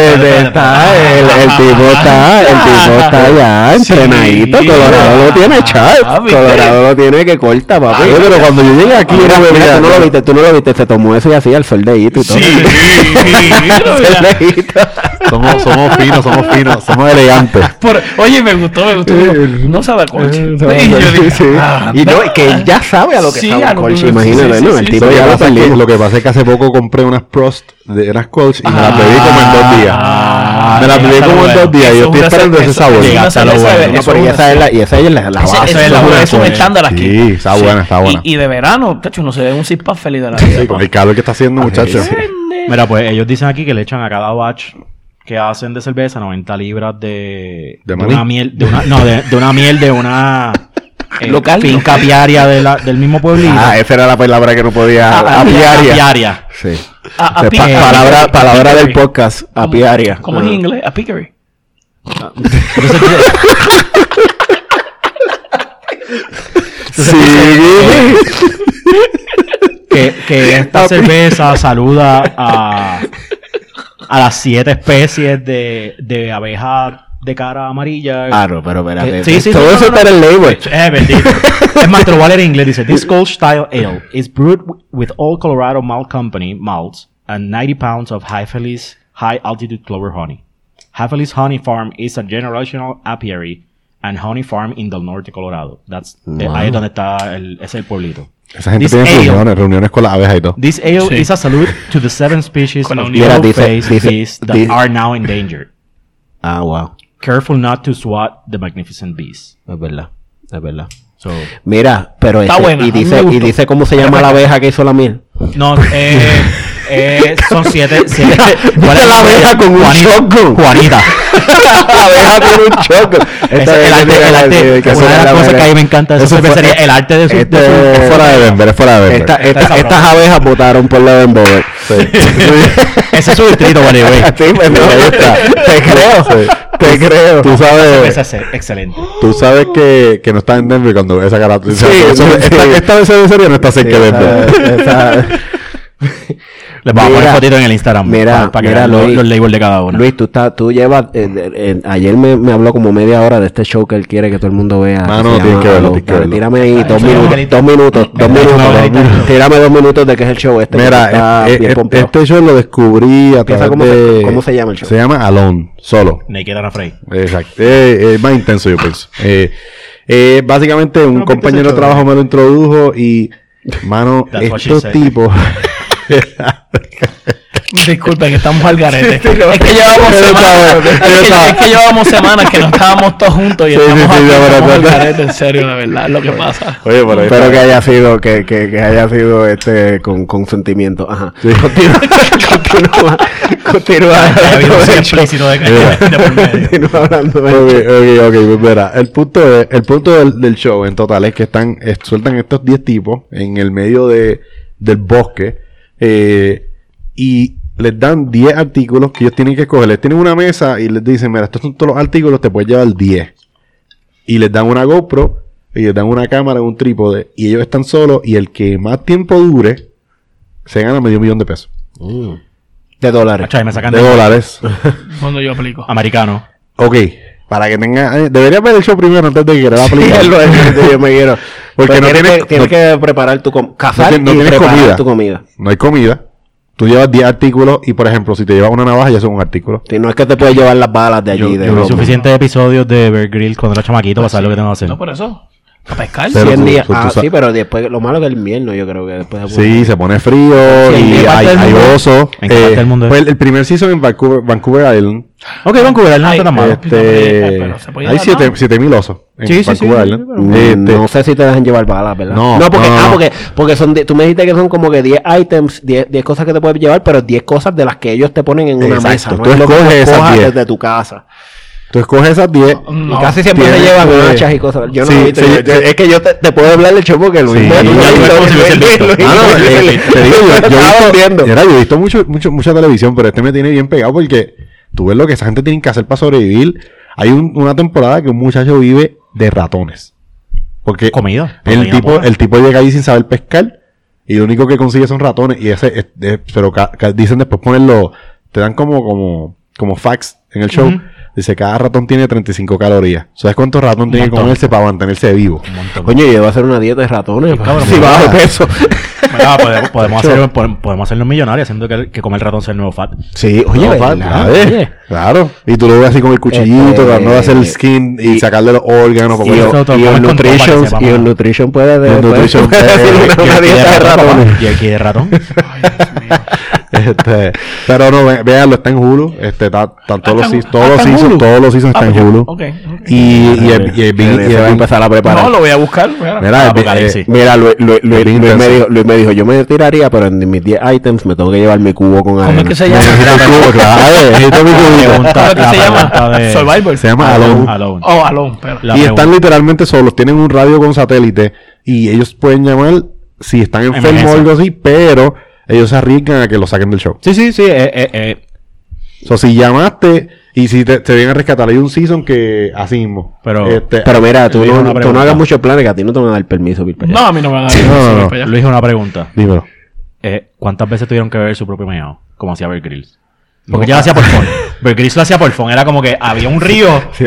[SPEAKER 1] El, el tipo está, el tipo está ya entrenadito.
[SPEAKER 3] Sí.
[SPEAKER 1] Colorado lo tiene chat.
[SPEAKER 3] Ah, ¿viste?
[SPEAKER 1] Colorado lo tiene que corta, papi.
[SPEAKER 4] Oye, pero cuando yo llegué aquí, no
[SPEAKER 1] tú no lo viste, tú no lo viste, se tomó eso y hacía el soldeíto y todo.
[SPEAKER 3] Sí, mira.
[SPEAKER 1] Soldeíto.
[SPEAKER 4] somos, somos finos, somos finos, somos elegantes.
[SPEAKER 3] Por- oye, me gustó, me gustó. No sabe a colch.
[SPEAKER 1] Eh,
[SPEAKER 3] Y yo dije,
[SPEAKER 1] sí.
[SPEAKER 3] ah,
[SPEAKER 1] Y no, que él ya sabe a lo que
[SPEAKER 3] Sí,
[SPEAKER 1] sabe
[SPEAKER 3] a
[SPEAKER 1] colch,
[SPEAKER 3] que-
[SPEAKER 1] imagínate,
[SPEAKER 3] sí,
[SPEAKER 1] ¿no?
[SPEAKER 3] sí,
[SPEAKER 1] El
[SPEAKER 3] sí,
[SPEAKER 1] tipo ya lo
[SPEAKER 4] lo que pasa es que hace poco compré unas Prost de unas Colts y me las bebí como en dos días.
[SPEAKER 2] Ah,
[SPEAKER 4] me las bebí
[SPEAKER 2] llegaste a
[SPEAKER 4] como en dos días. Yo
[SPEAKER 3] es
[SPEAKER 4] estoy esperando ese sabor.
[SPEAKER 1] No, y
[SPEAKER 3] es
[SPEAKER 1] esa es la, y esa es la, la base.
[SPEAKER 3] ese
[SPEAKER 2] es la
[SPEAKER 3] la-
[SPEAKER 2] buena,
[SPEAKER 3] es un
[SPEAKER 2] pues.
[SPEAKER 3] estándar aquí.
[SPEAKER 4] Sí, está buena, está buena.
[SPEAKER 3] Y, de verano, tacho, uno se ve un six feliz de la vida.
[SPEAKER 4] Sí, con el calor que está haciendo, muchachos.
[SPEAKER 2] Mira, pues ellos dicen aquí que le echan a cada batch que hacen de cerveza 90 libras de,
[SPEAKER 4] ¿De
[SPEAKER 2] una miel, de una, no, de, de una miel de una eh,
[SPEAKER 3] Local.
[SPEAKER 2] finca apiaria de la- del mismo pueblito.
[SPEAKER 1] Ah, esa era la palabra que no podía.
[SPEAKER 2] Ah,
[SPEAKER 1] apiaria.
[SPEAKER 2] apiaria.
[SPEAKER 1] Sí.
[SPEAKER 3] A, a
[SPEAKER 1] Pa-
[SPEAKER 3] pi-
[SPEAKER 1] palabra
[SPEAKER 3] a
[SPEAKER 1] palabra del podcast, apiaria.
[SPEAKER 3] ¿Cómo es en inglés? A pickery.
[SPEAKER 1] Sí.
[SPEAKER 2] que, que esta cerveza saluda a, a las siete especies de, de abeja de cara amarilla.
[SPEAKER 1] Ah, no, pero espérate.
[SPEAKER 2] Sí, sí,
[SPEAKER 1] Todo
[SPEAKER 2] no,
[SPEAKER 1] eso
[SPEAKER 2] no, no.
[SPEAKER 1] está en el label.
[SPEAKER 2] Eh, bendito. es más, te lo voy a leer en inglés. Dice, This Cold Style Ale is brewed with all Colorado Malt Company malts and 90 pounds of Haifelis high altitude clover honey. Haifelis Honey Farm is a generational apiary and honey farm in Del Norte, of Colorado. That's, eh, ahí es donde está el, es el pueblito.
[SPEAKER 4] Esa gente
[SPEAKER 2] This
[SPEAKER 4] tiene
[SPEAKER 2] ale.
[SPEAKER 4] reuniones, reuniones con las abejas y todo.
[SPEAKER 2] This ale
[SPEAKER 3] Sí.
[SPEAKER 2] is a salute to the seven species of
[SPEAKER 3] unión.
[SPEAKER 1] Dice-
[SPEAKER 2] yellow-faced
[SPEAKER 1] dice-
[SPEAKER 2] bees that
[SPEAKER 1] dice-
[SPEAKER 2] are now endangered.
[SPEAKER 1] Ah, wow.
[SPEAKER 2] Careful not to swat the magnificent bees.
[SPEAKER 1] Es verdad. Es verdad.
[SPEAKER 2] So,
[SPEAKER 1] Mira, pero
[SPEAKER 3] Está
[SPEAKER 1] ese-
[SPEAKER 3] buena, a
[SPEAKER 1] y
[SPEAKER 3] mí
[SPEAKER 1] dice, y dice cómo se llama la abeja que hizo la miel.
[SPEAKER 2] no, eh, eh, son siete, siete. ¿Cuál es
[SPEAKER 1] la abeja con un
[SPEAKER 2] Juanita.
[SPEAKER 1] shotgun.
[SPEAKER 2] Juanita.
[SPEAKER 1] la abeja tiene un choco.
[SPEAKER 2] Ese es el arte, el arte, una de las cosas que a mí me encanta de
[SPEAKER 4] Eso
[SPEAKER 2] sería el arte de su, de
[SPEAKER 1] este-
[SPEAKER 2] su-
[SPEAKER 4] Es fuera de Denver, es fuera de Denver.
[SPEAKER 1] Esta- esta-
[SPEAKER 2] sabroso.
[SPEAKER 1] estas abejas votaron por la Ben Bower.
[SPEAKER 4] Sí.
[SPEAKER 2] Ese es su distrito, vale, güey.
[SPEAKER 1] Sí, pues,
[SPEAKER 4] Ahí está.
[SPEAKER 1] Te creo. Te creo.
[SPEAKER 4] Tú sabes,
[SPEAKER 2] excelente.
[SPEAKER 4] tú sabes que, que no está en Denver cuando ves esa cara. Sí, esta, esta vez de serie no está cerca de Denver.
[SPEAKER 2] Les vamos a poner
[SPEAKER 1] Mira,
[SPEAKER 2] fotito en el Instagram.
[SPEAKER 1] mira,
[SPEAKER 2] para, para que
[SPEAKER 1] mira,
[SPEAKER 2] vean los,
[SPEAKER 1] Luis.
[SPEAKER 2] los labels de cada uno.
[SPEAKER 1] Luis, tú, estás, tú llevas. eh, eh, eh, ayer me, me habló como media hora de este show que él quiere que todo el mundo vea.
[SPEAKER 4] Mano, tienes que verlo, que.
[SPEAKER 1] Tírame ahí dos
[SPEAKER 2] es
[SPEAKER 1] minutos, dos minutos, dos
[SPEAKER 2] es
[SPEAKER 1] minutos. Tírame dos minutos de qué es el show este. que
[SPEAKER 4] Mira,
[SPEAKER 1] está
[SPEAKER 4] eh,
[SPEAKER 1] bien
[SPEAKER 4] eh,
[SPEAKER 1] pompeado.
[SPEAKER 4] este show lo descubrí a través
[SPEAKER 1] cómo se-
[SPEAKER 4] de...
[SPEAKER 1] cómo se llama el show.
[SPEAKER 4] Se llama Alone, solo.
[SPEAKER 2] Naked and Afraid.
[SPEAKER 4] Exacto. Eh, eh, más intenso, yo pienso. Eh, eh, básicamente, un
[SPEAKER 2] No, ¿viste
[SPEAKER 4] compañero de trabajo me lo introdujo y, mano, estos tipos.
[SPEAKER 3] Disculpe, que estamos al garete. es que llevamos semanas, es que, es que llevamos semanas que no estábamos todos juntos y
[SPEAKER 4] Sí,
[SPEAKER 3] estamos
[SPEAKER 4] sí, sí,
[SPEAKER 3] aquí, estamos al garete, en serio, la verdad, es lo que pasa.
[SPEAKER 4] Oye, ahí
[SPEAKER 1] Espero
[SPEAKER 4] está.
[SPEAKER 1] que haya sido, que, que, que haya sido este con consentimiento. Ajá.
[SPEAKER 4] Sí.
[SPEAKER 1] Continúa, continúa, hablando
[SPEAKER 4] Ok, ok, ok, pues mira, el punto, es- el punto del, del show en total es que están, eh, sueltan estos 10 tipos en el medio de, del bosque eh, y les dan 10 artículos que ellos tienen que escoger. Les tienen una mesa y les dicen, mira, estos son todos los artículos, te puedes llevar 10. Y les dan una GoPro y les dan una cámara, un trípode y ellos están solos y el que más tiempo dure se gana medio millón de pesos.
[SPEAKER 1] Mm. De dólares.
[SPEAKER 2] Achai, me sacan
[SPEAKER 4] De
[SPEAKER 2] de
[SPEAKER 4] dólares.
[SPEAKER 3] Cuando yo aplico.
[SPEAKER 2] americano.
[SPEAKER 4] ok, para que tenga... eh, deberías ver el show primero antes de que le
[SPEAKER 1] Sí,
[SPEAKER 4] aplicar.
[SPEAKER 1] es lo que yo me quiero.
[SPEAKER 4] Porque no
[SPEAKER 1] tienes,
[SPEAKER 4] tienes-
[SPEAKER 1] que, tienes
[SPEAKER 4] no-
[SPEAKER 1] que preparar tu com- cazar
[SPEAKER 4] no tien- no
[SPEAKER 1] y
[SPEAKER 4] tienes
[SPEAKER 1] preparar
[SPEAKER 4] comida.
[SPEAKER 1] tu comida.
[SPEAKER 4] no hay comida. Tú llevas 10 artículos y, por ejemplo, si te llevas una navaja, ya es un artículo.
[SPEAKER 1] Si no es que te puedes llevar las balas de allí.
[SPEAKER 2] Yo,
[SPEAKER 1] de
[SPEAKER 2] yo vi suficientes episodios de Bear Grylls cuando era chamaquito para saber lo que tengo que hacer.
[SPEAKER 3] No, por eso. A pescar.
[SPEAKER 4] Pero
[SPEAKER 1] 100
[SPEAKER 4] tú-
[SPEAKER 1] días.
[SPEAKER 4] tú- tú
[SPEAKER 1] ah, sí, pero después, lo malo que el invierno, yo creo que después se
[SPEAKER 4] Sí, se pone frío
[SPEAKER 2] Sí, ¿en
[SPEAKER 4] y hay, hay osos.
[SPEAKER 2] ¿En qué parte del mundo es?
[SPEAKER 4] Pues el, el primer season en Vancouver, Vancouver Island.
[SPEAKER 2] Ok, Vancouver, no
[SPEAKER 3] Ay,
[SPEAKER 2] está tan malo.
[SPEAKER 3] eh,
[SPEAKER 4] Este, hay
[SPEAKER 3] llevar,
[SPEAKER 4] 7
[SPEAKER 3] ¿no?
[SPEAKER 4] siete mil osos en
[SPEAKER 2] Sí, sí, sí,
[SPEAKER 4] Vancouver
[SPEAKER 2] sí,
[SPEAKER 4] Island.
[SPEAKER 2] pero-
[SPEAKER 4] Este,
[SPEAKER 1] No sé si te dejan llevar balas, ¿verdad?
[SPEAKER 4] No,
[SPEAKER 1] porque,
[SPEAKER 4] no,
[SPEAKER 1] ah,
[SPEAKER 4] no.
[SPEAKER 1] porque, porque son, di- tú me dijiste que son como que 10 items, 10, 10 cosas que te puedes llevar, pero 10 cosas de las que ellos te ponen en una
[SPEAKER 4] Exacto,
[SPEAKER 1] mesa. No
[SPEAKER 4] tú
[SPEAKER 1] es lo que
[SPEAKER 4] escoges esas
[SPEAKER 1] escojas
[SPEAKER 4] 10.
[SPEAKER 1] desde tu casa.
[SPEAKER 4] Tú escoges esas 10.
[SPEAKER 3] No.
[SPEAKER 1] y casi siempre se llevan
[SPEAKER 4] que-
[SPEAKER 1] hachas y cosas. Yo no
[SPEAKER 4] Sí,
[SPEAKER 1] he visto,
[SPEAKER 4] sí,
[SPEAKER 1] yo- yo-
[SPEAKER 4] sí.
[SPEAKER 1] es que yo te, te puedo hablar del show porque Luis
[SPEAKER 4] Sí, Ah, no, eh, yo, he visto,
[SPEAKER 1] viendo.
[SPEAKER 4] mira, yo he visto mucho, mucho, mucha televisión, pero este me tiene bien pegado porque tú ves lo que esa gente tiene que hacer para sobrevivir. Hay un- una temporada que un muchacho vive de ratones. Porque
[SPEAKER 2] Comida.
[SPEAKER 4] el tipo, el tipo llega ahí sin saber pescar y lo único que consigue son ratones y ese, es- es- pero ca- ca- dicen después ponerlo, te dan como, como, como facts en el show. Dice, cada ratón tiene 35 calorías. ¿Sabes cuántos ratón tiene que comerse para mantenerse vivo?
[SPEAKER 2] Un montón.
[SPEAKER 1] Coño, yo voy a hacer una dieta de ratones. si bajo de peso.
[SPEAKER 2] Mira, podemos, podemos, hacer, podemos, hacernos millonarios haciendo que, que comer ratón sea el nuevo fat.
[SPEAKER 1] Sí, oye,
[SPEAKER 4] No,
[SPEAKER 1] ¿verdad?
[SPEAKER 4] fa- ¿sabes?
[SPEAKER 1] Oye.
[SPEAKER 4] Claro. Y tú lo ves así con el cuchillito,
[SPEAKER 1] Este,
[SPEAKER 4] tratando de hacer el skin y,
[SPEAKER 1] y-
[SPEAKER 4] sacarle los órganos.
[SPEAKER 1] Y,
[SPEAKER 4] porque-
[SPEAKER 1] y
[SPEAKER 2] comes
[SPEAKER 1] el
[SPEAKER 2] para
[SPEAKER 1] nutrition, y el nutrition puede, de,
[SPEAKER 4] El
[SPEAKER 1] puede-
[SPEAKER 4] nutrition
[SPEAKER 1] puede
[SPEAKER 4] puede-
[SPEAKER 1] hacer una, dieta de
[SPEAKER 2] ratón,
[SPEAKER 1] ratones.
[SPEAKER 2] papá. Jerky de ratón.
[SPEAKER 3] Ay, Dios mío.
[SPEAKER 4] Este, pero no, ve- véanlo, está en Hulu. Este, está, están todos los
[SPEAKER 3] Está en-
[SPEAKER 4] seasons, todos los
[SPEAKER 3] está
[SPEAKER 4] seasons, todos los seasons
[SPEAKER 3] Ah,
[SPEAKER 4] están
[SPEAKER 3] pues
[SPEAKER 4] en Hulu. Y, y, es- y
[SPEAKER 1] va a empezar a preparar.
[SPEAKER 3] No, lo voy a buscar. mira.
[SPEAKER 4] Eh,
[SPEAKER 1] Mira, Luis, Luis, Luis-
[SPEAKER 4] Es bien
[SPEAKER 1] Luis me dijo, Luis me dijo, yo me tiraría, pero en mis 10 items me tengo que llevar mi cubo con
[SPEAKER 3] ¿Cómo es
[SPEAKER 1] arena.
[SPEAKER 3] que se llama?
[SPEAKER 4] El cubo, claro,
[SPEAKER 3] ¿Cómo es que se llama? Survivor.
[SPEAKER 4] Se llama Alone.
[SPEAKER 2] Alone.
[SPEAKER 3] Oh,
[SPEAKER 4] y están literalmente solos, tienen un radio con satélite y ellos pueden llamar si están enfermos o algo así, pero ellos se arriesgan a que lo saquen del show.
[SPEAKER 2] Sí, sí, sí. Eh, eh, eh.
[SPEAKER 4] O sea, si llamaste y si te, te vienen a rescatar, hay un season que así mismo.
[SPEAKER 2] Pero-
[SPEAKER 4] Este,
[SPEAKER 1] Pero mira, tú no, tú no hagas muchos planes que a ti no te van a dar permiso, Bill, para
[SPEAKER 3] No,
[SPEAKER 1] allá.
[SPEAKER 3] a mí no me van a dar.
[SPEAKER 4] No, no, no.
[SPEAKER 3] para allá.
[SPEAKER 2] Luis, una pregunta.
[SPEAKER 4] dímelo.
[SPEAKER 2] Eh, ¿Cuántas veces tuvieron que ver su propio meado? Como hacía Bear Grylls. Porque ya lo hacía por fun. Bear Grylls lo hacía por fun. Era como que había un río.
[SPEAKER 4] Sí.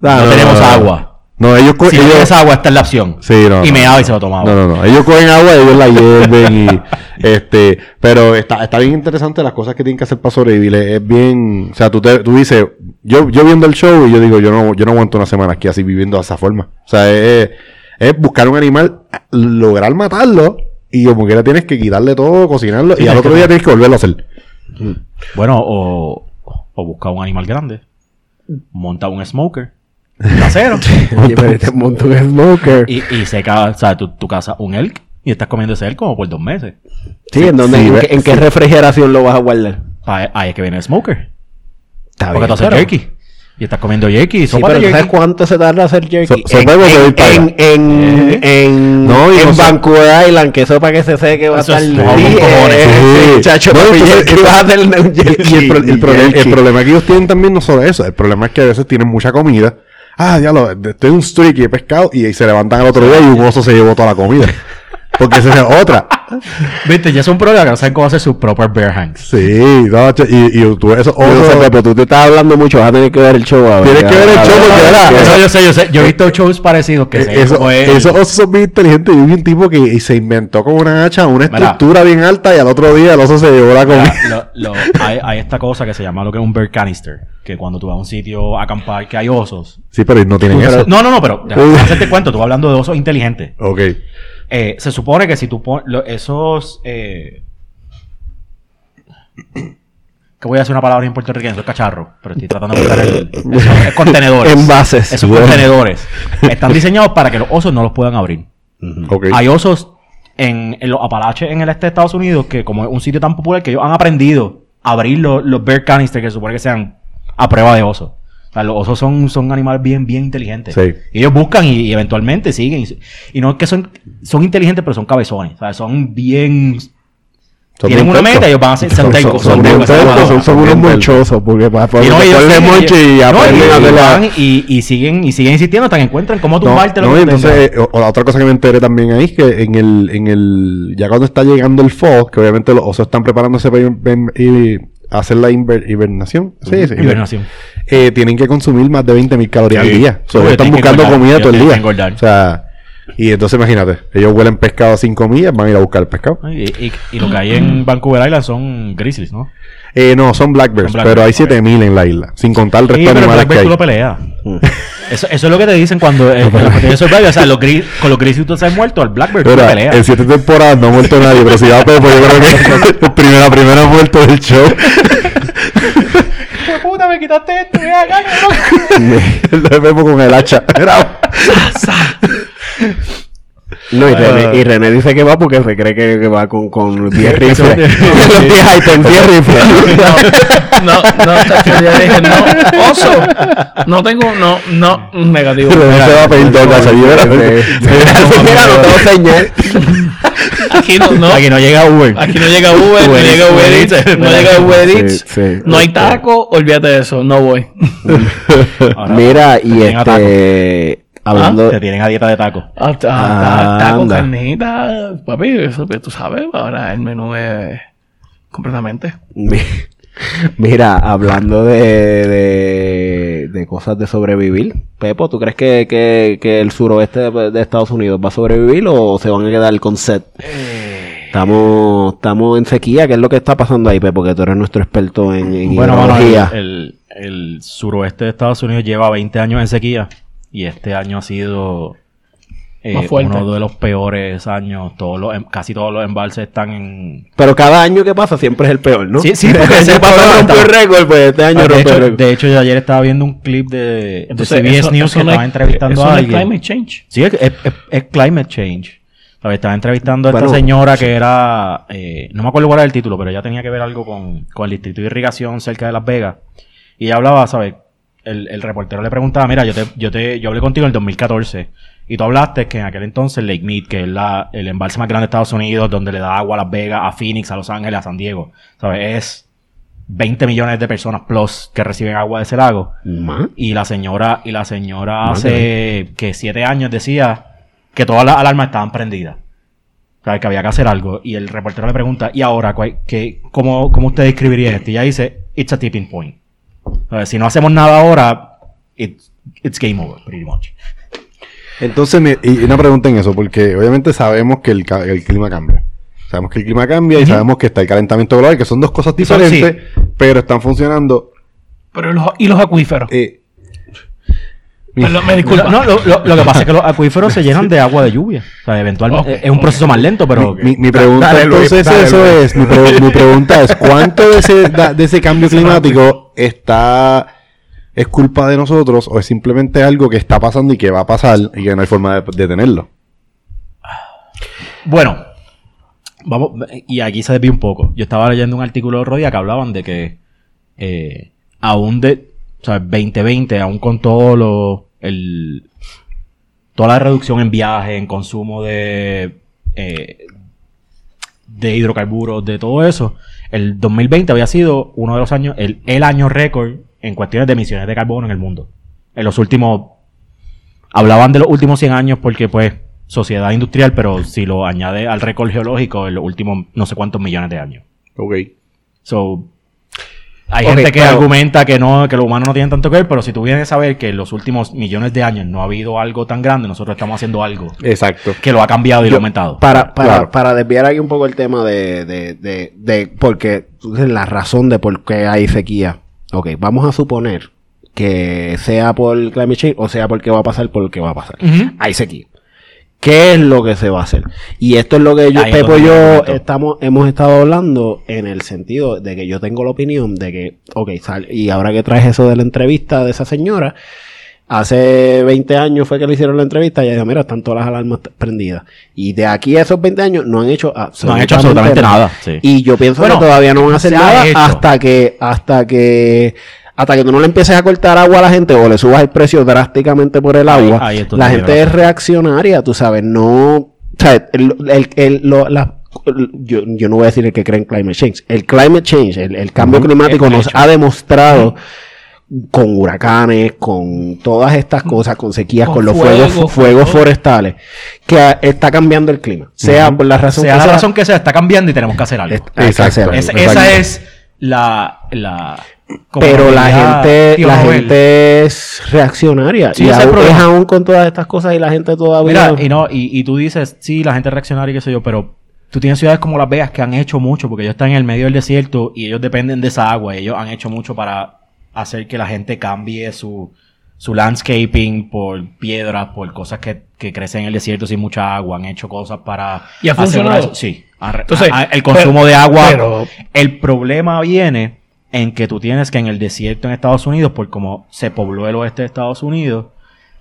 [SPEAKER 2] No tenemos agua.
[SPEAKER 4] No, ellos, co-
[SPEAKER 2] Si no
[SPEAKER 4] ellos-
[SPEAKER 2] tienes agua, esta es la opción.
[SPEAKER 4] Sí, no.
[SPEAKER 2] y
[SPEAKER 4] no.
[SPEAKER 2] meaba y se lo tomaba.
[SPEAKER 4] No, no, no. Ellos cogen agua y ellos la hierven y este, pero está, está bien interesante las cosas que tienen que hacer para sobrevivir. Es, bien, o sea, tú te, tú dices, yo, yo viendo el show y yo digo, yo no, yo no aguanto una semana aquí así viviendo de esa forma. O sea, es, Es buscar un animal, lograr matarlo y como quiera tienes que quitarle todo, cocinarlo y al otro día tienes que volverlo a hacer.
[SPEAKER 2] Bueno, o, o busca un animal grande, monta un smoker, casero,
[SPEAKER 1] Oye, pero este smoker.
[SPEAKER 2] y, y seca, o sea, tú, tú cazas un elk y estás comiendo ese elk como por dos meses.
[SPEAKER 1] Sí, ¿en, dónde,
[SPEAKER 4] sí,
[SPEAKER 1] en, qué, en qué refrigeración lo vas a guardar?
[SPEAKER 2] Ahí, ahí es que viene el smoker.
[SPEAKER 1] Está
[SPEAKER 2] Porque tú haces
[SPEAKER 1] pero-
[SPEAKER 2] jerky. Y estás comiendo jerky.
[SPEAKER 1] Sí, pero ¿tú ¿sabes cuánto se tarda hacer jerky?
[SPEAKER 4] So- so
[SPEAKER 1] en, en, en, en, en,
[SPEAKER 4] No, no
[SPEAKER 1] Vancouver Island, que eso para que se seque va a
[SPEAKER 2] Eso
[SPEAKER 1] estar...
[SPEAKER 2] como
[SPEAKER 1] eh, eh, chacho,
[SPEAKER 4] No,
[SPEAKER 1] papi,
[SPEAKER 4] entonces,
[SPEAKER 1] jerky, vas a hacer un
[SPEAKER 4] Y, y el, problema que ellos tienen también no solo eso, el problema es que a veces tienen mucha comida. Ah, ya lo, estoy en un streak y he pescado y, y se levantan al otro día y un oso se llevó toda la comida. Porque esa es otra.
[SPEAKER 2] Viste, ya es un problema que no saben cómo hacer su proper bear hanks.
[SPEAKER 4] Sí, no, y, y tú esos
[SPEAKER 1] Yo no sé,
[SPEAKER 4] osos.
[SPEAKER 1] Pepo, tú te estás hablando mucho, vas a tener que ver el show. a ver.
[SPEAKER 4] Tienes que ver el show porque era-
[SPEAKER 2] Eso yo sé, yo sé. Yo he visto shows parecidos que
[SPEAKER 4] eso-
[SPEAKER 2] es.
[SPEAKER 4] esos osos son bien inteligentes. Yo vi un tipo que se inventó como una hacha, una
[SPEAKER 2] Mira.
[SPEAKER 4] estructura bien alta y al otro día el oso se llevó la comida.
[SPEAKER 2] Mira, lo- lo- hay, hay esta cosa que se llama lo que es un bear canister. Que cuando tú vas a un sitio a acampar que hay osos.
[SPEAKER 4] Sí, pero no tienen eso.
[SPEAKER 2] No, no, no, pero déjame hacerte cuento. Tú vas hablando de osos inteligentes.
[SPEAKER 4] Ok.
[SPEAKER 2] Eh, se supone que si tú pones esos. Eh, que voy a hacer una palabra en puertorriqueño, es cacharro, pero estoy tratando de buscar el. eso es contenedores.
[SPEAKER 1] Envases.
[SPEAKER 2] Esos contenedores están diseñados para que los osos no los puedan abrir. Hay osos en, en los Apalaches en el este de Estados Unidos que, como es un sitio tan popular, que ellos han aprendido a abrir los, los bear canisters que se supone que sean a prueba de osos. O sea, los osos son, son animales bien, bien inteligentes.
[SPEAKER 4] Sí.
[SPEAKER 2] Y ellos buscan y, y eventualmente siguen. Y, y no es que son, son inteligentes, pero son cabezones. O sea, son bien. Tienen una meta y ellos van a ser
[SPEAKER 4] Son-
[SPEAKER 2] son
[SPEAKER 4] son- son
[SPEAKER 2] son
[SPEAKER 4] bien
[SPEAKER 2] tercos,
[SPEAKER 4] tercos,
[SPEAKER 2] son-
[SPEAKER 1] son, son unos monchosos, porque para ponerle monche y aprenden
[SPEAKER 2] y- y siguen y siguen insistiendo hasta que encuentran cómo tumbarte
[SPEAKER 4] no, entonces, eh, o, la otra cosa que me enteré también ahí es que en el, en el, ya cuando está llegando el fall, que obviamente los osos están preparándose para y hacer la inver- hibernación, sí, sí,
[SPEAKER 2] Hibernación.
[SPEAKER 4] eh, tienen que consumir más de 20 mil calorías
[SPEAKER 2] Sí.
[SPEAKER 4] al día. So, están buscando
[SPEAKER 2] engordar.
[SPEAKER 4] comida todo el día.
[SPEAKER 2] engordar.
[SPEAKER 4] O sea, y entonces imagínate, ellos huelen pescado a 5 millas, van a ir a buscar el pescado.
[SPEAKER 2] Y, y- y lo que hay en Vancouver Island son grizzlies, ¿no?
[SPEAKER 4] Eh, no, son black bears,
[SPEAKER 2] Son black
[SPEAKER 4] pero hay
[SPEAKER 2] bears,
[SPEAKER 4] 7 mil en la isla, sin contar el
[SPEAKER 2] Sí,
[SPEAKER 4] resto de
[SPEAKER 2] pero el
[SPEAKER 4] animales
[SPEAKER 2] Black
[SPEAKER 4] que
[SPEAKER 2] Bear
[SPEAKER 4] hay.
[SPEAKER 2] tú lo peleas. Eso, eso es lo que te dicen cuando eh, de Survivor. O sea, los gris, con los grizzlies tú estás muerto, el Blackbird tú lo peleas.
[SPEAKER 4] en siete temporadas no ha muerto nadie, pero si va Pepo, yo creo que primera, primera muerto del show.
[SPEAKER 2] ¡Hijo de puta, me quitaste esto! mira acá,
[SPEAKER 4] el de Pepo con el hacha. Era-
[SPEAKER 1] No, y René,
[SPEAKER 2] Ah.
[SPEAKER 1] y René dice que va porque se cree que, va con, con 10
[SPEAKER 2] Eso-
[SPEAKER 1] rifles.
[SPEAKER 2] sí.
[SPEAKER 1] Los 10 items, 10 rifles.
[SPEAKER 3] No, no, chacho, ya dije, no, oso. No tengo, no, no, negativo.
[SPEAKER 4] René se va a pedir ¿verdad?
[SPEAKER 1] Mira, no tengo señal.
[SPEAKER 3] Aquí no, no.
[SPEAKER 2] Aquí no llega Uber.
[SPEAKER 3] Aquí no llega Uber, no llega Uber Eats, no llega Uber Eats, no hay taco, olvídate de eso, no voy.
[SPEAKER 1] Mira, y este. Hablando.
[SPEAKER 2] Te tienen a dieta de taco.
[SPEAKER 3] Ah, ta- taco,
[SPEAKER 1] Anda.
[SPEAKER 3] carnita, papi, eso que tú sabes, ahora el menú es completamente.
[SPEAKER 1] Mi- Mira, hablando de, de, de cosas de sobrevivir, Pepo, ¿tú crees que, que, que el suroeste de, de Estados Unidos va a sobrevivir o se van a quedar con set? Estamos, estamos en sequía, ¿qué es lo que está pasando ahí, Pepo? Que tú eres nuestro experto en, en
[SPEAKER 2] Bueno, el, el suroeste de Estados Unidos lleva 20 años en sequía y este año ha sido eh, uno de los peores años. Todos los, em- casi todos los embalses están en...
[SPEAKER 1] Pero cada año que pasa siempre es el peor, ¿no?
[SPEAKER 2] Sí, sí, porque
[SPEAKER 1] año pasado
[SPEAKER 2] problema
[SPEAKER 1] rompió el récord, pues este año
[SPEAKER 2] de,
[SPEAKER 1] rompió el
[SPEAKER 2] hecho,
[SPEAKER 1] récord.
[SPEAKER 2] de hecho, yo ayer estaba viendo un clip de, de
[SPEAKER 3] Entonces,
[SPEAKER 2] CBS
[SPEAKER 3] eso-
[SPEAKER 2] News
[SPEAKER 3] eso
[SPEAKER 2] que
[SPEAKER 3] no
[SPEAKER 2] estaba
[SPEAKER 3] es-
[SPEAKER 2] entrevistando
[SPEAKER 3] eso
[SPEAKER 2] a
[SPEAKER 3] no es
[SPEAKER 2] alguien.
[SPEAKER 3] climate change.
[SPEAKER 2] Sí, es, es- es- es climate change. Estaba entrevistando a esta
[SPEAKER 1] Bueno,
[SPEAKER 2] señora que era, eh, no me acuerdo cuál era el título, pero ella tenía que ver algo con, con el distrito de irrigación cerca de Las Vegas. Y ella hablaba, ¿sabes? El, el reportero le preguntaba, mira, yo te, yo te, yo hablé contigo en el 2014 y tú hablaste que en aquel entonces Lake Mead, que es la, el embalse más grande de Estados Unidos, donde le da agua a Las Vegas, a Phoenix, a Los Ángeles, a San Diego, ¿sabes? Es 20 millones de personas plus que reciben agua de ese lago. Y la señora, y la señora hace que siete años decía que todas las alarmas estaban prendidas. O sea, que había que hacer algo. Y el reportero le pregunta, ¿y ahora qué, cómo, cómo usted describiría esto? Y ella dice, it's a tipping point. Si no hacemos nada ahora, it's, it's game over, pretty much.
[SPEAKER 4] Entonces, me- y una pregunta en eso, porque obviamente sabemos que el, el clima cambia. Sabemos que el clima cambia y sabemos que está el calentamiento global, que son dos cosas diferentes, pero están funcionando.
[SPEAKER 3] Pero los, y los acuíferos.
[SPEAKER 4] eh,
[SPEAKER 3] Perdón, me disculpa.
[SPEAKER 2] No, lo, lo- lo que pasa es que los acuíferos se llenan de agua de lluvia. O sea, eventualmente
[SPEAKER 3] Ok,
[SPEAKER 2] es un proceso más lento, pero...
[SPEAKER 4] Mi, mi pregunta
[SPEAKER 1] Dale,
[SPEAKER 4] entonces
[SPEAKER 1] dale,
[SPEAKER 4] eso es, mi, pre- mi pregunta es, ¿cuánto de ese, da- de ese cambio climático está, es culpa de nosotros o es simplemente algo que está pasando y que va a pasar y que no hay forma de detenerlo?
[SPEAKER 2] Bueno, vamos, y aquí se desvía un poco. Yo estaba leyendo un artículo de otro día que hablaban de que eh, aún de, o sea, 2020, aún con todo lo, el, toda la reducción en viaje, en consumo de, eh, de hidrocarburos, de todo eso, el 2020 había sido uno de los años, el, el año récord en cuestiones de emisiones de carbono en el mundo. En los últimos Hablaban de los últimos 100 años porque, pues, sociedad industrial, pero si lo añade al récord geológico, en los últimos no sé cuántos millones de años.
[SPEAKER 4] Ok.
[SPEAKER 2] So, hay gente que
[SPEAKER 1] pero-
[SPEAKER 2] argumenta que no, que los humanos no tienen tanto que ver, pero si tú vienes a saber que en los últimos millones de años no ha habido algo tan grande, nosotros estamos haciendo algo
[SPEAKER 4] Exacto.
[SPEAKER 2] que lo ha cambiado y lo ha aumentado.
[SPEAKER 1] Para, para,
[SPEAKER 4] Claro.
[SPEAKER 1] para desviar aquí un poco el tema de, de, de, de porque la razón de por qué hay sequía. Ok, vamos a suponer que sea por climate change o sea porque va a pasar por lo que va a pasar. Hay sequía. ¿Qué es lo que se va a hacer? Y esto es lo que yo,
[SPEAKER 2] Ahí
[SPEAKER 1] Pepo y
[SPEAKER 2] yo
[SPEAKER 1] estamos, hemos estado hablando en el sentido de que yo tengo la opinión de que, ok, sal- y ahora que traes eso de la entrevista de esa señora, hace 20 años fue que le hicieron la entrevista y ella dijo, mira, están todas las alarmas prendidas. Y de aquí a esos 20 años no han hecho absolutamente,
[SPEAKER 2] No han hecho absolutamente nada. sí.
[SPEAKER 1] Y yo pienso
[SPEAKER 2] Bueno,
[SPEAKER 1] que todavía no van a hacer nada
[SPEAKER 2] hecho.
[SPEAKER 1] hasta que, hasta que, hasta que tú no le empieces a cortar agua a la gente o le subas el precio drásticamente por el agua,
[SPEAKER 2] ahí
[SPEAKER 1] la gente es reaccionaria, tú sabes, no, o sea, el, el- el- lo- la- yo, yo no voy a decir el que cree en climate change. El climate change, el, el cambio climático nos
[SPEAKER 2] hecho.
[SPEAKER 1] ha demostrado con huracanes, con todas estas cosas, con sequías,
[SPEAKER 3] Con
[SPEAKER 1] con, los
[SPEAKER 3] fuego,
[SPEAKER 1] fuegos, fuegos forestales, que está cambiando el clima. Sea por la razón
[SPEAKER 2] sea
[SPEAKER 1] que
[SPEAKER 2] la
[SPEAKER 1] sea,
[SPEAKER 2] razón que sea, está cambiando y tenemos que hacer algo.
[SPEAKER 1] que hacer.
[SPEAKER 2] Es- esa es la... la como
[SPEAKER 1] pero la gente, la
[SPEAKER 2] Nobel.
[SPEAKER 1] gente es reaccionaria.
[SPEAKER 2] Sí,
[SPEAKER 1] y
[SPEAKER 2] es
[SPEAKER 1] aún, es aún con todas estas cosas y la gente todavía.
[SPEAKER 2] Mira, y no, y, y tú dices, sí, la gente reaccionaria y qué sé yo, pero tú tienes ciudades como Las Vegas que han hecho mucho, porque ellos están en el medio del desierto y ellos dependen de esa agua. ellos han hecho mucho para hacer que la gente cambie su, su landscaping por piedras, por cosas que, que crecen en el desierto sin mucha agua. Han hecho cosas para...
[SPEAKER 3] ¿Y ha funcionado?
[SPEAKER 2] eso. Sí.
[SPEAKER 3] Entonces,
[SPEAKER 2] a- a- el consumo
[SPEAKER 3] pero-
[SPEAKER 2] de agua...
[SPEAKER 3] pero-
[SPEAKER 2] el problema viene en que tú tienes que en el desierto en Estados Unidos, por como se pobló el oeste de Estados Unidos,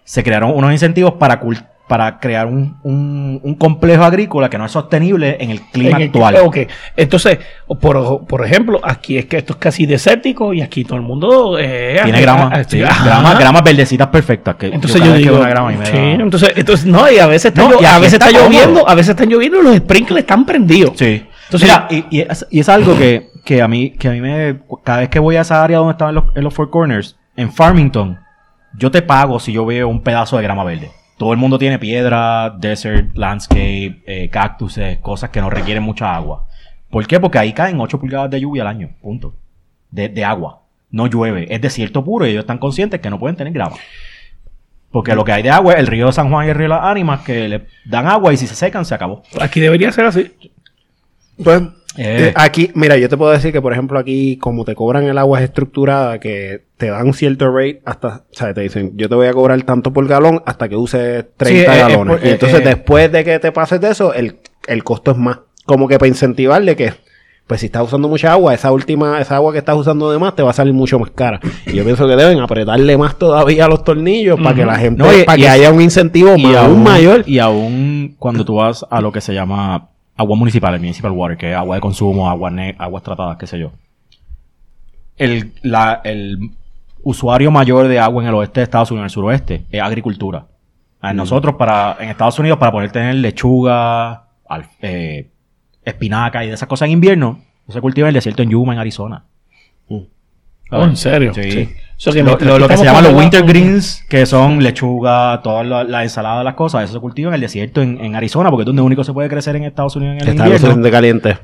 [SPEAKER 2] se crearon unos incentivos para, para crear un, un- un complejo agrícola que no es sostenible en el clima
[SPEAKER 3] En el-
[SPEAKER 2] actual.
[SPEAKER 3] Ok, entonces, por, por ejemplo, aquí es que esto es casi desértico y aquí todo el mundo... eh,
[SPEAKER 2] Tiene
[SPEAKER 3] ah,
[SPEAKER 2] grama,
[SPEAKER 3] ah,
[SPEAKER 2] sí,
[SPEAKER 3] ajá.
[SPEAKER 2] grama, gramas verdecitas perfectas. Que
[SPEAKER 3] Entonces yo, digo,
[SPEAKER 2] veo una grama y me
[SPEAKER 3] sí,
[SPEAKER 2] da-
[SPEAKER 3] entonces, entonces, no, y a veces está,
[SPEAKER 2] No, y
[SPEAKER 3] a veces
[SPEAKER 2] está
[SPEAKER 3] lloviendo, a veces están lloviendo y los sprinkles están prendidos.
[SPEAKER 2] Sí.
[SPEAKER 3] Entonces-
[SPEAKER 2] Mira, y, y es, y es algo que, que a mí, que a mí me, cada vez que voy a esa área donde estaban los, en los Four Corners, en Farmington, yo te pago si yo veo un pedazo de grama verde. Todo el mundo tiene piedra, desert, landscape, eh, cactuses, cosas que no requieren mucha agua. ¿Por qué? Porque ahí caen 8 pulgadas de lluvia al año, punto. De, de agua. No llueve. Es desierto puro y ellos están conscientes que no pueden tener grama. Porque lo que hay de agua es el río de San Juan y el río de las Ánimas que le dan agua y si se secan se acabó.
[SPEAKER 3] Aquí debería ser así.
[SPEAKER 1] Pues,
[SPEAKER 2] Eh.
[SPEAKER 1] eh, aquí, mira, yo te puedo decir que, por ejemplo, aquí, como te cobran el agua es estructurada, que te dan cierto rate hasta, o sea, te dicen, yo te voy a cobrar tanto por galón hasta que uses 30
[SPEAKER 2] Sí, eh,
[SPEAKER 1] galones.
[SPEAKER 2] por-
[SPEAKER 1] y entonces, después de que te pases de eso, el, el costo es más. Como que para incentivarle que, pues si estás usando mucha agua, esa última, esa agua que estás usando de más te va a salir mucho más cara. Y yo pienso que deben apretarle más todavía a los tornillos para que la gente,
[SPEAKER 2] No, y-
[SPEAKER 1] para
[SPEAKER 2] y
[SPEAKER 1] que
[SPEAKER 2] es-
[SPEAKER 1] haya un incentivo
[SPEAKER 2] y
[SPEAKER 1] más,
[SPEAKER 2] aún,
[SPEAKER 1] aún mayor.
[SPEAKER 2] Y aún cuando tú vas a lo que se llama agua municipal, el municipal water, que es agua de consumo, agua ne- aguas tratadas, qué sé yo. El, la- el usuario mayor de agua en el oeste de Estados Unidos, en el suroeste, es agricultura. A Nosotros, para, en Estados Unidos, para poder tener lechuga, al- eh, espinaca y de esas cosas en invierno, no se cultiva en el desierto en Yuma, en Arizona.
[SPEAKER 3] Oh, ¿en serio?
[SPEAKER 2] Sí.
[SPEAKER 3] Sí. Que
[SPEAKER 2] Lo,
[SPEAKER 3] mientras
[SPEAKER 2] lo- lo que se llaman los winter greens, que son lechuga, toda la, la ensalada, las cosas, eso se cultiva en el desierto en, en Arizona, porque es donde único se puede crecer en Estados Unidos en el
[SPEAKER 1] Está lo
[SPEAKER 2] invierno.
[SPEAKER 1] suficiente caliente.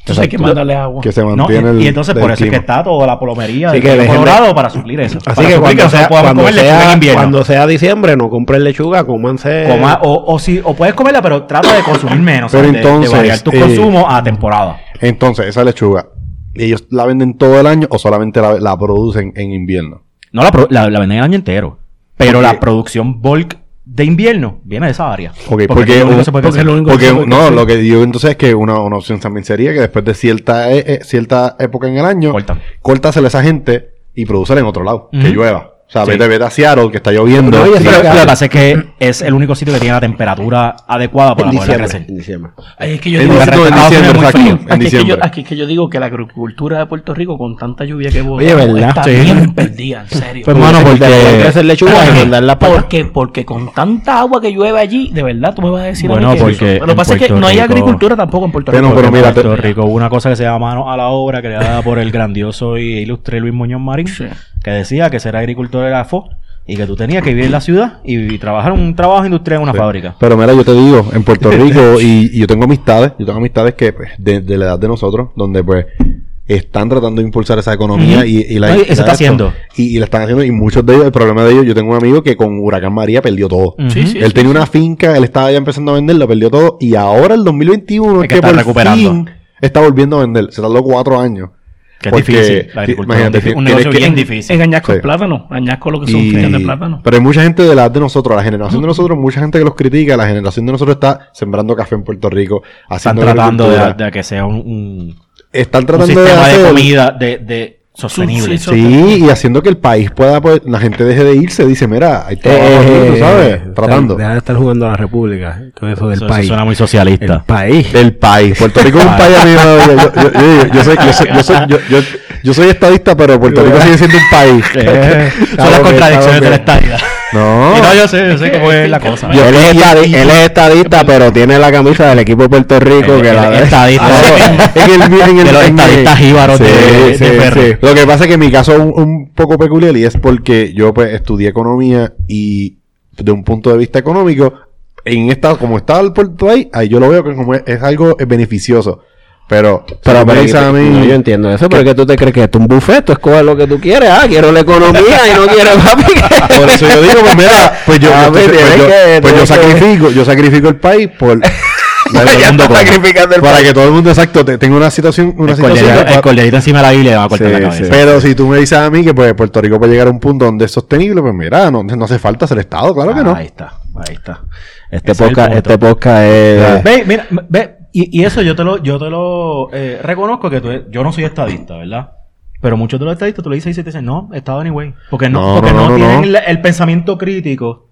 [SPEAKER 3] Entonces hay que mandarle agua.
[SPEAKER 4] Que se
[SPEAKER 2] No,
[SPEAKER 4] mantiene
[SPEAKER 2] y,
[SPEAKER 4] el
[SPEAKER 2] y entonces por eso es que está toda la plomería
[SPEAKER 1] dejen de-
[SPEAKER 2] Colorado para suplir eso.
[SPEAKER 1] Así
[SPEAKER 2] Para
[SPEAKER 1] que cuando sea,
[SPEAKER 2] podamos
[SPEAKER 1] cuando,
[SPEAKER 2] comer lechuga en
[SPEAKER 1] sea,
[SPEAKER 2] invierno.
[SPEAKER 1] cuando sea diciembre, no compren lechuga, cómanse.
[SPEAKER 2] Coma- o, o, si, o puedes comerla, pero trata de consumir menos.
[SPEAKER 4] Pero
[SPEAKER 2] ¿sabes? De-
[SPEAKER 4] entonces,
[SPEAKER 2] de, variar tu
[SPEAKER 4] eh,
[SPEAKER 2] consumo a temporada.
[SPEAKER 4] Entonces, esa lechuga, ¿ellos la venden todo el año o solamente la, la producen en invierno?
[SPEAKER 2] No, la, la, la venden el año entero. Pero la producción bulk de invierno viene de esa área.
[SPEAKER 4] Ok, porque,
[SPEAKER 2] es lo único que se puede
[SPEAKER 3] porque
[SPEAKER 2] crecer.
[SPEAKER 3] lo único-
[SPEAKER 4] porque
[SPEAKER 3] que se puede
[SPEAKER 4] no,
[SPEAKER 3] hacer.
[SPEAKER 4] lo que digo entonces es que una, una opción también sería que después de cierta eh, eh, cierta época en el año,
[SPEAKER 2] Cortan.
[SPEAKER 4] córtasela a esa gente y producir en otro lado, que llueva. O sea,
[SPEAKER 2] Sí.
[SPEAKER 4] vete, vete a Seattle, que está lloviendo.
[SPEAKER 1] No,
[SPEAKER 2] Pero
[SPEAKER 1] lo que
[SPEAKER 2] pasa es que es el único sitio que tiene la temperatura adecuada para
[SPEAKER 1] En
[SPEAKER 2] poder
[SPEAKER 1] diciembre.
[SPEAKER 2] crecer.
[SPEAKER 1] En diciembre.
[SPEAKER 3] Ay, es que yo
[SPEAKER 4] En
[SPEAKER 3] digo,
[SPEAKER 4] diciembre, en
[SPEAKER 2] Estados
[SPEAKER 4] diciembre,
[SPEAKER 2] Unidos es muy
[SPEAKER 4] exacto,
[SPEAKER 2] frío.
[SPEAKER 4] en
[SPEAKER 3] aquí, es que yo, aquí es que yo digo que la agricultura de Puerto Rico, con tanta lluvia que hubo, está
[SPEAKER 2] Sí.
[SPEAKER 3] bien perdida, en serio.
[SPEAKER 2] Pues, mano,
[SPEAKER 1] Porque
[SPEAKER 2] porque-
[SPEAKER 3] porque, porque con tanta agua que llueve allí, de verdad, tú me vas a decir
[SPEAKER 2] Bueno,
[SPEAKER 3] a mí
[SPEAKER 2] porque
[SPEAKER 3] lo que pasa es que no hay agricultura tampoco en Puerto Rico.
[SPEAKER 4] pero mira,
[SPEAKER 2] en Puerto Rico hubo una cosa que se llama Mano a la Obra, creada por el grandioso y ilustre Luis Muñoz Marín, que decía que ser agricultor era fo y que tú tenías que vivir en la ciudad y, y trabajar un trabajo industrial en una
[SPEAKER 4] Sí.
[SPEAKER 2] fábrica.
[SPEAKER 4] Pero mira, yo te digo, en Puerto Rico, y, y yo tengo amistades, yo tengo amistades que, pues, de, de la edad de nosotros, donde, pues, están tratando de impulsar esa economía y, y la
[SPEAKER 2] No, y
[SPEAKER 4] la
[SPEAKER 2] está haciendo.
[SPEAKER 4] Y, la están haciendo, y muchos de ellos, el problema de ellos, yo tengo un amigo que con Huracán María perdió todo.
[SPEAKER 2] Ujú.
[SPEAKER 3] Sí, sí.
[SPEAKER 4] él tenía una finca, él estaba ya empezando a vender, lo perdió todo, y ahora el 2021
[SPEAKER 2] Es que
[SPEAKER 4] que,
[SPEAKER 2] está
[SPEAKER 4] por
[SPEAKER 2] recuperando.
[SPEAKER 4] fin está volviendo a vender. Se tardó cuatro años.
[SPEAKER 2] Que es difícil. La agricultura
[SPEAKER 4] imagínate,
[SPEAKER 2] es un, un negocio
[SPEAKER 4] que-
[SPEAKER 2] bien
[SPEAKER 3] En
[SPEAKER 2] difícil.
[SPEAKER 3] añasco
[SPEAKER 4] Sí.
[SPEAKER 3] es plátano, añasco lo que son
[SPEAKER 4] Y-
[SPEAKER 3] de plátano.
[SPEAKER 4] Pero hay mucha gente de la de nosotros, la generación de nosotros, mucha gente que los critica, la generación de nosotros está sembrando café en Puerto Rico,
[SPEAKER 2] Están tratando de, de que sea un, un-
[SPEAKER 4] Están
[SPEAKER 2] un
[SPEAKER 4] tratando de
[SPEAKER 2] sistema de,
[SPEAKER 4] hacer...
[SPEAKER 2] comida de, de sostenible.
[SPEAKER 3] Sí,
[SPEAKER 4] Sí, y haciendo que el país pueda, pues, la gente deje de irse, dice, mira, hay trabajo
[SPEAKER 1] Eh,
[SPEAKER 4] tú sabes, tratando.
[SPEAKER 1] Deja de estar jugando a la República. Con eso del
[SPEAKER 2] Eso, eso
[SPEAKER 1] país.
[SPEAKER 2] suena muy
[SPEAKER 1] El
[SPEAKER 2] socialista.
[SPEAKER 1] país.
[SPEAKER 4] El país. Puerto Rico es un país amigo. Yo, yo, yo, yo- yo soy, yo, soy, yo, soy, yo, yo- yo soy estadista, pero Puerto Rico sigue siendo un país.
[SPEAKER 2] Eh, son las contradicciones de la estadía.
[SPEAKER 4] No.
[SPEAKER 2] Y no, yo sé, yo sé cómo
[SPEAKER 3] es
[SPEAKER 2] la cosa.
[SPEAKER 1] Él, es estadi- él es estadista, pero tiene la camisa del equipo de Puerto Rico
[SPEAKER 2] Eh,
[SPEAKER 1] que la
[SPEAKER 2] él
[SPEAKER 1] de
[SPEAKER 2] es estadista.
[SPEAKER 4] Ah, no, en el, en el,
[SPEAKER 2] De los
[SPEAKER 4] en el-
[SPEAKER 2] estadistas jíbaros de- de Ferry.
[SPEAKER 4] Lo que pasa es que mi caso es un, un poco peculiar y es porque yo pues estudié economía y de un punto de vista económico, en esta, como está el puerto ahí, ahí yo lo veo que como es, es algo beneficioso. Pero,
[SPEAKER 1] Pero, pero
[SPEAKER 4] a mí-
[SPEAKER 1] no, yo entiendo eso, porque tú te crees que esto es un buffet, tú escoges lo que tú quieres. Ah, quiero la economía y no quiero papi.
[SPEAKER 4] Por eso yo digo, pues mira, pues yo,
[SPEAKER 1] Ah,
[SPEAKER 4] pues,
[SPEAKER 1] pues,
[SPEAKER 4] pues
[SPEAKER 1] tienes
[SPEAKER 4] yo,
[SPEAKER 1] que-
[SPEAKER 4] pues yo
[SPEAKER 1] tienes que-
[SPEAKER 4] sacrifico, yo sacrifico el país por
[SPEAKER 1] Sacrificando el
[SPEAKER 4] para que todo el mundo exacto te- tenga una situación, una
[SPEAKER 2] El
[SPEAKER 4] situación
[SPEAKER 2] encima de la Biblia va a cortar
[SPEAKER 1] Sí,
[SPEAKER 2] la cabeza.
[SPEAKER 1] sí.
[SPEAKER 4] pero si tú me dices a mí que pues Puerto Rico puede llegar a un punto donde es sostenible, pues mira, no, no hace falta ser Estado, claro que no.
[SPEAKER 1] Ahí está, ahí está. Este
[SPEAKER 2] Ese es
[SPEAKER 1] podcast,
[SPEAKER 2] punto.
[SPEAKER 1] este podcast es...
[SPEAKER 2] Ve, mira, ve, y, y eso yo te lo, yo te lo eh, reconozco que tú, yo no soy estadista, ¿verdad? Pero muchos de los estadistas tú le dices y te dicen, no, Estado anyway. Porque no,
[SPEAKER 4] No,
[SPEAKER 2] porque
[SPEAKER 4] no,
[SPEAKER 2] no,
[SPEAKER 4] no,
[SPEAKER 2] tienen
[SPEAKER 4] no.
[SPEAKER 2] El, el pensamiento crítico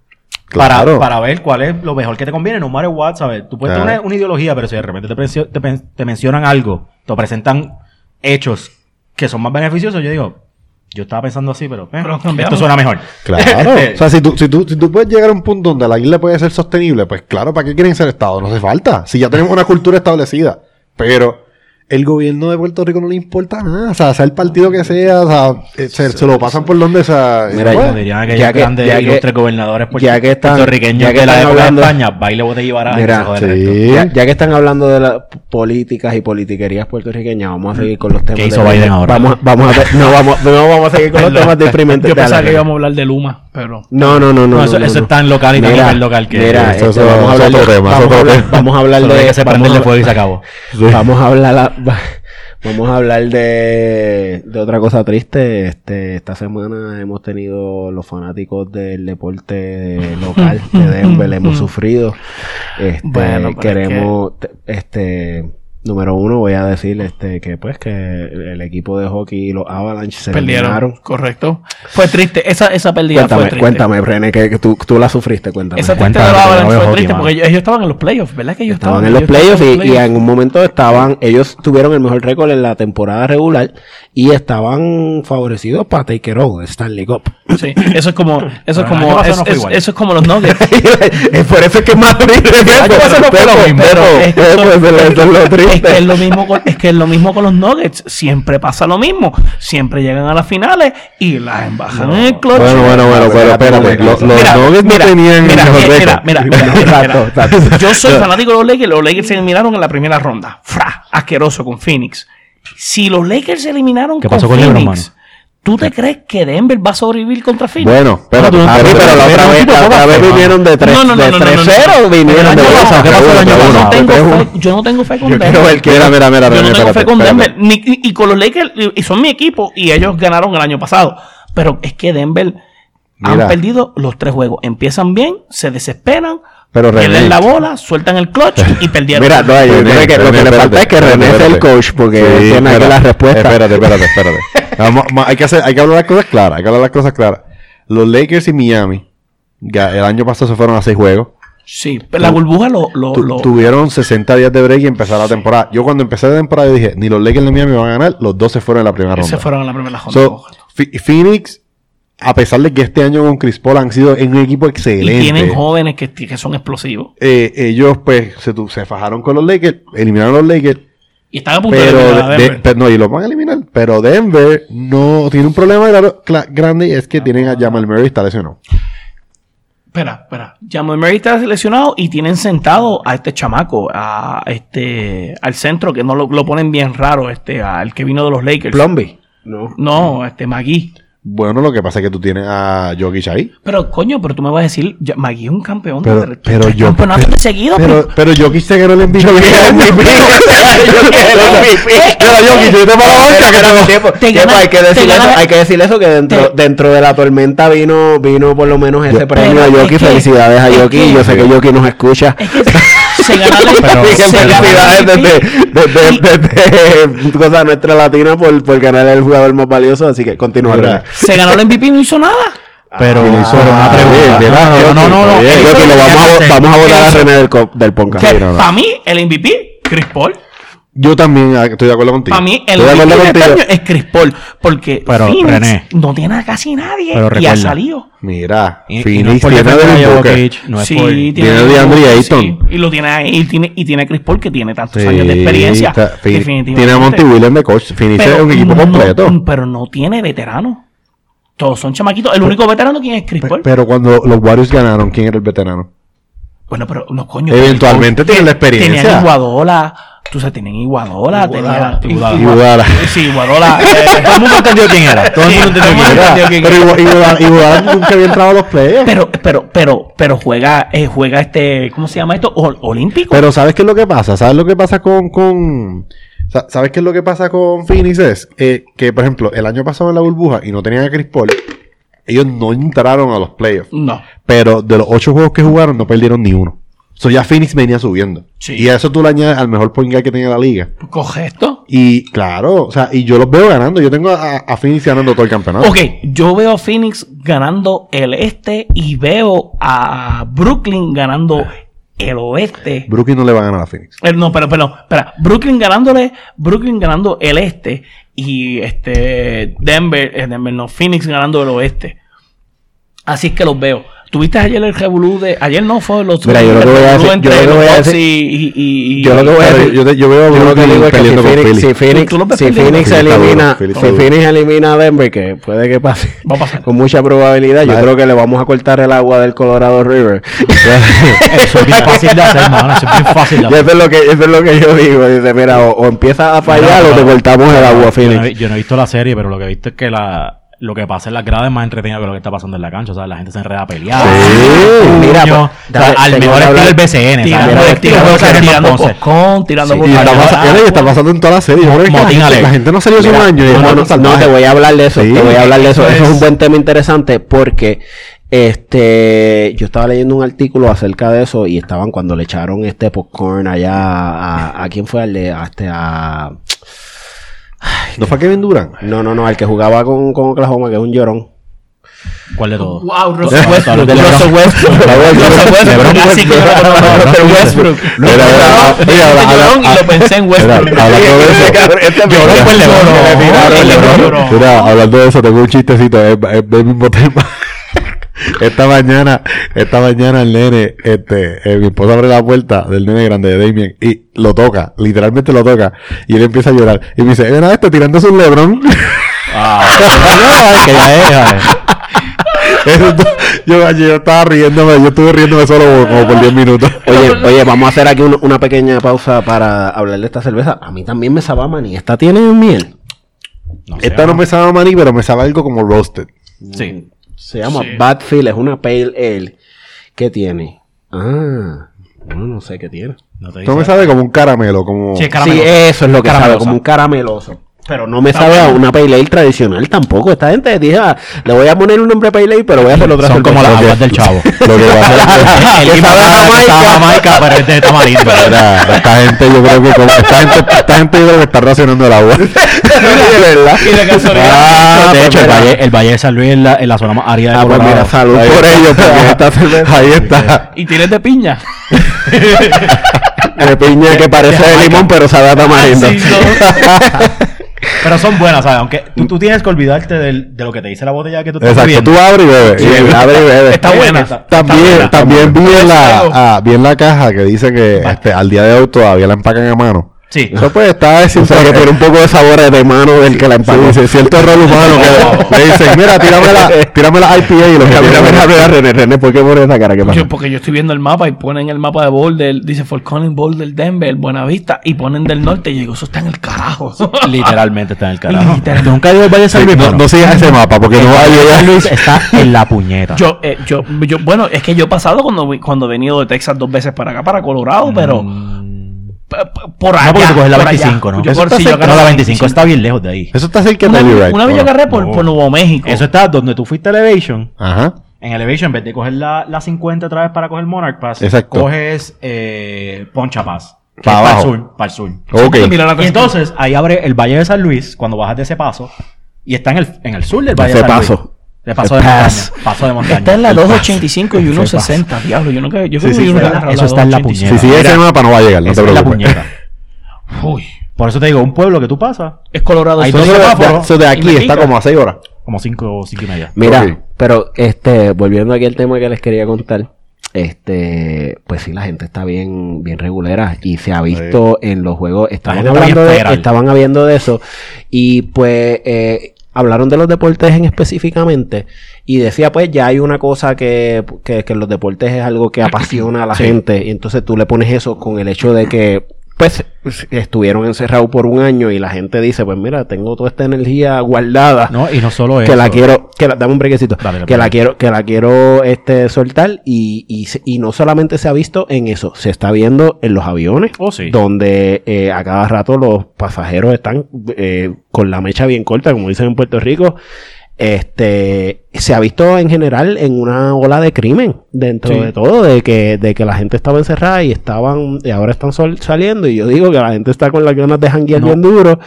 [SPEAKER 4] Claro.
[SPEAKER 2] para, para ver cuál es lo mejor que te conviene, no matter what, ¿sabes? Tú puedes
[SPEAKER 4] Claro.
[SPEAKER 2] tener una, una ideología, pero si de repente te, te, te mencionan algo, te presentan hechos que son más beneficiosos, yo digo, yo estaba pensando así, pero, eh,
[SPEAKER 3] Pero
[SPEAKER 2] esto suena mejor.
[SPEAKER 4] Claro. o sea, si tú, si, tú, si tú puedes llegar a un punto donde la isla puede ser sostenible, pues claro, ¿para qué quieren ser Estado? No hace falta. Si ya tenemos una cultura establecida. Pero el gobierno de Puerto Rico no le importa nada. O sea, sea el partido que sea, o sea, eh, se, se lo pasan por donde, sea...
[SPEAKER 1] Mira,
[SPEAKER 2] Como dirían aquellos
[SPEAKER 1] ya que-
[SPEAKER 2] grandes
[SPEAKER 1] ya que-
[SPEAKER 2] ilustres gobernadores puerto-
[SPEAKER 1] ya que están-
[SPEAKER 2] puertorriqueños
[SPEAKER 1] ya que
[SPEAKER 2] de la
[SPEAKER 1] están
[SPEAKER 2] época
[SPEAKER 1] hablando-
[SPEAKER 2] de España, baile, botella y baraja
[SPEAKER 1] Mira,
[SPEAKER 2] el
[SPEAKER 4] sí.
[SPEAKER 1] Ya, ya que están hablando de las políticas y politiquerías puertorriqueñas, vamos a seguir con los temas.
[SPEAKER 2] ¿Qué hizo
[SPEAKER 1] de-
[SPEAKER 2] Biden ahora?
[SPEAKER 1] Vamos, vamos a ver- no, vamos, no vamos a seguir con los temas deprimentes.
[SPEAKER 3] Yo pensaba que íbamos a hablar de Luma, pero...
[SPEAKER 1] No, no, no, no.
[SPEAKER 2] No, eso,
[SPEAKER 1] no,
[SPEAKER 2] eso
[SPEAKER 1] no.
[SPEAKER 2] es tan local y tan
[SPEAKER 1] Mira,
[SPEAKER 2] hiperlocal que
[SPEAKER 1] mira,
[SPEAKER 4] Eso-
[SPEAKER 1] este, vamos a hablar
[SPEAKER 4] es otro
[SPEAKER 1] de- vamos a hablar- de
[SPEAKER 2] que se
[SPEAKER 1] vamos
[SPEAKER 2] prenderle
[SPEAKER 1] a-
[SPEAKER 2] fuego y se acabó.
[SPEAKER 1] Vamos a hablar vamos a hablar de, de otra cosa triste. Este, esta semana hemos tenido los fanáticos del deporte local de Denver, hemos sufrido. Este,
[SPEAKER 3] Bueno,
[SPEAKER 1] queremos, te- este, número uno voy a decir, este, que pues que el equipo de hockey, los Avalanche se
[SPEAKER 3] Perdieron,
[SPEAKER 1] eliminaron.
[SPEAKER 3] correcto. Fue triste, esa, esa pérdida fue
[SPEAKER 1] Cuéntame,
[SPEAKER 3] triste.
[SPEAKER 1] cuéntame, René, que, que tú, tú la sufriste, cuéntame.
[SPEAKER 3] Esa triste
[SPEAKER 2] Cuéntame,
[SPEAKER 3] de los Avalanche fue
[SPEAKER 2] hockey,
[SPEAKER 3] triste porque ellos, ellos estaban en los playoffs, ¿verdad que ellos
[SPEAKER 1] Estaban
[SPEAKER 3] estaban?
[SPEAKER 1] en los playoffs y, y en un momento estaban, ellos tuvieron el mejor récord en la temporada regular y estaban favorecidos para take it all, Stanley Cup.
[SPEAKER 3] Sí, eso es como, eso es
[SPEAKER 2] Pero el
[SPEAKER 3] como, es-
[SPEAKER 2] no fue
[SPEAKER 3] es- eso es como los Nuggets.
[SPEAKER 1] es por eso es que es más triste.
[SPEAKER 3] fue pero que eso-
[SPEAKER 1] Eso es
[SPEAKER 3] que es lo mismo con, es que es lo mismo con los Nuggets. Siempre pasa lo mismo. Siempre llegan a las finales y las embajan en el clutch.
[SPEAKER 4] Bueno, bueno, bueno, pero espérate. Los, los
[SPEAKER 3] Mira,
[SPEAKER 4] Nuggets
[SPEAKER 3] mira,
[SPEAKER 4] no tenían
[SPEAKER 3] mira,
[SPEAKER 4] el mejor
[SPEAKER 3] mira, mira, mira, mira. Yo soy fanático de los Lakers. Los Lakers se eliminaron en la primera ronda. Fra, asqueroso con Phoenix. Si los Lakers se eliminaron
[SPEAKER 2] ¿Qué
[SPEAKER 3] con
[SPEAKER 2] pasó con LeBron,
[SPEAKER 3] Phoenix, ¿tú te crees que Denver va a sobrevivir contra Phoenix?
[SPEAKER 4] Bueno,
[SPEAKER 2] tú no-
[SPEAKER 1] Ah,
[SPEAKER 4] espérate,
[SPEAKER 1] sí, pero la otra vez, la otra vez vinieron de 3
[SPEAKER 3] No, no,
[SPEAKER 1] 3-0, vinieron de a
[SPEAKER 2] ¿qué pasó el año
[SPEAKER 1] uno,
[SPEAKER 3] yo, no tengo fe, yo no tengo fe con
[SPEAKER 1] Yo
[SPEAKER 3] Denver.
[SPEAKER 1] que-
[SPEAKER 4] Mira, mira, mira,
[SPEAKER 3] Yo no tengo fe con. Denver. Ni- y, y con los Lakers, y son mi equipo, y ellos ganaron el año pasado. Pero es que Denver Han perdido los tres juegos. Empiezan bien, se desesperan,
[SPEAKER 4] Pero René-
[SPEAKER 3] pierden la bola, sueltan el clutch y perdieron.
[SPEAKER 1] Mira, no, yo
[SPEAKER 4] René,
[SPEAKER 1] creo que lo
[SPEAKER 4] René,
[SPEAKER 1] que le falta es que
[SPEAKER 4] espérate,
[SPEAKER 1] René el
[SPEAKER 4] espérate.
[SPEAKER 1] coach, porque
[SPEAKER 4] Sí,
[SPEAKER 1] tiene aquí
[SPEAKER 4] espera,
[SPEAKER 1] la respuesta.
[SPEAKER 4] Espérate, espérate, espérate. Vamos- ma- hay, que hacer, hay que hablar las cosas claras. Hay que hablar las cosas claras. Los Lakers y Miami, el año pasado se fueron a seis juegos.
[SPEAKER 3] Sí, pero la burbuja lo... lo,
[SPEAKER 4] Tu-
[SPEAKER 3] lo-
[SPEAKER 4] Tuvieron 60 días de break y empezar la temporada. Yo cuando empecé la temporada dije, ni los Lakers ni Miami van a ganar, los dos se fueron en la primera
[SPEAKER 3] se
[SPEAKER 4] ronda.
[SPEAKER 3] fueron en la primera ronda.
[SPEAKER 4] So, Phoenix, a pesar de que este año con Chris Paul han sido en un equipo
[SPEAKER 3] y
[SPEAKER 4] excelente.
[SPEAKER 3] tienen jóvenes que, que son explosivos.
[SPEAKER 4] eh, ellos pues se, se fajaron con los Lakers, eliminaron a los Lakers,
[SPEAKER 3] Y están a punto de
[SPEAKER 4] pero,
[SPEAKER 3] eliminar a
[SPEAKER 4] de-
[SPEAKER 3] Denver.
[SPEAKER 4] pero no, y los van a eliminar. Pero Denver no tiene un problema claro- cla- grande y es que tienen a Jamal Murray está lesionado.
[SPEAKER 3] Espera, espera. Jamal Murray está seleccionado y tienen sentado a este chamaco, a este, al centro, que no lo, lo ponen bien raro, este, al que vino de los Lakers.
[SPEAKER 1] Plomby. No.
[SPEAKER 3] No, este, Magui.
[SPEAKER 4] Bueno, lo que pasa es que tú tienes a Jokic ahí.
[SPEAKER 3] Pero, coño, pero tú me vas a decir, ya- Magui es un campeón
[SPEAKER 4] Pero,
[SPEAKER 3] de
[SPEAKER 4] pero yo.
[SPEAKER 3] campeonatos
[SPEAKER 4] pero,
[SPEAKER 3] seguidos.
[SPEAKER 4] pero, pero Jokic se ganó el MVP. Jokic, yo te pongo la banca que te-
[SPEAKER 1] tiempo,
[SPEAKER 3] Te
[SPEAKER 1] tiempo, hay que decir eso, hay que decir eso que dentro,
[SPEAKER 3] te-
[SPEAKER 1] dentro de la tormenta vino, vino por lo menos ese
[SPEAKER 4] Yo-
[SPEAKER 1] premio a
[SPEAKER 3] Pero es que-
[SPEAKER 1] Felicidades a
[SPEAKER 3] es que-
[SPEAKER 1] Yo sé que Yoki nos escucha.
[SPEAKER 3] Es que se gana la
[SPEAKER 1] desde, cosa nuestra latina por, por ganar el jugador más valioso. Así que. René.
[SPEAKER 3] Se ganó el MVP y no hizo nada.
[SPEAKER 2] Pero,
[SPEAKER 1] Ah,
[SPEAKER 2] pero una
[SPEAKER 1] bien,
[SPEAKER 2] pregunta.
[SPEAKER 1] bien,
[SPEAKER 2] No,
[SPEAKER 1] bien,
[SPEAKER 2] no, no,
[SPEAKER 1] lo vamos, a,
[SPEAKER 2] hace.
[SPEAKER 1] vamos a votar a René del, del
[SPEAKER 4] no.
[SPEAKER 3] Para mí, el MVP, Chris Paul.
[SPEAKER 4] Yo también ah, estoy de acuerdo contigo.
[SPEAKER 3] Para mí, el
[SPEAKER 4] Estoy de acuerdo
[SPEAKER 3] MVP de este
[SPEAKER 4] contigo.
[SPEAKER 3] año es Chris Paul. Porque
[SPEAKER 2] Pero,
[SPEAKER 3] Phoenix
[SPEAKER 2] René.
[SPEAKER 3] no tiene a casi nadie.
[SPEAKER 2] Pero
[SPEAKER 3] y ha salido.
[SPEAKER 4] Mira,
[SPEAKER 2] Y- y no es
[SPEAKER 4] Phoenix tiene a
[SPEAKER 2] a
[SPEAKER 4] Devin Booker.
[SPEAKER 2] Jokic, no es
[SPEAKER 3] sí,
[SPEAKER 2] por-
[SPEAKER 4] tiene a DeAndre
[SPEAKER 3] sí,
[SPEAKER 4] Ayton.
[SPEAKER 3] Y lo tiene ahí. Y tiene, y tiene a Chris Paul que tiene tantos
[SPEAKER 4] Sí,
[SPEAKER 3] años de experiencia.
[SPEAKER 4] está- Phoenix-
[SPEAKER 3] definitivamente.
[SPEAKER 4] Tiene a Monty Williams de coach. Phoenix es un equipo
[SPEAKER 3] no-
[SPEAKER 4] completo.
[SPEAKER 3] pero no tiene veterano. Todos son chamaquitos. El único veterano, ¿quién es Chris Paul?
[SPEAKER 4] Pero cuando los Warriors ganaron, ¿quién era el veterano?
[SPEAKER 3] Bueno, pero no, coño.
[SPEAKER 4] Eventualmente tienen la experiencia.
[SPEAKER 3] Tenían Iguadola. Tú sabes, tenían Iguadola.
[SPEAKER 2] Iguodala.
[SPEAKER 3] Sí, Iguadola. eh,
[SPEAKER 2] Todo el mundo entendió quién era. Todo el mundo entendió quién era.
[SPEAKER 4] Pero Iguodala nunca había entrado a los playoffs.
[SPEAKER 3] Pero, pero, pero, pero juega, eh, juega este, ¿cómo se llama esto? Ol- Olímpico.
[SPEAKER 4] Pero ¿sabes qué es lo que pasa? ¿Sabes lo que pasa con... con... sa- ¿Sabes qué es lo que pasa con Phoenix? Es eh, que, por ejemplo, el año pasado en la burbuja y no tenían a Chris Paul, ellos no entraron a los playoffs.
[SPEAKER 3] no.
[SPEAKER 4] Pero de los ocho juegos que jugaron, no perdieron ni uno. So ya Phoenix venía subiendo.
[SPEAKER 3] Sí.
[SPEAKER 4] Y a eso tú le añades al mejor point guard que tenía la liga.
[SPEAKER 3] Coge esto.
[SPEAKER 4] Y claro, o sea, y yo los veo ganando. Yo tengo a, a Phoenix ganando todo el campeonato.
[SPEAKER 3] Ok, yo veo a Phoenix ganando el este y veo a Brooklyn ganando el oeste.
[SPEAKER 4] Brooklyn no le va a ganar a Phoenix.
[SPEAKER 3] Eh, no, pero, pero, espera. Brooklyn ganándole, Brooklyn ganando el este y este Denver, eh, Denver no, Phoenix ganando el oeste. Así es que los veo. ¿Tuviste ayer el revolú de... Ayer no fue los...
[SPEAKER 1] Mira, yo lo que voy a decir- yo lo que voy a decir-
[SPEAKER 3] y, y, y- y-
[SPEAKER 1] Yo lo que voy a decir,
[SPEAKER 4] yo, te- yo veo
[SPEAKER 1] yo lo que digo es que si Phoenix, si Phoenix,
[SPEAKER 3] Tú
[SPEAKER 1] si elimina, si. Phoenix elimina a Denver, que puede que pase
[SPEAKER 3] Va a pasar.
[SPEAKER 1] con mucha probabilidad, yo creo que le vamos a cortar el agua del Colorado River.
[SPEAKER 2] Eso es bien fácil de hacer, mano. Eso es bien fácil de hacer.
[SPEAKER 1] eso es lo que, eso es lo que yo digo. Dice, mira, o, o empiezas a fallar
[SPEAKER 2] No,
[SPEAKER 1] o te cortamos el agua,
[SPEAKER 2] Yo no, he,
[SPEAKER 1] Phoenix.
[SPEAKER 2] yo no he visto la serie, pero lo que he visto es que la, lo que pasa en las gradas es más entretenido que lo que está pasando en la cancha. O sea, la gente se enreda a pelear.
[SPEAKER 1] Sí, mira, pues,
[SPEAKER 2] O sea,
[SPEAKER 1] dale,
[SPEAKER 2] al mejor estilo del BCN.
[SPEAKER 3] Tirando,
[SPEAKER 2] ¿sabes?
[SPEAKER 3] tirando, por
[SPEAKER 4] está, pasando, en toda la serie. La gente, no salió hace un año.
[SPEAKER 1] no, te voy a hablar de eso. Te voy a hablar de eso.
[SPEAKER 3] Eso
[SPEAKER 1] es un buen tema interesante porque este yo estaba leyendo un artículo acerca de eso y estaban cuando le echaron este popcorn allá a, a quién fue al de a este a
[SPEAKER 4] ¿No fue Kevin Durant?
[SPEAKER 1] no no no al que jugaba con, con Oklahoma que es un llorón
[SPEAKER 2] ¿Cuál de todos?
[SPEAKER 3] Wow, Russell Westbrook. Russell. Westbrook. Russell Westbrook. Westbrook. Lo pensé en Westbrook.
[SPEAKER 4] hablando de eso.
[SPEAKER 2] Lloró fue el LeBron.
[SPEAKER 3] Le tiraron el
[SPEAKER 2] LeBron.
[SPEAKER 3] LeBron.
[SPEAKER 4] Mira, hablando de eso, tengo un chistecito, es, es del mismo tema. Esta mañana, esta mañana el nene, este, eh, mi esposa abre la puerta del nene grande de Damien y lo toca, literalmente lo toca, y él empieza a llorar. Y me dice, ven a este tirándose un lebrón.
[SPEAKER 2] Ah, que ya es.
[SPEAKER 4] Eso to- yo, yo estaba riéndome, yo estuve riéndome solo como por 10 minutos.
[SPEAKER 1] oye oye vamos a hacer aquí un- una pequeña pausa para hablar de esta cerveza a mí también me sabe maní esta tiene miel
[SPEAKER 2] No
[SPEAKER 4] Esta no me sabe maní, pero me sabe algo como roasted.
[SPEAKER 2] Sí.
[SPEAKER 1] Se llama
[SPEAKER 3] Sí.
[SPEAKER 1] Badfield es una pale ale ¿qué tiene? ah bueno, no sé qué tiene
[SPEAKER 2] No te
[SPEAKER 4] Esto me sabe como un caramelo, como...
[SPEAKER 2] Sí, es
[SPEAKER 1] Sí, eso es lo que sabe, como un carameloso. Pero no me sabe a una pale ale tradicional tampoco. Esta gente dije, ah, le voy a poner un nombre pale ale, pero voy a hacer otra
[SPEAKER 2] Son como las aguas del chavo.
[SPEAKER 4] Lo que pasa es
[SPEAKER 1] Que sabe a Jamaica.
[SPEAKER 2] pero es de tamarindo.
[SPEAKER 4] esta gente yo creo que esta gente, esta gente yo creo que está racionando el agua.
[SPEAKER 1] de verdad.
[SPEAKER 3] Y de casualidad.
[SPEAKER 1] Ah,
[SPEAKER 2] de
[SPEAKER 1] pues
[SPEAKER 2] hecho, el valle, el Valle de San Luis es la, en la zona más árida de
[SPEAKER 1] Ah, pues mira, salud
[SPEAKER 4] Ahí
[SPEAKER 1] por ellos,
[SPEAKER 4] Ahí está.
[SPEAKER 3] Y tienes de piña.
[SPEAKER 1] de piña que parece de limón, pero sabe a tamarindo.
[SPEAKER 2] Pero son buenas, ¿sabes? Aunque tú, tú tienes que olvidarte del- de lo que te dice la botella que tú estás
[SPEAKER 4] Exacto,
[SPEAKER 2] bebiendo.
[SPEAKER 4] tú abres y bebes.
[SPEAKER 1] Sí,
[SPEAKER 4] Y-
[SPEAKER 1] abre y bebe.
[SPEAKER 3] Está buena.
[SPEAKER 2] Está-
[SPEAKER 4] También,
[SPEAKER 3] buena.
[SPEAKER 4] también vi en la, ah, vi en la caja que dice que este, al día de hoy todavía la empacan a mano.
[SPEAKER 2] Sí.
[SPEAKER 4] Eso pues está
[SPEAKER 1] O sea, que tiene un poco de sabor de mano del que la empacó.
[SPEAKER 4] Sí, sí, cierto error humano que le dicen, mira, tírame la, tírame la IPA y lo que
[SPEAKER 1] Mira, mira, mira, mira, René, René, ¿por qué pone esa cara? ¿Qué pasa?
[SPEAKER 3] Yo- porque yo estoy viendo el mapa y ponen el mapa de Boulder, dice Fort Collins, Boulder, Denver, Buenavista, y ponen del norte y yo digo, eso está en el carajo.
[SPEAKER 2] Literalmente está en el carajo.
[SPEAKER 3] Literalmente.
[SPEAKER 2] ¿Tú nunca has ido al Valle de San
[SPEAKER 4] Sí,
[SPEAKER 2] Luis?
[SPEAKER 4] no, no sigas ese mapa porque no va a
[SPEAKER 2] San. Luis está en la puñeta.
[SPEAKER 3] Yo, eh, yo, yo, bueno, es que yo he pasado cuando, cuando he venido de Texas dos veces para acá, para Colorado, pero p- por allá.
[SPEAKER 2] No, porque tú coges la
[SPEAKER 3] por allá.
[SPEAKER 2] 25, ¿no?
[SPEAKER 3] Yo
[SPEAKER 2] Eso
[SPEAKER 3] por-
[SPEAKER 2] está
[SPEAKER 3] yo
[SPEAKER 2] cerca- no, la 25 está bien lejos de ahí.
[SPEAKER 4] Eso está cerca
[SPEAKER 3] Una,
[SPEAKER 4] de Telluride.
[SPEAKER 3] una vez yo agarré por,
[SPEAKER 2] No.
[SPEAKER 3] por Nuevo México.
[SPEAKER 2] Eso está donde tú fuiste a Elevation.
[SPEAKER 4] Ajá.
[SPEAKER 2] En Elevation, en vez de coger la, la 50 otra vez para coger Monarch Pass,
[SPEAKER 4] Exacto.
[SPEAKER 2] coges eh, Poncha Pass. Para el sur. Para el sur.
[SPEAKER 4] Ok.
[SPEAKER 3] Mira la
[SPEAKER 2] Y entonces ahí abre el Valle de San Luis cuando bajas de ese paso. Y está en el, en el sur del Valle
[SPEAKER 1] Ese
[SPEAKER 2] de San
[SPEAKER 1] paso.
[SPEAKER 2] Luis. De paso
[SPEAKER 1] El
[SPEAKER 2] de
[SPEAKER 1] pass.
[SPEAKER 2] montaña. Paso de montaña.
[SPEAKER 3] Está en la
[SPEAKER 2] El pass.
[SPEAKER 3] 285 y 160, diablo. Yo nunca, yo creo
[SPEAKER 4] Sí,
[SPEAKER 3] que
[SPEAKER 4] sí,
[SPEAKER 3] yo
[SPEAKER 4] sí,
[SPEAKER 3] agarrado
[SPEAKER 2] eso está en la
[SPEAKER 3] 285.
[SPEAKER 4] Si sigue ese mapa no va a llegar, no te
[SPEAKER 2] Esa es la
[SPEAKER 4] preocupes.
[SPEAKER 2] puñeta.
[SPEAKER 3] Uy,
[SPEAKER 2] Por eso te digo, un pueblo que tú pasas,
[SPEAKER 3] es Colorado.
[SPEAKER 2] Hay
[SPEAKER 3] sí.
[SPEAKER 2] dos
[SPEAKER 4] Eso de-
[SPEAKER 2] semáforos
[SPEAKER 4] eso de aquí está como a 6 horas.
[SPEAKER 2] como 5 o 5 y media.
[SPEAKER 1] Mira,
[SPEAKER 4] Ok.
[SPEAKER 1] pero este, volviendo aquí al tema que les quería contar, este, pues sí, la gente está bien, bien regulera y se ha visto en los juegos, estaban
[SPEAKER 2] está
[SPEAKER 1] hablando de, estaban hablando de eso y pues eh, hablaron de los deportes en específicamente y decía pues ya hay una cosa que, que, que los deportes es algo que apasiona a la
[SPEAKER 2] Sí.
[SPEAKER 1] gente y entonces tú le pones eso con el hecho de que pues estuvieron encerrados por un año y la gente dice pues mira tengo toda esta energía guardada
[SPEAKER 2] No, y no solo eso.
[SPEAKER 1] que la quiero, que la, dame un brequecito,
[SPEAKER 2] Dale,
[SPEAKER 1] que la quiero, que la quiero este soltar y, y, y no solamente se ha visto en eso, se está viendo en los aviones,
[SPEAKER 2] Oh, sí.
[SPEAKER 1] donde eh, a cada rato los pasajeros están eh, con la mecha bien corta, como dicen en Puerto Rico. Este se ha visto en general en una ola de crimen dentro
[SPEAKER 2] Sí.
[SPEAKER 1] de todo, de que, de que la gente estaba encerrada y estaban, y ahora están sol- saliendo, y yo digo que la gente está con las ganas de janguear
[SPEAKER 2] No.
[SPEAKER 1] bien duro.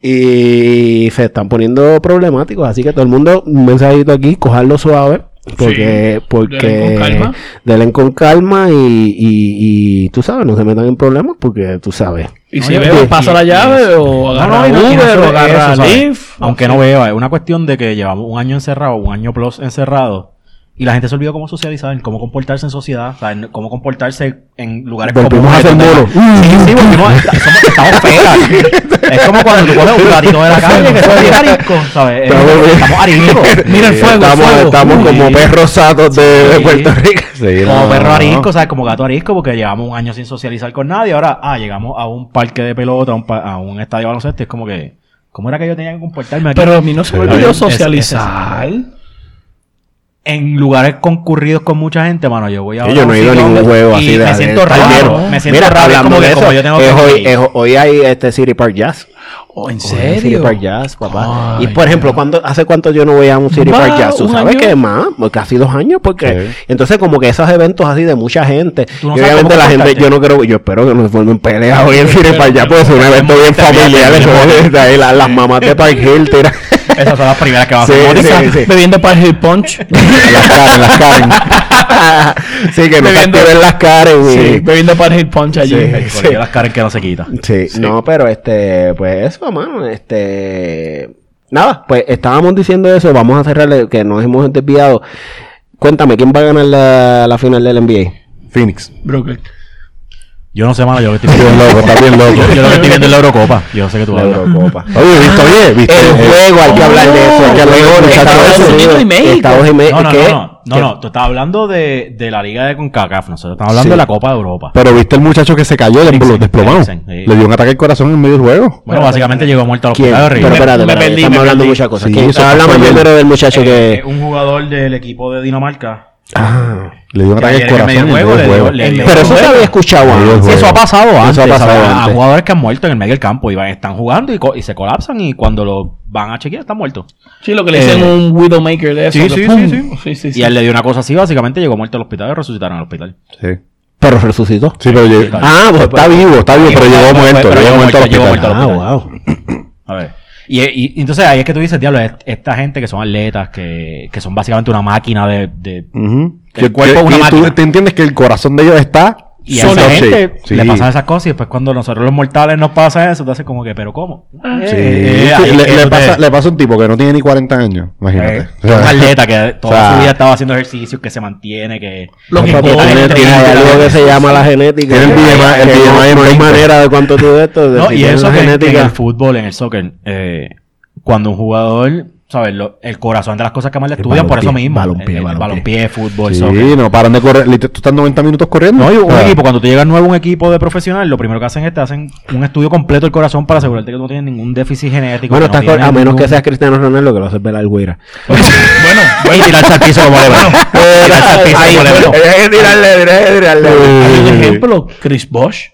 [SPEAKER 1] Y se están poniendo problemáticos, así que todo el mundo, un mensajito aquí, cojarlo suave, porque, porque
[SPEAKER 3] denle con calma.
[SPEAKER 1] denle con calma y, y, y tú sabes, no se metan en problemas, porque tú sabes.
[SPEAKER 3] Y
[SPEAKER 2] No,
[SPEAKER 3] si bebe, pasa la llave o
[SPEAKER 2] No,
[SPEAKER 3] agarra
[SPEAKER 2] no, no-
[SPEAKER 3] Uber o agarra
[SPEAKER 2] eso.
[SPEAKER 3] Lyft.
[SPEAKER 2] Aunque no veo, es una cuestión de que llevamos un año encerrado, un año plus encerrado. Y la gente se olvidó cómo socializar, en cómo comportarse en sociedad, o sea, en cómo comportarse en lugares
[SPEAKER 1] Volvimos a monos.
[SPEAKER 2] Sí, sí, volvimos somos- estamos feas. es como cuando tú coges un gatito de la calle que son bien arisco, ¿sabes? Eh,
[SPEAKER 1] Estamos-
[SPEAKER 2] ariscos.
[SPEAKER 3] Mira el fuego, el
[SPEAKER 1] Estamos,
[SPEAKER 3] fuego.
[SPEAKER 1] estamos como perros satos de. Puerto Rico.
[SPEAKER 4] Sí,
[SPEAKER 2] Como
[SPEAKER 4] no,
[SPEAKER 2] perro
[SPEAKER 4] no.
[SPEAKER 2] arisco, ¿sabes? Como gato arisco, porque llevamos un año sin socializar con nadie. Ahora, ah, llegamos a un parque de pelota, a un, a un estadio de baloncesto. Es como que, ¿cómo era que yo tenía que comportarme aquí?
[SPEAKER 3] Pero a mí no se me olvidó
[SPEAKER 2] es- es-
[SPEAKER 3] socializar.
[SPEAKER 2] En lugares concurridos con mucha gente, mano, yo voy a
[SPEAKER 1] yo no he ido a ningún juego así de
[SPEAKER 2] me siento raro, me siento
[SPEAKER 1] Mira,
[SPEAKER 2] raro, es
[SPEAKER 1] hablando
[SPEAKER 2] como
[SPEAKER 1] de
[SPEAKER 2] que
[SPEAKER 1] eso,
[SPEAKER 2] como yo tengo
[SPEAKER 1] es
[SPEAKER 2] que
[SPEAKER 1] hoy, es- hoy hay este City Park Jazz.
[SPEAKER 3] Oh, ¿En
[SPEAKER 1] hay City
[SPEAKER 3] serio?
[SPEAKER 1] Park Jazz, papá.
[SPEAKER 3] Ay,
[SPEAKER 1] y por ejemplo, ¿cuándo, ¿hace cuánto yo no voy a un City Park Jazz? ¿Tú sabes
[SPEAKER 3] año.
[SPEAKER 1] que más? Pues Casi dos años, porque
[SPEAKER 4] Sí.
[SPEAKER 1] entonces como que esos eventos así de mucha gente,
[SPEAKER 2] no
[SPEAKER 1] obviamente la gente, yo no creo, yo espero que no se formen peleas hoy en City Park Jazz, porque es un evento bien familiar, las mamás de Park Hill tiran.
[SPEAKER 2] Esas son las primeras que van a hacer.
[SPEAKER 1] sí, sí.
[SPEAKER 3] Bebiendo Park Hill Punch.
[SPEAKER 4] Las Karen, las Karen.
[SPEAKER 1] sí, que no
[SPEAKER 3] Bebiendo-
[SPEAKER 1] activen las caras y...
[SPEAKER 3] Sí, bebiendo Park Hill Punch allí.
[SPEAKER 2] Las Karen que no se quita.
[SPEAKER 1] Sí, no, pero este, pues eso, mano, este, nada, pues estábamos diciendo eso, vamos a cerrarle, que nos hemos desviado. Cuéntame, ¿quién va a ganar la, la final del NBA?
[SPEAKER 4] Phoenix.
[SPEAKER 3] Brooklyn.
[SPEAKER 2] Yo no sé, mano, yo lo que estoy
[SPEAKER 4] Bien
[SPEAKER 2] viendo.
[SPEAKER 4] loco, está bien loco.
[SPEAKER 2] Yo, yo lo que estoy viendo es la Eurocopa. Yo sé que tú
[SPEAKER 1] La
[SPEAKER 2] hablas.
[SPEAKER 1] Eurocopa.
[SPEAKER 4] Oye, ¿viste? Oye, ¿viste?
[SPEAKER 1] El juego, hay que hablar de eso, hay que hablar de
[SPEAKER 4] Estados
[SPEAKER 1] Estados
[SPEAKER 3] Unidos y México.
[SPEAKER 1] Estados Unidos
[SPEAKER 2] No, no,
[SPEAKER 1] ¿qué?
[SPEAKER 2] no, no, no,
[SPEAKER 1] ¿Qué?
[SPEAKER 2] no, tú estás hablando de, de la liga de CONCACAF, nosotros estamos hablando
[SPEAKER 1] Sí.
[SPEAKER 2] de la Copa de Europa.
[SPEAKER 4] Pero viste el muchacho que se cayó del
[SPEAKER 2] Eriksen,
[SPEAKER 4] desplomado.
[SPEAKER 2] Eriksen, sí.
[SPEAKER 4] Le dio un ataque al corazón en medio del juego.
[SPEAKER 2] Bueno, básicamente llegó muerto al
[SPEAKER 1] ¿Quién?
[SPEAKER 2] hospital
[SPEAKER 1] Pero espérate,
[SPEAKER 3] Me
[SPEAKER 1] espérate,
[SPEAKER 3] perdí,
[SPEAKER 1] estamos
[SPEAKER 3] me
[SPEAKER 1] hablando de muchas cosas.
[SPEAKER 4] Sí, ayer.
[SPEAKER 1] primero del muchacho
[SPEAKER 2] Eh,
[SPEAKER 1] que...
[SPEAKER 2] un jugador del equipo de Dinamarca
[SPEAKER 1] Ah,
[SPEAKER 4] Le dio un
[SPEAKER 2] Que
[SPEAKER 4] ataque al corazón
[SPEAKER 2] medio
[SPEAKER 4] en el
[SPEAKER 2] juego dio-
[SPEAKER 4] juego.
[SPEAKER 2] le dio-
[SPEAKER 1] Pero eso se había escuchado antes.
[SPEAKER 2] Sí, eso ha pasado
[SPEAKER 1] Eso
[SPEAKER 2] antes.
[SPEAKER 1] ha pasado
[SPEAKER 2] ¿sabes? A
[SPEAKER 1] antes.
[SPEAKER 2] jugadores que han muerto en el medio del campo y van, están jugando y, co- y se colapsan y cuando lo van a chequear están muertos.
[SPEAKER 3] Sí, lo que le dicen
[SPEAKER 2] Eh,
[SPEAKER 3] un Widowmaker de eso.
[SPEAKER 2] sí, sí, sí, sí.
[SPEAKER 3] sí.
[SPEAKER 2] Y él le dio una cosa así, básicamente llegó muerto al hospital y resucitaron al hospital.
[SPEAKER 4] Sí.
[SPEAKER 1] Pero resucitó.
[SPEAKER 4] Sí, pero llegó-
[SPEAKER 1] Ah, pues
[SPEAKER 4] está vivo, está vivo, pero llegó
[SPEAKER 2] Pero-
[SPEAKER 4] muerto.
[SPEAKER 2] pero
[SPEAKER 4] Llegó muerto al hospital.
[SPEAKER 1] Ah, wow.
[SPEAKER 2] A ver. Y, y- y entonces ahí es que tú dices, diablo, est- esta gente que son atletas, que, que son básicamente una máquina de... de-
[SPEAKER 4] Ujú.
[SPEAKER 2] El cuerpo es una
[SPEAKER 4] y tú
[SPEAKER 2] máquina.
[SPEAKER 4] te entiendes que el corazón de ellos está
[SPEAKER 2] y a
[SPEAKER 4] solo
[SPEAKER 2] esa gente.
[SPEAKER 4] Sí.
[SPEAKER 2] le pasan esas cosas y después cuando nosotros los mortales nos pasa eso, te haces como que, ¿pero cómo?
[SPEAKER 4] Sí.
[SPEAKER 2] Eh,
[SPEAKER 4] Sí,
[SPEAKER 2] es
[SPEAKER 4] le, le
[SPEAKER 2] te-
[SPEAKER 4] pasa, le pasa a un tipo que no tiene ni 40 años. Imagínate.
[SPEAKER 2] Eh,
[SPEAKER 4] O sea,
[SPEAKER 2] un atleta que toda
[SPEAKER 4] o sea,
[SPEAKER 2] su vida estaba haciendo ejercicios, que se mantiene, que...
[SPEAKER 3] Lo que
[SPEAKER 1] tiene, algo que se llama la genética.
[SPEAKER 4] Tiene el
[SPEAKER 1] no-
[SPEAKER 4] BMI en
[SPEAKER 1] no hay
[SPEAKER 4] 20.
[SPEAKER 1] manera de cuánto tú de esto. de
[SPEAKER 2] No,
[SPEAKER 1] si
[SPEAKER 2] y eso que, que en
[SPEAKER 1] genética.
[SPEAKER 2] el fútbol, en el soccer, eh, cuando un jugador, ¿sabes? Lo- el corazón de las cosas que más le
[SPEAKER 1] El
[SPEAKER 2] estudian por eso mismo.
[SPEAKER 1] balompié,
[SPEAKER 2] el, el
[SPEAKER 1] balompié.
[SPEAKER 2] balompié, fútbol,
[SPEAKER 4] sí,
[SPEAKER 2] soccer.
[SPEAKER 4] no paran de correr. Tú estás 90 minutos corriendo.
[SPEAKER 2] No, y un
[SPEAKER 4] sea,
[SPEAKER 2] equipo, cuando tú llegas nuevo a un equipo de profesional, lo primero que hacen es te hacen un estudio completo del corazón para asegurarte que tú no tienes ningún déficit genético.
[SPEAKER 1] Bueno,
[SPEAKER 2] no
[SPEAKER 1] a menos
[SPEAKER 2] ningún-
[SPEAKER 1] que seas Cristiano Ronaldo, que lo haces ver al Guira.
[SPEAKER 3] Bueno,
[SPEAKER 2] tirarse al como Lebron. Tirarse al piso como Lebron.
[SPEAKER 3] bueno. Un
[SPEAKER 4] Sí.
[SPEAKER 3] ejemplo, Chris Bosh,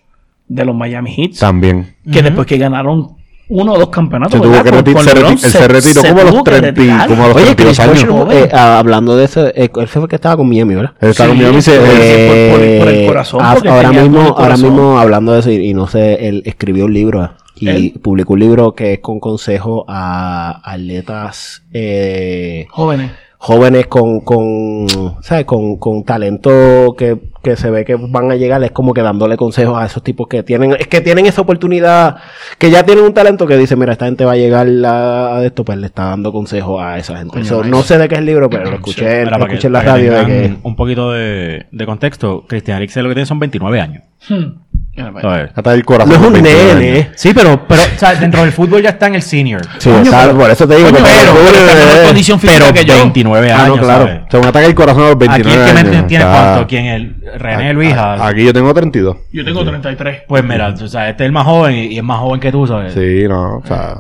[SPEAKER 3] de los Miami Heat,
[SPEAKER 4] También.
[SPEAKER 3] que después que ganaron uno o dos campeonatos,
[SPEAKER 4] Se se reti- retiró como a los
[SPEAKER 3] tuvo que
[SPEAKER 4] 30 y-
[SPEAKER 3] retirar.
[SPEAKER 4] como a los
[SPEAKER 1] Oye,
[SPEAKER 4] 32
[SPEAKER 1] Chris
[SPEAKER 4] años.
[SPEAKER 1] Eh, hablando de eso, eh, él fue que estaba con Miami, ¿verdad?
[SPEAKER 4] Él está con
[SPEAKER 3] Sí,
[SPEAKER 4] Miami y se-
[SPEAKER 3] sí,
[SPEAKER 4] eh,
[SPEAKER 3] sí, por- por- por el
[SPEAKER 1] Eh,
[SPEAKER 3] corazón,
[SPEAKER 1] ah,
[SPEAKER 3] porque
[SPEAKER 1] ahora mismo, ahora mismo hablando de eso y, y no sé, él escribió un libro y
[SPEAKER 3] ¿Él?
[SPEAKER 1] publicó un libro que es con consejo a atletas eh,
[SPEAKER 3] Jóvenes.
[SPEAKER 1] Jóvenes con, con, ¿sabes? Con, con talento que, que se ve que van a llegar, es como que dándole consejos a esos tipos que tienen, es que tienen esa oportunidad, que ya tienen un talento que dice, mira, esta gente va a llegar a, a esto, pues le está dando consejos a esa gente.
[SPEAKER 3] Coño,
[SPEAKER 1] So, no sé de qué es el libro, pero lo escuché, lo
[SPEAKER 2] que-
[SPEAKER 1] escuché en la radio de que...
[SPEAKER 2] Un poquito de, de contexto. Cristian Eriksen lo que tiene son 29 años.
[SPEAKER 3] Hmm. Mira, vaya.
[SPEAKER 2] ¿sabes?
[SPEAKER 4] Hasta el corazón.
[SPEAKER 1] No es un
[SPEAKER 4] 29 años.
[SPEAKER 1] nene.
[SPEAKER 2] Sí, pero, pero o sea, dentro del fútbol ya está en el senior.
[SPEAKER 1] Sí,
[SPEAKER 3] Coño,
[SPEAKER 1] está-
[SPEAKER 3] pero-
[SPEAKER 1] por eso te digo que
[SPEAKER 3] pero- pero está en mejor
[SPEAKER 1] eh,
[SPEAKER 3] condición física
[SPEAKER 2] Pero
[SPEAKER 3] que yo.
[SPEAKER 2] 29
[SPEAKER 1] Ah,
[SPEAKER 2] años,
[SPEAKER 1] no, claro.
[SPEAKER 2] ¿sabes?
[SPEAKER 4] O sea, un ataque al corazón a los
[SPEAKER 2] Aquí
[SPEAKER 4] 29
[SPEAKER 2] el que
[SPEAKER 4] años.
[SPEAKER 2] tiene
[SPEAKER 4] Está-
[SPEAKER 2] cuánto, ¿quién? El René Luis.
[SPEAKER 4] a- Aquí yo tengo 32.
[SPEAKER 3] Yo tengo 33.
[SPEAKER 2] Pues mira, o sea, este es el más joven y, y es más joven que tú, ¿sabes?
[SPEAKER 4] Sí, no, o sea...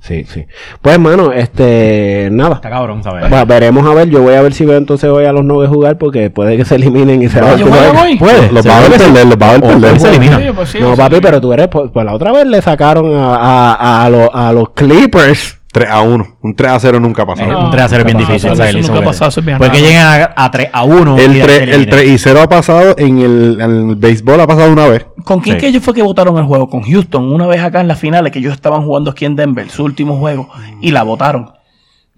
[SPEAKER 1] Sí, sí. Pues, hermano, este, nada.
[SPEAKER 2] Está cabrón, ¿sabes?
[SPEAKER 1] Va- veremos a ver, yo voy a ver si veo entonces hoy a los nueve jugar porque puede que se eliminen y se
[SPEAKER 3] Ah, yo juego hoy.
[SPEAKER 2] Puede.
[SPEAKER 4] Los va a perder, los va a perder.
[SPEAKER 2] se elimina.
[SPEAKER 3] Sí, pues sí,
[SPEAKER 1] No,
[SPEAKER 3] pues
[SPEAKER 1] papi,
[SPEAKER 3] sí.
[SPEAKER 1] pero tú eres, pues, pues la otra vez le sacaron a, a, a, los- a los Clippers.
[SPEAKER 4] 3 a 1. Un 3 a 0 nunca ha pasado.
[SPEAKER 3] No,
[SPEAKER 2] un 3 a 0 es bien difícil.
[SPEAKER 3] eso nunca
[SPEAKER 2] que-
[SPEAKER 3] pasado, eso es bien
[SPEAKER 2] Porque
[SPEAKER 3] raro.
[SPEAKER 2] lleguen a, a 3 a 1.
[SPEAKER 4] El
[SPEAKER 2] y
[SPEAKER 4] 3,
[SPEAKER 2] se
[SPEAKER 4] el 3 y 0 ha pasado en el, en el béisbol, ha pasado una vez.
[SPEAKER 3] ¿Con quién
[SPEAKER 2] Sí.
[SPEAKER 3] que ellos fue que votaron el juego? Con Houston, una vez acá en las finales que ellos estaban jugando aquí en Denver, su último juego, y la votaron.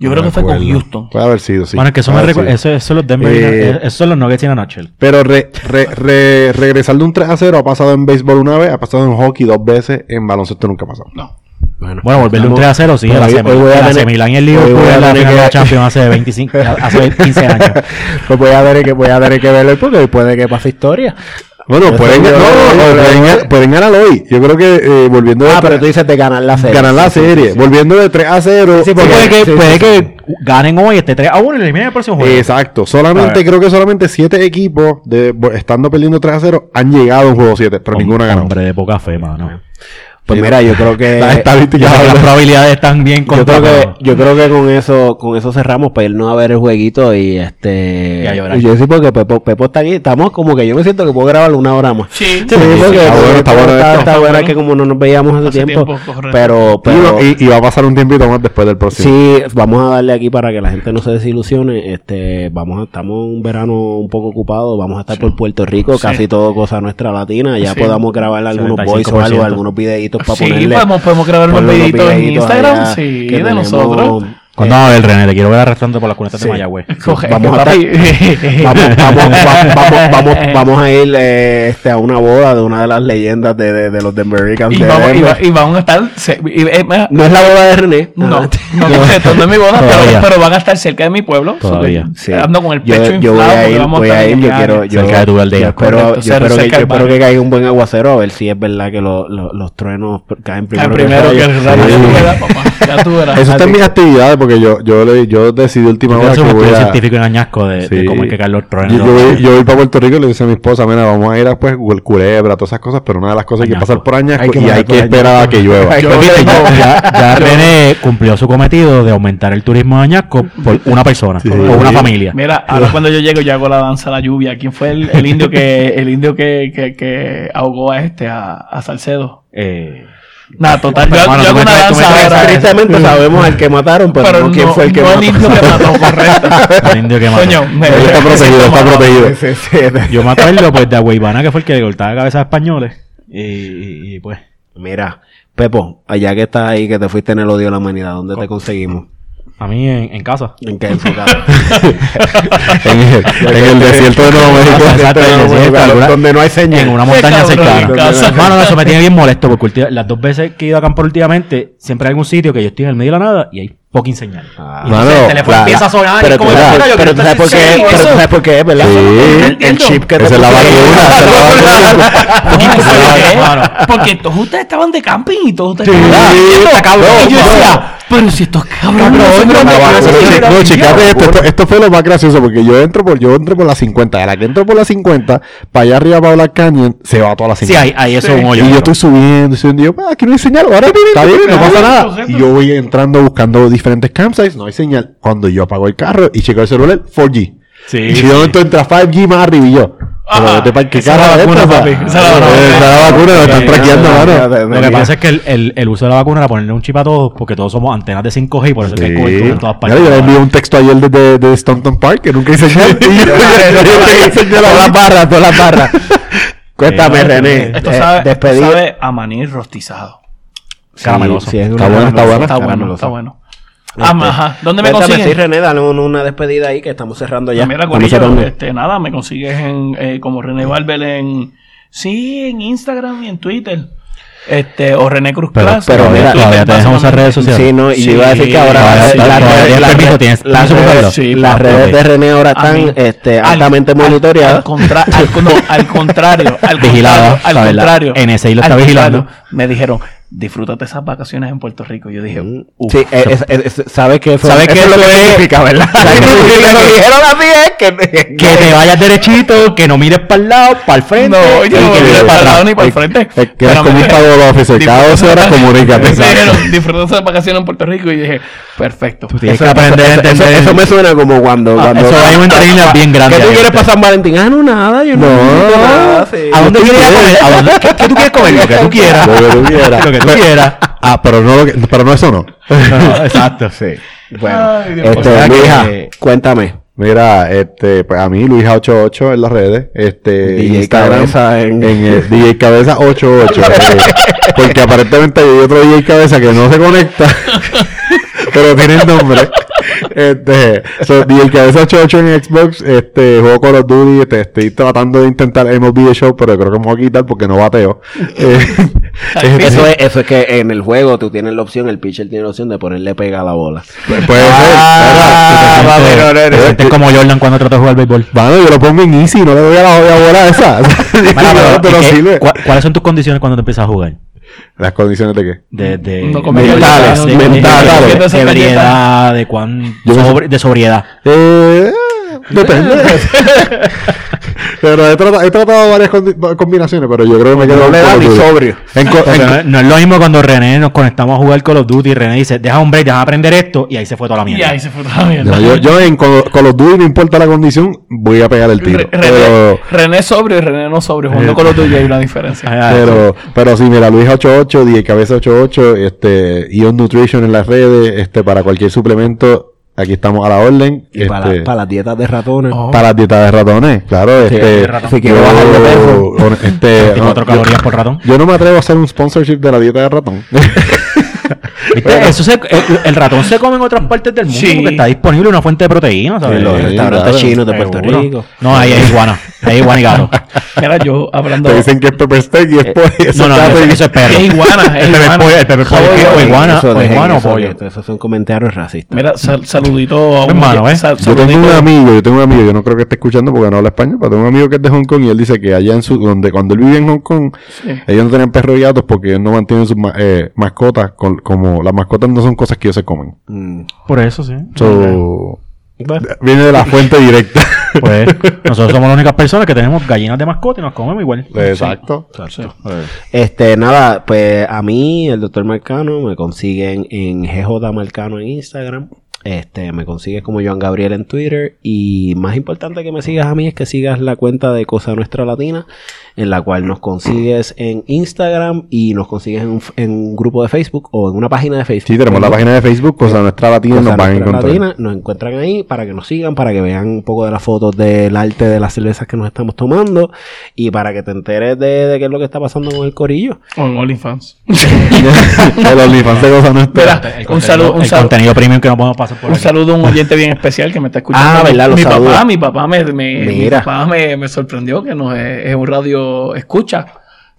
[SPEAKER 3] Yo creo que fue con. Houston.
[SPEAKER 4] Puede haber sido, sí.
[SPEAKER 2] Bueno, es que eso me
[SPEAKER 4] sido.
[SPEAKER 2] Eso, eso los Denver.
[SPEAKER 4] Eh,
[SPEAKER 2] Esos son los Nuggets en la nutshell.
[SPEAKER 4] Pero re, re, re- regresar de un 3 a 0 ha pasado en béisbol una vez, ha pasado en hockey dos veces, en baloncesto nunca ha pasado.
[SPEAKER 3] No.
[SPEAKER 1] Bueno,
[SPEAKER 2] Bueno, volverle un 3 a 0, sí.
[SPEAKER 1] Hoy-
[SPEAKER 2] a la
[SPEAKER 1] hoy
[SPEAKER 2] semi-
[SPEAKER 1] voy a
[SPEAKER 2] a la
[SPEAKER 1] tener-
[SPEAKER 2] Semilan y el
[SPEAKER 1] hoy
[SPEAKER 2] Liverpool
[SPEAKER 1] voy a
[SPEAKER 2] en la
[SPEAKER 1] tener
[SPEAKER 2] final de la
[SPEAKER 1] que-
[SPEAKER 2] Champions hace 25, hace 15 años.
[SPEAKER 1] pues voy a tener que, voy a tener que verlo hoy porque hoy puede que pase historia.
[SPEAKER 4] Bueno, pueden, no, no, pueden, ganar hoy. Yo creo que eh, volviendo de
[SPEAKER 1] Ah, pero tú dices de ganar la serie.
[SPEAKER 4] ganar la
[SPEAKER 1] sí,
[SPEAKER 4] serie,
[SPEAKER 1] sí, sí.
[SPEAKER 4] volviendo de 3 a 0.
[SPEAKER 1] Sí, porque-
[SPEAKER 2] puede que,
[SPEAKER 1] sí,
[SPEAKER 2] puede
[SPEAKER 1] sí,
[SPEAKER 2] que ganen hoy este 3 a 1 y eliminen el próximo juego.
[SPEAKER 4] Exacto, solamente creo que solamente 7 equipos de estando perdiendo 3 a 0 han llegado a un juego 7, pero ninguno ha ganado.
[SPEAKER 2] Hombre de poca fe, mano.
[SPEAKER 1] Pues mira, yo creo que...
[SPEAKER 4] Las estadísticas
[SPEAKER 2] probabilidades están bien
[SPEAKER 1] Yo creo que,
[SPEAKER 2] contadas.
[SPEAKER 1] yo creo que con eso, con eso cerramos para irnos a ver el jueguito y este.
[SPEAKER 2] Y a llorar.
[SPEAKER 1] y yo sí porque Pepo, Pepo está aquí, estamos como que yo me siento que puedo grabar una hora más.
[SPEAKER 3] Sí,
[SPEAKER 1] Sí,
[SPEAKER 3] sí,
[SPEAKER 1] porque
[SPEAKER 4] está bueno, está bueno
[SPEAKER 1] está, está bueno
[SPEAKER 3] bueno.
[SPEAKER 1] que como no nos veíamos hace,
[SPEAKER 3] Hace
[SPEAKER 1] tiempo,
[SPEAKER 3] tiempo,
[SPEAKER 1] pero, pero
[SPEAKER 4] y- y va a pasar un tiempito más después del próximo.
[SPEAKER 1] sí, vamos a darle aquí para que la gente no se desilusione, este, vamos a, estamos en un verano un poco ocupado, vamos a estar por Puerto Rico,
[SPEAKER 3] Sí.
[SPEAKER 1] casi todo cosa nuestra latina, ya
[SPEAKER 3] Sí.
[SPEAKER 1] podamos grabar algunos voice o
[SPEAKER 2] 75%.
[SPEAKER 1] algo, algunos videitos para
[SPEAKER 3] Sí,
[SPEAKER 1] ponerle.
[SPEAKER 3] podemos, podemos grabar unos videitos en Instagram,
[SPEAKER 1] allá
[SPEAKER 3] sí, de nosotros.
[SPEAKER 2] ¿Cuándo va a ver, René? Te quiero ver arrastrando por las cunetas de Mayagüez.
[SPEAKER 1] Vamos a vamos, vamos, va- vamos, vamos, vamos a ir eh, este, a una boda de una de las leyendas de, los Denver Nuggets
[SPEAKER 3] y, vamos, vamos a estar. eh,
[SPEAKER 1] No es la boda de René.
[SPEAKER 3] no, no, no, es mi boda, pero, van a estar cerca de mi pueblo.
[SPEAKER 2] Todavía.
[SPEAKER 3] Ando con el pecho
[SPEAKER 1] yo voy
[SPEAKER 3] inflado.
[SPEAKER 1] a
[SPEAKER 3] porque
[SPEAKER 1] ir,
[SPEAKER 3] vamos
[SPEAKER 1] voy a ir, yo quiero,
[SPEAKER 2] Cerca de tu aldea.
[SPEAKER 1] yo espero, que, caiga un buen aguacero a ver si es verdad que lo- lo- los truenos caen primero,
[SPEAKER 3] que el rayo.
[SPEAKER 4] Eso está en mis actividades, porque yo, yo, le, yo decidí última
[SPEAKER 2] Yo
[SPEAKER 4] hora
[SPEAKER 2] soy
[SPEAKER 4] que
[SPEAKER 2] un
[SPEAKER 4] voy a...
[SPEAKER 2] científico en añasco de, de
[SPEAKER 4] Sí.
[SPEAKER 2] cómo hay que caer los
[SPEAKER 4] Yo, yo voy, yo voy para Puerto Rico y le dice a mi esposa, mira, vamos a ir a pues el culebra, todas esas cosas, pero una de las cosas hay que
[SPEAKER 2] Añasco.
[SPEAKER 4] pasar por Añasco
[SPEAKER 1] Hay que
[SPEAKER 4] y hay que esperar a que llueva.
[SPEAKER 2] Viste, ya, ya- ya René cumplió su cometido de aumentar el turismo de Añasco por una persona
[SPEAKER 4] Sí.
[SPEAKER 2] o una familia.
[SPEAKER 3] Mira, ahora cuando yo llego, yo hago la danza a la lluvia. ¿Quién fue el, el indio que el indio que, que, que ahogó a este, a, a Salcedo?
[SPEAKER 2] Eh,
[SPEAKER 3] Nada, total,
[SPEAKER 2] Pero,
[SPEAKER 3] yo,
[SPEAKER 2] hermano,
[SPEAKER 3] yo hago una danza
[SPEAKER 2] traes-
[SPEAKER 3] ahora.
[SPEAKER 1] Tristemente sabemos al que mataron, pero,
[SPEAKER 3] Pero
[SPEAKER 1] no quién fue el que
[SPEAKER 3] no
[SPEAKER 1] mató.
[SPEAKER 3] el indio que mató, correcto.
[SPEAKER 2] el indio que mató.
[SPEAKER 3] Coño, me-
[SPEAKER 4] Él está protegido, está protegido.
[SPEAKER 1] Sí, sí, sí.
[SPEAKER 2] Yo me acuerdo pues de Agüeybana que fue el que le cortaba cabeza a españoles. Y, y- y, pues,
[SPEAKER 1] Mira, Pepo, allá que estás ahí, que te fuiste en el odio de la humanidad, ¿dónde te conseguimos?
[SPEAKER 2] A mí en, en casa.
[SPEAKER 1] ¿En qué en su casa?
[SPEAKER 4] en, el, en el desierto de Nuevo México.
[SPEAKER 2] Exacto, en el desierto,
[SPEAKER 1] donde no hay señal.
[SPEAKER 2] En una montaña cercana. Hermano, eso me tiene bien molesto porque las dos veces que he ido a acampar últimamente, siempre hay algún sitio que yo estoy en el medio de la nada y hay fucking señal.
[SPEAKER 1] Ah.
[SPEAKER 2] Y entonces
[SPEAKER 4] Mano,
[SPEAKER 2] el teléfono
[SPEAKER 4] la-
[SPEAKER 2] empieza a sonar y
[SPEAKER 1] Pero,
[SPEAKER 2] como,
[SPEAKER 1] tú sabes-
[SPEAKER 2] "Mira, yo
[SPEAKER 1] pero
[SPEAKER 2] quiero
[SPEAKER 1] tú sabes por qué, pero tú
[SPEAKER 2] serio".
[SPEAKER 1] sabes por qué, ¿verdad?
[SPEAKER 4] Sí.
[SPEAKER 1] El, el chip que te
[SPEAKER 4] es la vacuna, la.
[SPEAKER 3] Porque todos ustedes estaban de camping y todos ustedes estaban
[SPEAKER 4] cabrón,
[SPEAKER 3] Y yo decía, pero si estos cabrones
[SPEAKER 2] Cabrón,
[SPEAKER 3] no
[SPEAKER 4] chicate esto, esto, esto fue lo más gracioso porque yo entro por, yo entro por la 50. A la que entro por la 50, para allá arriba para Black Canyon, se va toda la 50.
[SPEAKER 2] Sí, ahí, ahí eso es un hoyo.
[SPEAKER 4] y yo estoy subiendo, subiendo, y yo, "Ah, aquí no hay señal, ahora está bien, no pasa nada. Y yo voy entrando buscando diferentes campsites, no hay señal. Cuando yo apago el carro y checo el celular, 4G.
[SPEAKER 2] Sí,
[SPEAKER 4] y
[SPEAKER 2] sí.
[SPEAKER 4] de momento entra 5G más arriba y yo. Pero
[SPEAKER 3] Ajá.
[SPEAKER 4] vete pa'l que
[SPEAKER 3] Esa la
[SPEAKER 4] cara
[SPEAKER 3] vacuna, papi. Esa la vacuna.
[SPEAKER 4] Esa es la vacuna, nos están
[SPEAKER 2] Sí,
[SPEAKER 4] traqueando, mano.
[SPEAKER 2] Lo que pasa es que el, el, el uso de la vacuna era ponerle un chip a todos porque todos somos antenas de 5G y por eso es que hay cobertura en todas partes.
[SPEAKER 4] yo le envié un texto ayer desde de, Staunton Park que nunca hice señal. Yo- yo- yo
[SPEAKER 1] Todas las barras, todas las barras. Cuéntame,
[SPEAKER 2] Sí,
[SPEAKER 1] René.
[SPEAKER 3] Esto
[SPEAKER 1] eh,
[SPEAKER 3] sabe, esto
[SPEAKER 1] despedir.
[SPEAKER 3] sabe a maní rostizado.
[SPEAKER 2] Carameloso.
[SPEAKER 1] Sí, es
[SPEAKER 4] Está bueno, está bueno.
[SPEAKER 3] Está bueno, está bueno.
[SPEAKER 1] Este,
[SPEAKER 3] Ah, ajá. ¿Dónde me consiguen?
[SPEAKER 1] sí, René, dale un- una despedida ahí que estamos cerrando ya.
[SPEAKER 3] Pues mira, Corillo,
[SPEAKER 1] cerrando.
[SPEAKER 3] este, nada, me consigues en, eh, como René Barber en, sí, en Instagram y en Twitter. Este, o René Cruz
[SPEAKER 2] Pero-
[SPEAKER 3] Class.
[SPEAKER 1] pero mira,
[SPEAKER 2] todavía tenemos esas redes sociales.
[SPEAKER 1] Sí, no, y
[SPEAKER 3] Sí,
[SPEAKER 1] iba a decir que ahora las, redes- de René ahora
[SPEAKER 3] mí-
[SPEAKER 1] están este,
[SPEAKER 3] al-
[SPEAKER 1] altamente
[SPEAKER 3] al-
[SPEAKER 1] monitoreadas.
[SPEAKER 3] Al, contra- al, no, al contrario, al
[SPEAKER 2] Vigilada,
[SPEAKER 3] contrario, al contrario.
[SPEAKER 2] NSA lo está vigilando.
[SPEAKER 3] Me dijeron, disfrútate esas vacaciones en Puerto Rico. Yo dije, uf.
[SPEAKER 1] Sí, eh, es- es- es- ¿sabes qué?
[SPEAKER 2] ¿Sabes qué
[SPEAKER 1] es lo que
[SPEAKER 2] eso
[SPEAKER 1] significa, verdad?
[SPEAKER 2] ¿Sabes significa
[SPEAKER 1] Lo
[SPEAKER 2] que-
[SPEAKER 1] dijeron que...
[SPEAKER 2] Que te vayas derechito, que no mires para el lado, para el frente.
[SPEAKER 3] No, yo no
[SPEAKER 2] que mires
[SPEAKER 3] para el lado ni para el frente.
[SPEAKER 4] Que eres como un pago officer. Cada dos horas comunícate.
[SPEAKER 3] Me esas vacaciones en Puerto Rico. Y dije, perfecto.
[SPEAKER 1] Eso-
[SPEAKER 2] que aprender a
[SPEAKER 1] eso- eso-
[SPEAKER 2] entender.
[SPEAKER 1] Eso me suena como cuando...
[SPEAKER 2] Ah,
[SPEAKER 1] cuando
[SPEAKER 2] eso hay un interlínea bien grande
[SPEAKER 1] ¿Qué tú quieres para San Valentín? Ah, no, nada. Yo no.
[SPEAKER 2] ¿A dónde quieres ir a comer? ¿A dónde- ¿Qué, qué tú quieres comer? Lo que tú quieras.
[SPEAKER 4] Lo que tú quieras.
[SPEAKER 2] Que tú quieras.
[SPEAKER 4] Ah, pero no, lo que- pero no eso no.
[SPEAKER 2] No, exacto.
[SPEAKER 1] Sí. Bueno,
[SPEAKER 3] Ay,
[SPEAKER 1] este.
[SPEAKER 2] O sea
[SPEAKER 1] Luija,
[SPEAKER 2] que-
[SPEAKER 1] cuéntame.
[SPEAKER 4] Mira, este, pues a mí, Luija88 en las redes, este,
[SPEAKER 1] DJ
[SPEAKER 4] Instagram,
[SPEAKER 1] Cabeza en-
[SPEAKER 4] eh, DJ Cabeza 88, eh, porque aparentemente hay otro DJ Cabeza que no se conecta, pero tiene el nombre. Este, so, DJ Cabeza 88 en Xbox, este, juego Call of Duty, este, estoy tratando de intentar MLB The Show, pero creo que me voy a quitar porque no bateo. Eh,
[SPEAKER 1] Eso es, eso es que en el juego tú tienes la opción, el pitcher tiene la opción de ponerle pega a la bola.
[SPEAKER 4] puede ser,
[SPEAKER 1] Ah,
[SPEAKER 2] como Jordan cuando trata de jugar béisbol.
[SPEAKER 4] Mano, yo lo pongo en easy, no le doy a la jodida bola esa.
[SPEAKER 2] Mira, pero,
[SPEAKER 4] pero
[SPEAKER 2] ¿y qué-
[SPEAKER 4] sirve.
[SPEAKER 2] cua- ¿Cuáles son tus condiciones cuando te empiezas a jugar?
[SPEAKER 4] ¿Las condiciones de qué?
[SPEAKER 2] De, de,
[SPEAKER 3] No
[SPEAKER 1] Mentales,
[SPEAKER 2] de,
[SPEAKER 3] no-
[SPEAKER 2] de-
[SPEAKER 1] mentales.
[SPEAKER 2] de, de ebriedad, de cuán sobre- de sobriedad.
[SPEAKER 4] Eh, depende. pero he tratado, he tratado varias combinaciones, pero yo creo que me quedo
[SPEAKER 1] No le da
[SPEAKER 4] Call of
[SPEAKER 1] ni
[SPEAKER 4] Duty.
[SPEAKER 1] sobrio.
[SPEAKER 4] En en-
[SPEAKER 2] no, no es lo mismo cuando René nos conectamos a jugar Call of Duty y René dice, deja un break, deja aprender esto y ahí se fue toda la
[SPEAKER 3] Y
[SPEAKER 2] mierda.
[SPEAKER 3] ahí se fue toda la mierda.
[SPEAKER 4] yo, yo en Call, Call of Duty, no importa la condición, voy a pegar el tiro.
[SPEAKER 3] Re-
[SPEAKER 4] Pero,
[SPEAKER 3] René, sobrio y René no sobrio. Jugando con los tuyos hay una diferencia.
[SPEAKER 2] Ah,
[SPEAKER 4] pero, pero sí, mira, Luis88, DJ Cabeza 88, este, Ion Nutrition en las redes, este, para cualquier suplemento, aquí estamos a la orden.
[SPEAKER 1] Y para,
[SPEAKER 4] este,
[SPEAKER 1] la- para las dietas de ratones.
[SPEAKER 3] Oh.
[SPEAKER 4] Para las dietas de ratones, claro. este,
[SPEAKER 2] de ratón.
[SPEAKER 1] Si quiero
[SPEAKER 4] yo-
[SPEAKER 1] bajar de peso.
[SPEAKER 4] Este,
[SPEAKER 2] 24
[SPEAKER 4] no,
[SPEAKER 2] calorías
[SPEAKER 4] yo,
[SPEAKER 2] por ratón.
[SPEAKER 4] yo no me atrevo a hacer un sponsorship de la dieta de ratón.
[SPEAKER 2] ¿Viste? Eso se- el, el ratón se come en otras partes del mundo
[SPEAKER 3] Sí.
[SPEAKER 2] porque está disponible una fuente de proteína, ¿sabes?
[SPEAKER 1] En los
[SPEAKER 4] Sí,
[SPEAKER 1] restaurantes chinos de Puerto. Rico.
[SPEAKER 2] No, ahí hay iguana. Ahí hay iguana y gato.
[SPEAKER 3] Mira, yo hablando.
[SPEAKER 4] Te dicen que es pepper steak y es pollo.
[SPEAKER 2] Eh, No, no, eso, eso es perro.
[SPEAKER 3] Es iguana, es
[SPEAKER 2] el pepper
[SPEAKER 3] iguana.
[SPEAKER 2] pollo, el pepper pollo
[SPEAKER 3] Pollo,
[SPEAKER 2] es o iguana,
[SPEAKER 1] Eso,
[SPEAKER 2] o iguana o
[SPEAKER 1] eso,
[SPEAKER 2] pollo.
[SPEAKER 1] Esos son comentarios racistas.
[SPEAKER 3] Mira, sal- saludito a un
[SPEAKER 2] Hermano, ¿eh?
[SPEAKER 3] sal-
[SPEAKER 4] Yo tengo un amigo, yo tengo un amigo, yo no creo que esté escuchando porque no habla español, pero tengo un amigo que es de Hong Kong y él dice que allá en su, donde cuando él vivía en Hong Kong,
[SPEAKER 3] Sí.
[SPEAKER 4] ellos no tenían perros y gatos porque ellos no mantienen sus eh, mascotas con, como las mascotas no son cosas que ellos se comen.
[SPEAKER 1] Mm.
[SPEAKER 2] Por eso, sí.
[SPEAKER 4] So,
[SPEAKER 1] Bueno,
[SPEAKER 4] viene de la fuente directa.
[SPEAKER 2] Pues nosotros somos las únicas personas que tenemos gallinas de mascota y nos comemos igual.
[SPEAKER 4] Exacto.
[SPEAKER 1] Este, nada, pues a mí, el doctor Marcano, me consiguen en GJ Marcano en Instagram. Este, me consigues como Joan Gabriel en Twitter. Y más importante que me sigas a mí es que sigas la cuenta de Cosa Nuestra Latina, en la cual nos consigues en Instagram y nos consigues en un, en un grupo de Facebook o en una página de Facebook.
[SPEAKER 4] Sí, tenemos la página de Facebook, Cosa Nuestra Latina,
[SPEAKER 1] Cosa
[SPEAKER 4] nos van a encontrar.
[SPEAKER 1] Latina, nos encuentran ahí para que nos sigan, para que vean un poco de las fotos del arte de las cervezas que nos estamos tomando y para que te enteres de, de qué es lo que está pasando con el corillo.
[SPEAKER 3] O en OnlyFans.
[SPEAKER 4] el OnlyFans de Cosa Nuestra.
[SPEAKER 3] Mira,
[SPEAKER 2] El
[SPEAKER 3] un saludo, un
[SPEAKER 2] el
[SPEAKER 3] saludo.
[SPEAKER 2] contenido premium que no podemos pasar por
[SPEAKER 3] Un
[SPEAKER 2] aquí.
[SPEAKER 3] saludo a un oyente bien especial que me está escuchando.
[SPEAKER 1] Ah,
[SPEAKER 3] Mi-
[SPEAKER 1] ¿verdad? Los
[SPEAKER 3] Mi
[SPEAKER 1] saludos.
[SPEAKER 3] papá, mi papá me, me- mi papá me, me sorprendió que nos es, es un radio escucha.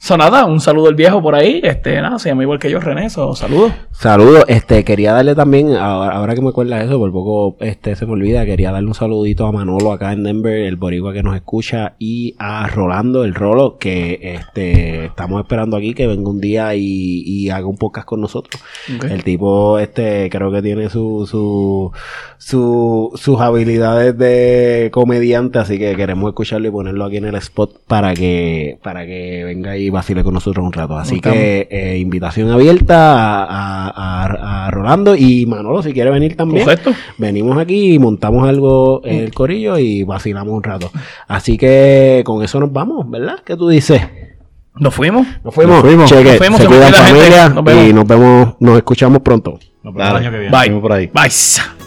[SPEAKER 3] So, nada, un saludo al viejo por ahí. Este, nada, se llama igual que yo, René. So, saludos.
[SPEAKER 1] Saludos, este, quería darle también, ahora, ahora que me acuerdas eso, por poco este se me olvida, quería darle un saludito a Manolo acá en Denver, el boricua que nos escucha, y a Rolando, el Rolo, que este estamos esperando aquí que venga un día y, y haga un podcast con nosotros. El tipo, este, creo que tiene su, su, su, sus habilidades de comediante, así que queremos escucharlo y ponerlo aquí en el spot para que, para que venga y vacile con nosotros un rato. Así
[SPEAKER 3] Estamos.
[SPEAKER 1] que, eh, invitación abierta a, a, a- a Rolando y Manolo, si quiere venir también.
[SPEAKER 3] Correcto.
[SPEAKER 1] Venimos aquí y montamos algo en el corillo y vacilamos un rato. Así que con eso nos vamos, ¿verdad? ¿Qué tú dices?
[SPEAKER 3] Nos fuimos.
[SPEAKER 1] Nos fuimos.
[SPEAKER 4] Nos fuimos.
[SPEAKER 1] Cheque,
[SPEAKER 3] Nos fuimos,
[SPEAKER 1] se cuidan familia
[SPEAKER 3] Nos vemos.
[SPEAKER 1] y nos vemos, nos escuchamos pronto.
[SPEAKER 2] Nos vemos el año que viene.
[SPEAKER 3] Bye.
[SPEAKER 4] Vemos por ahí.
[SPEAKER 3] Bye.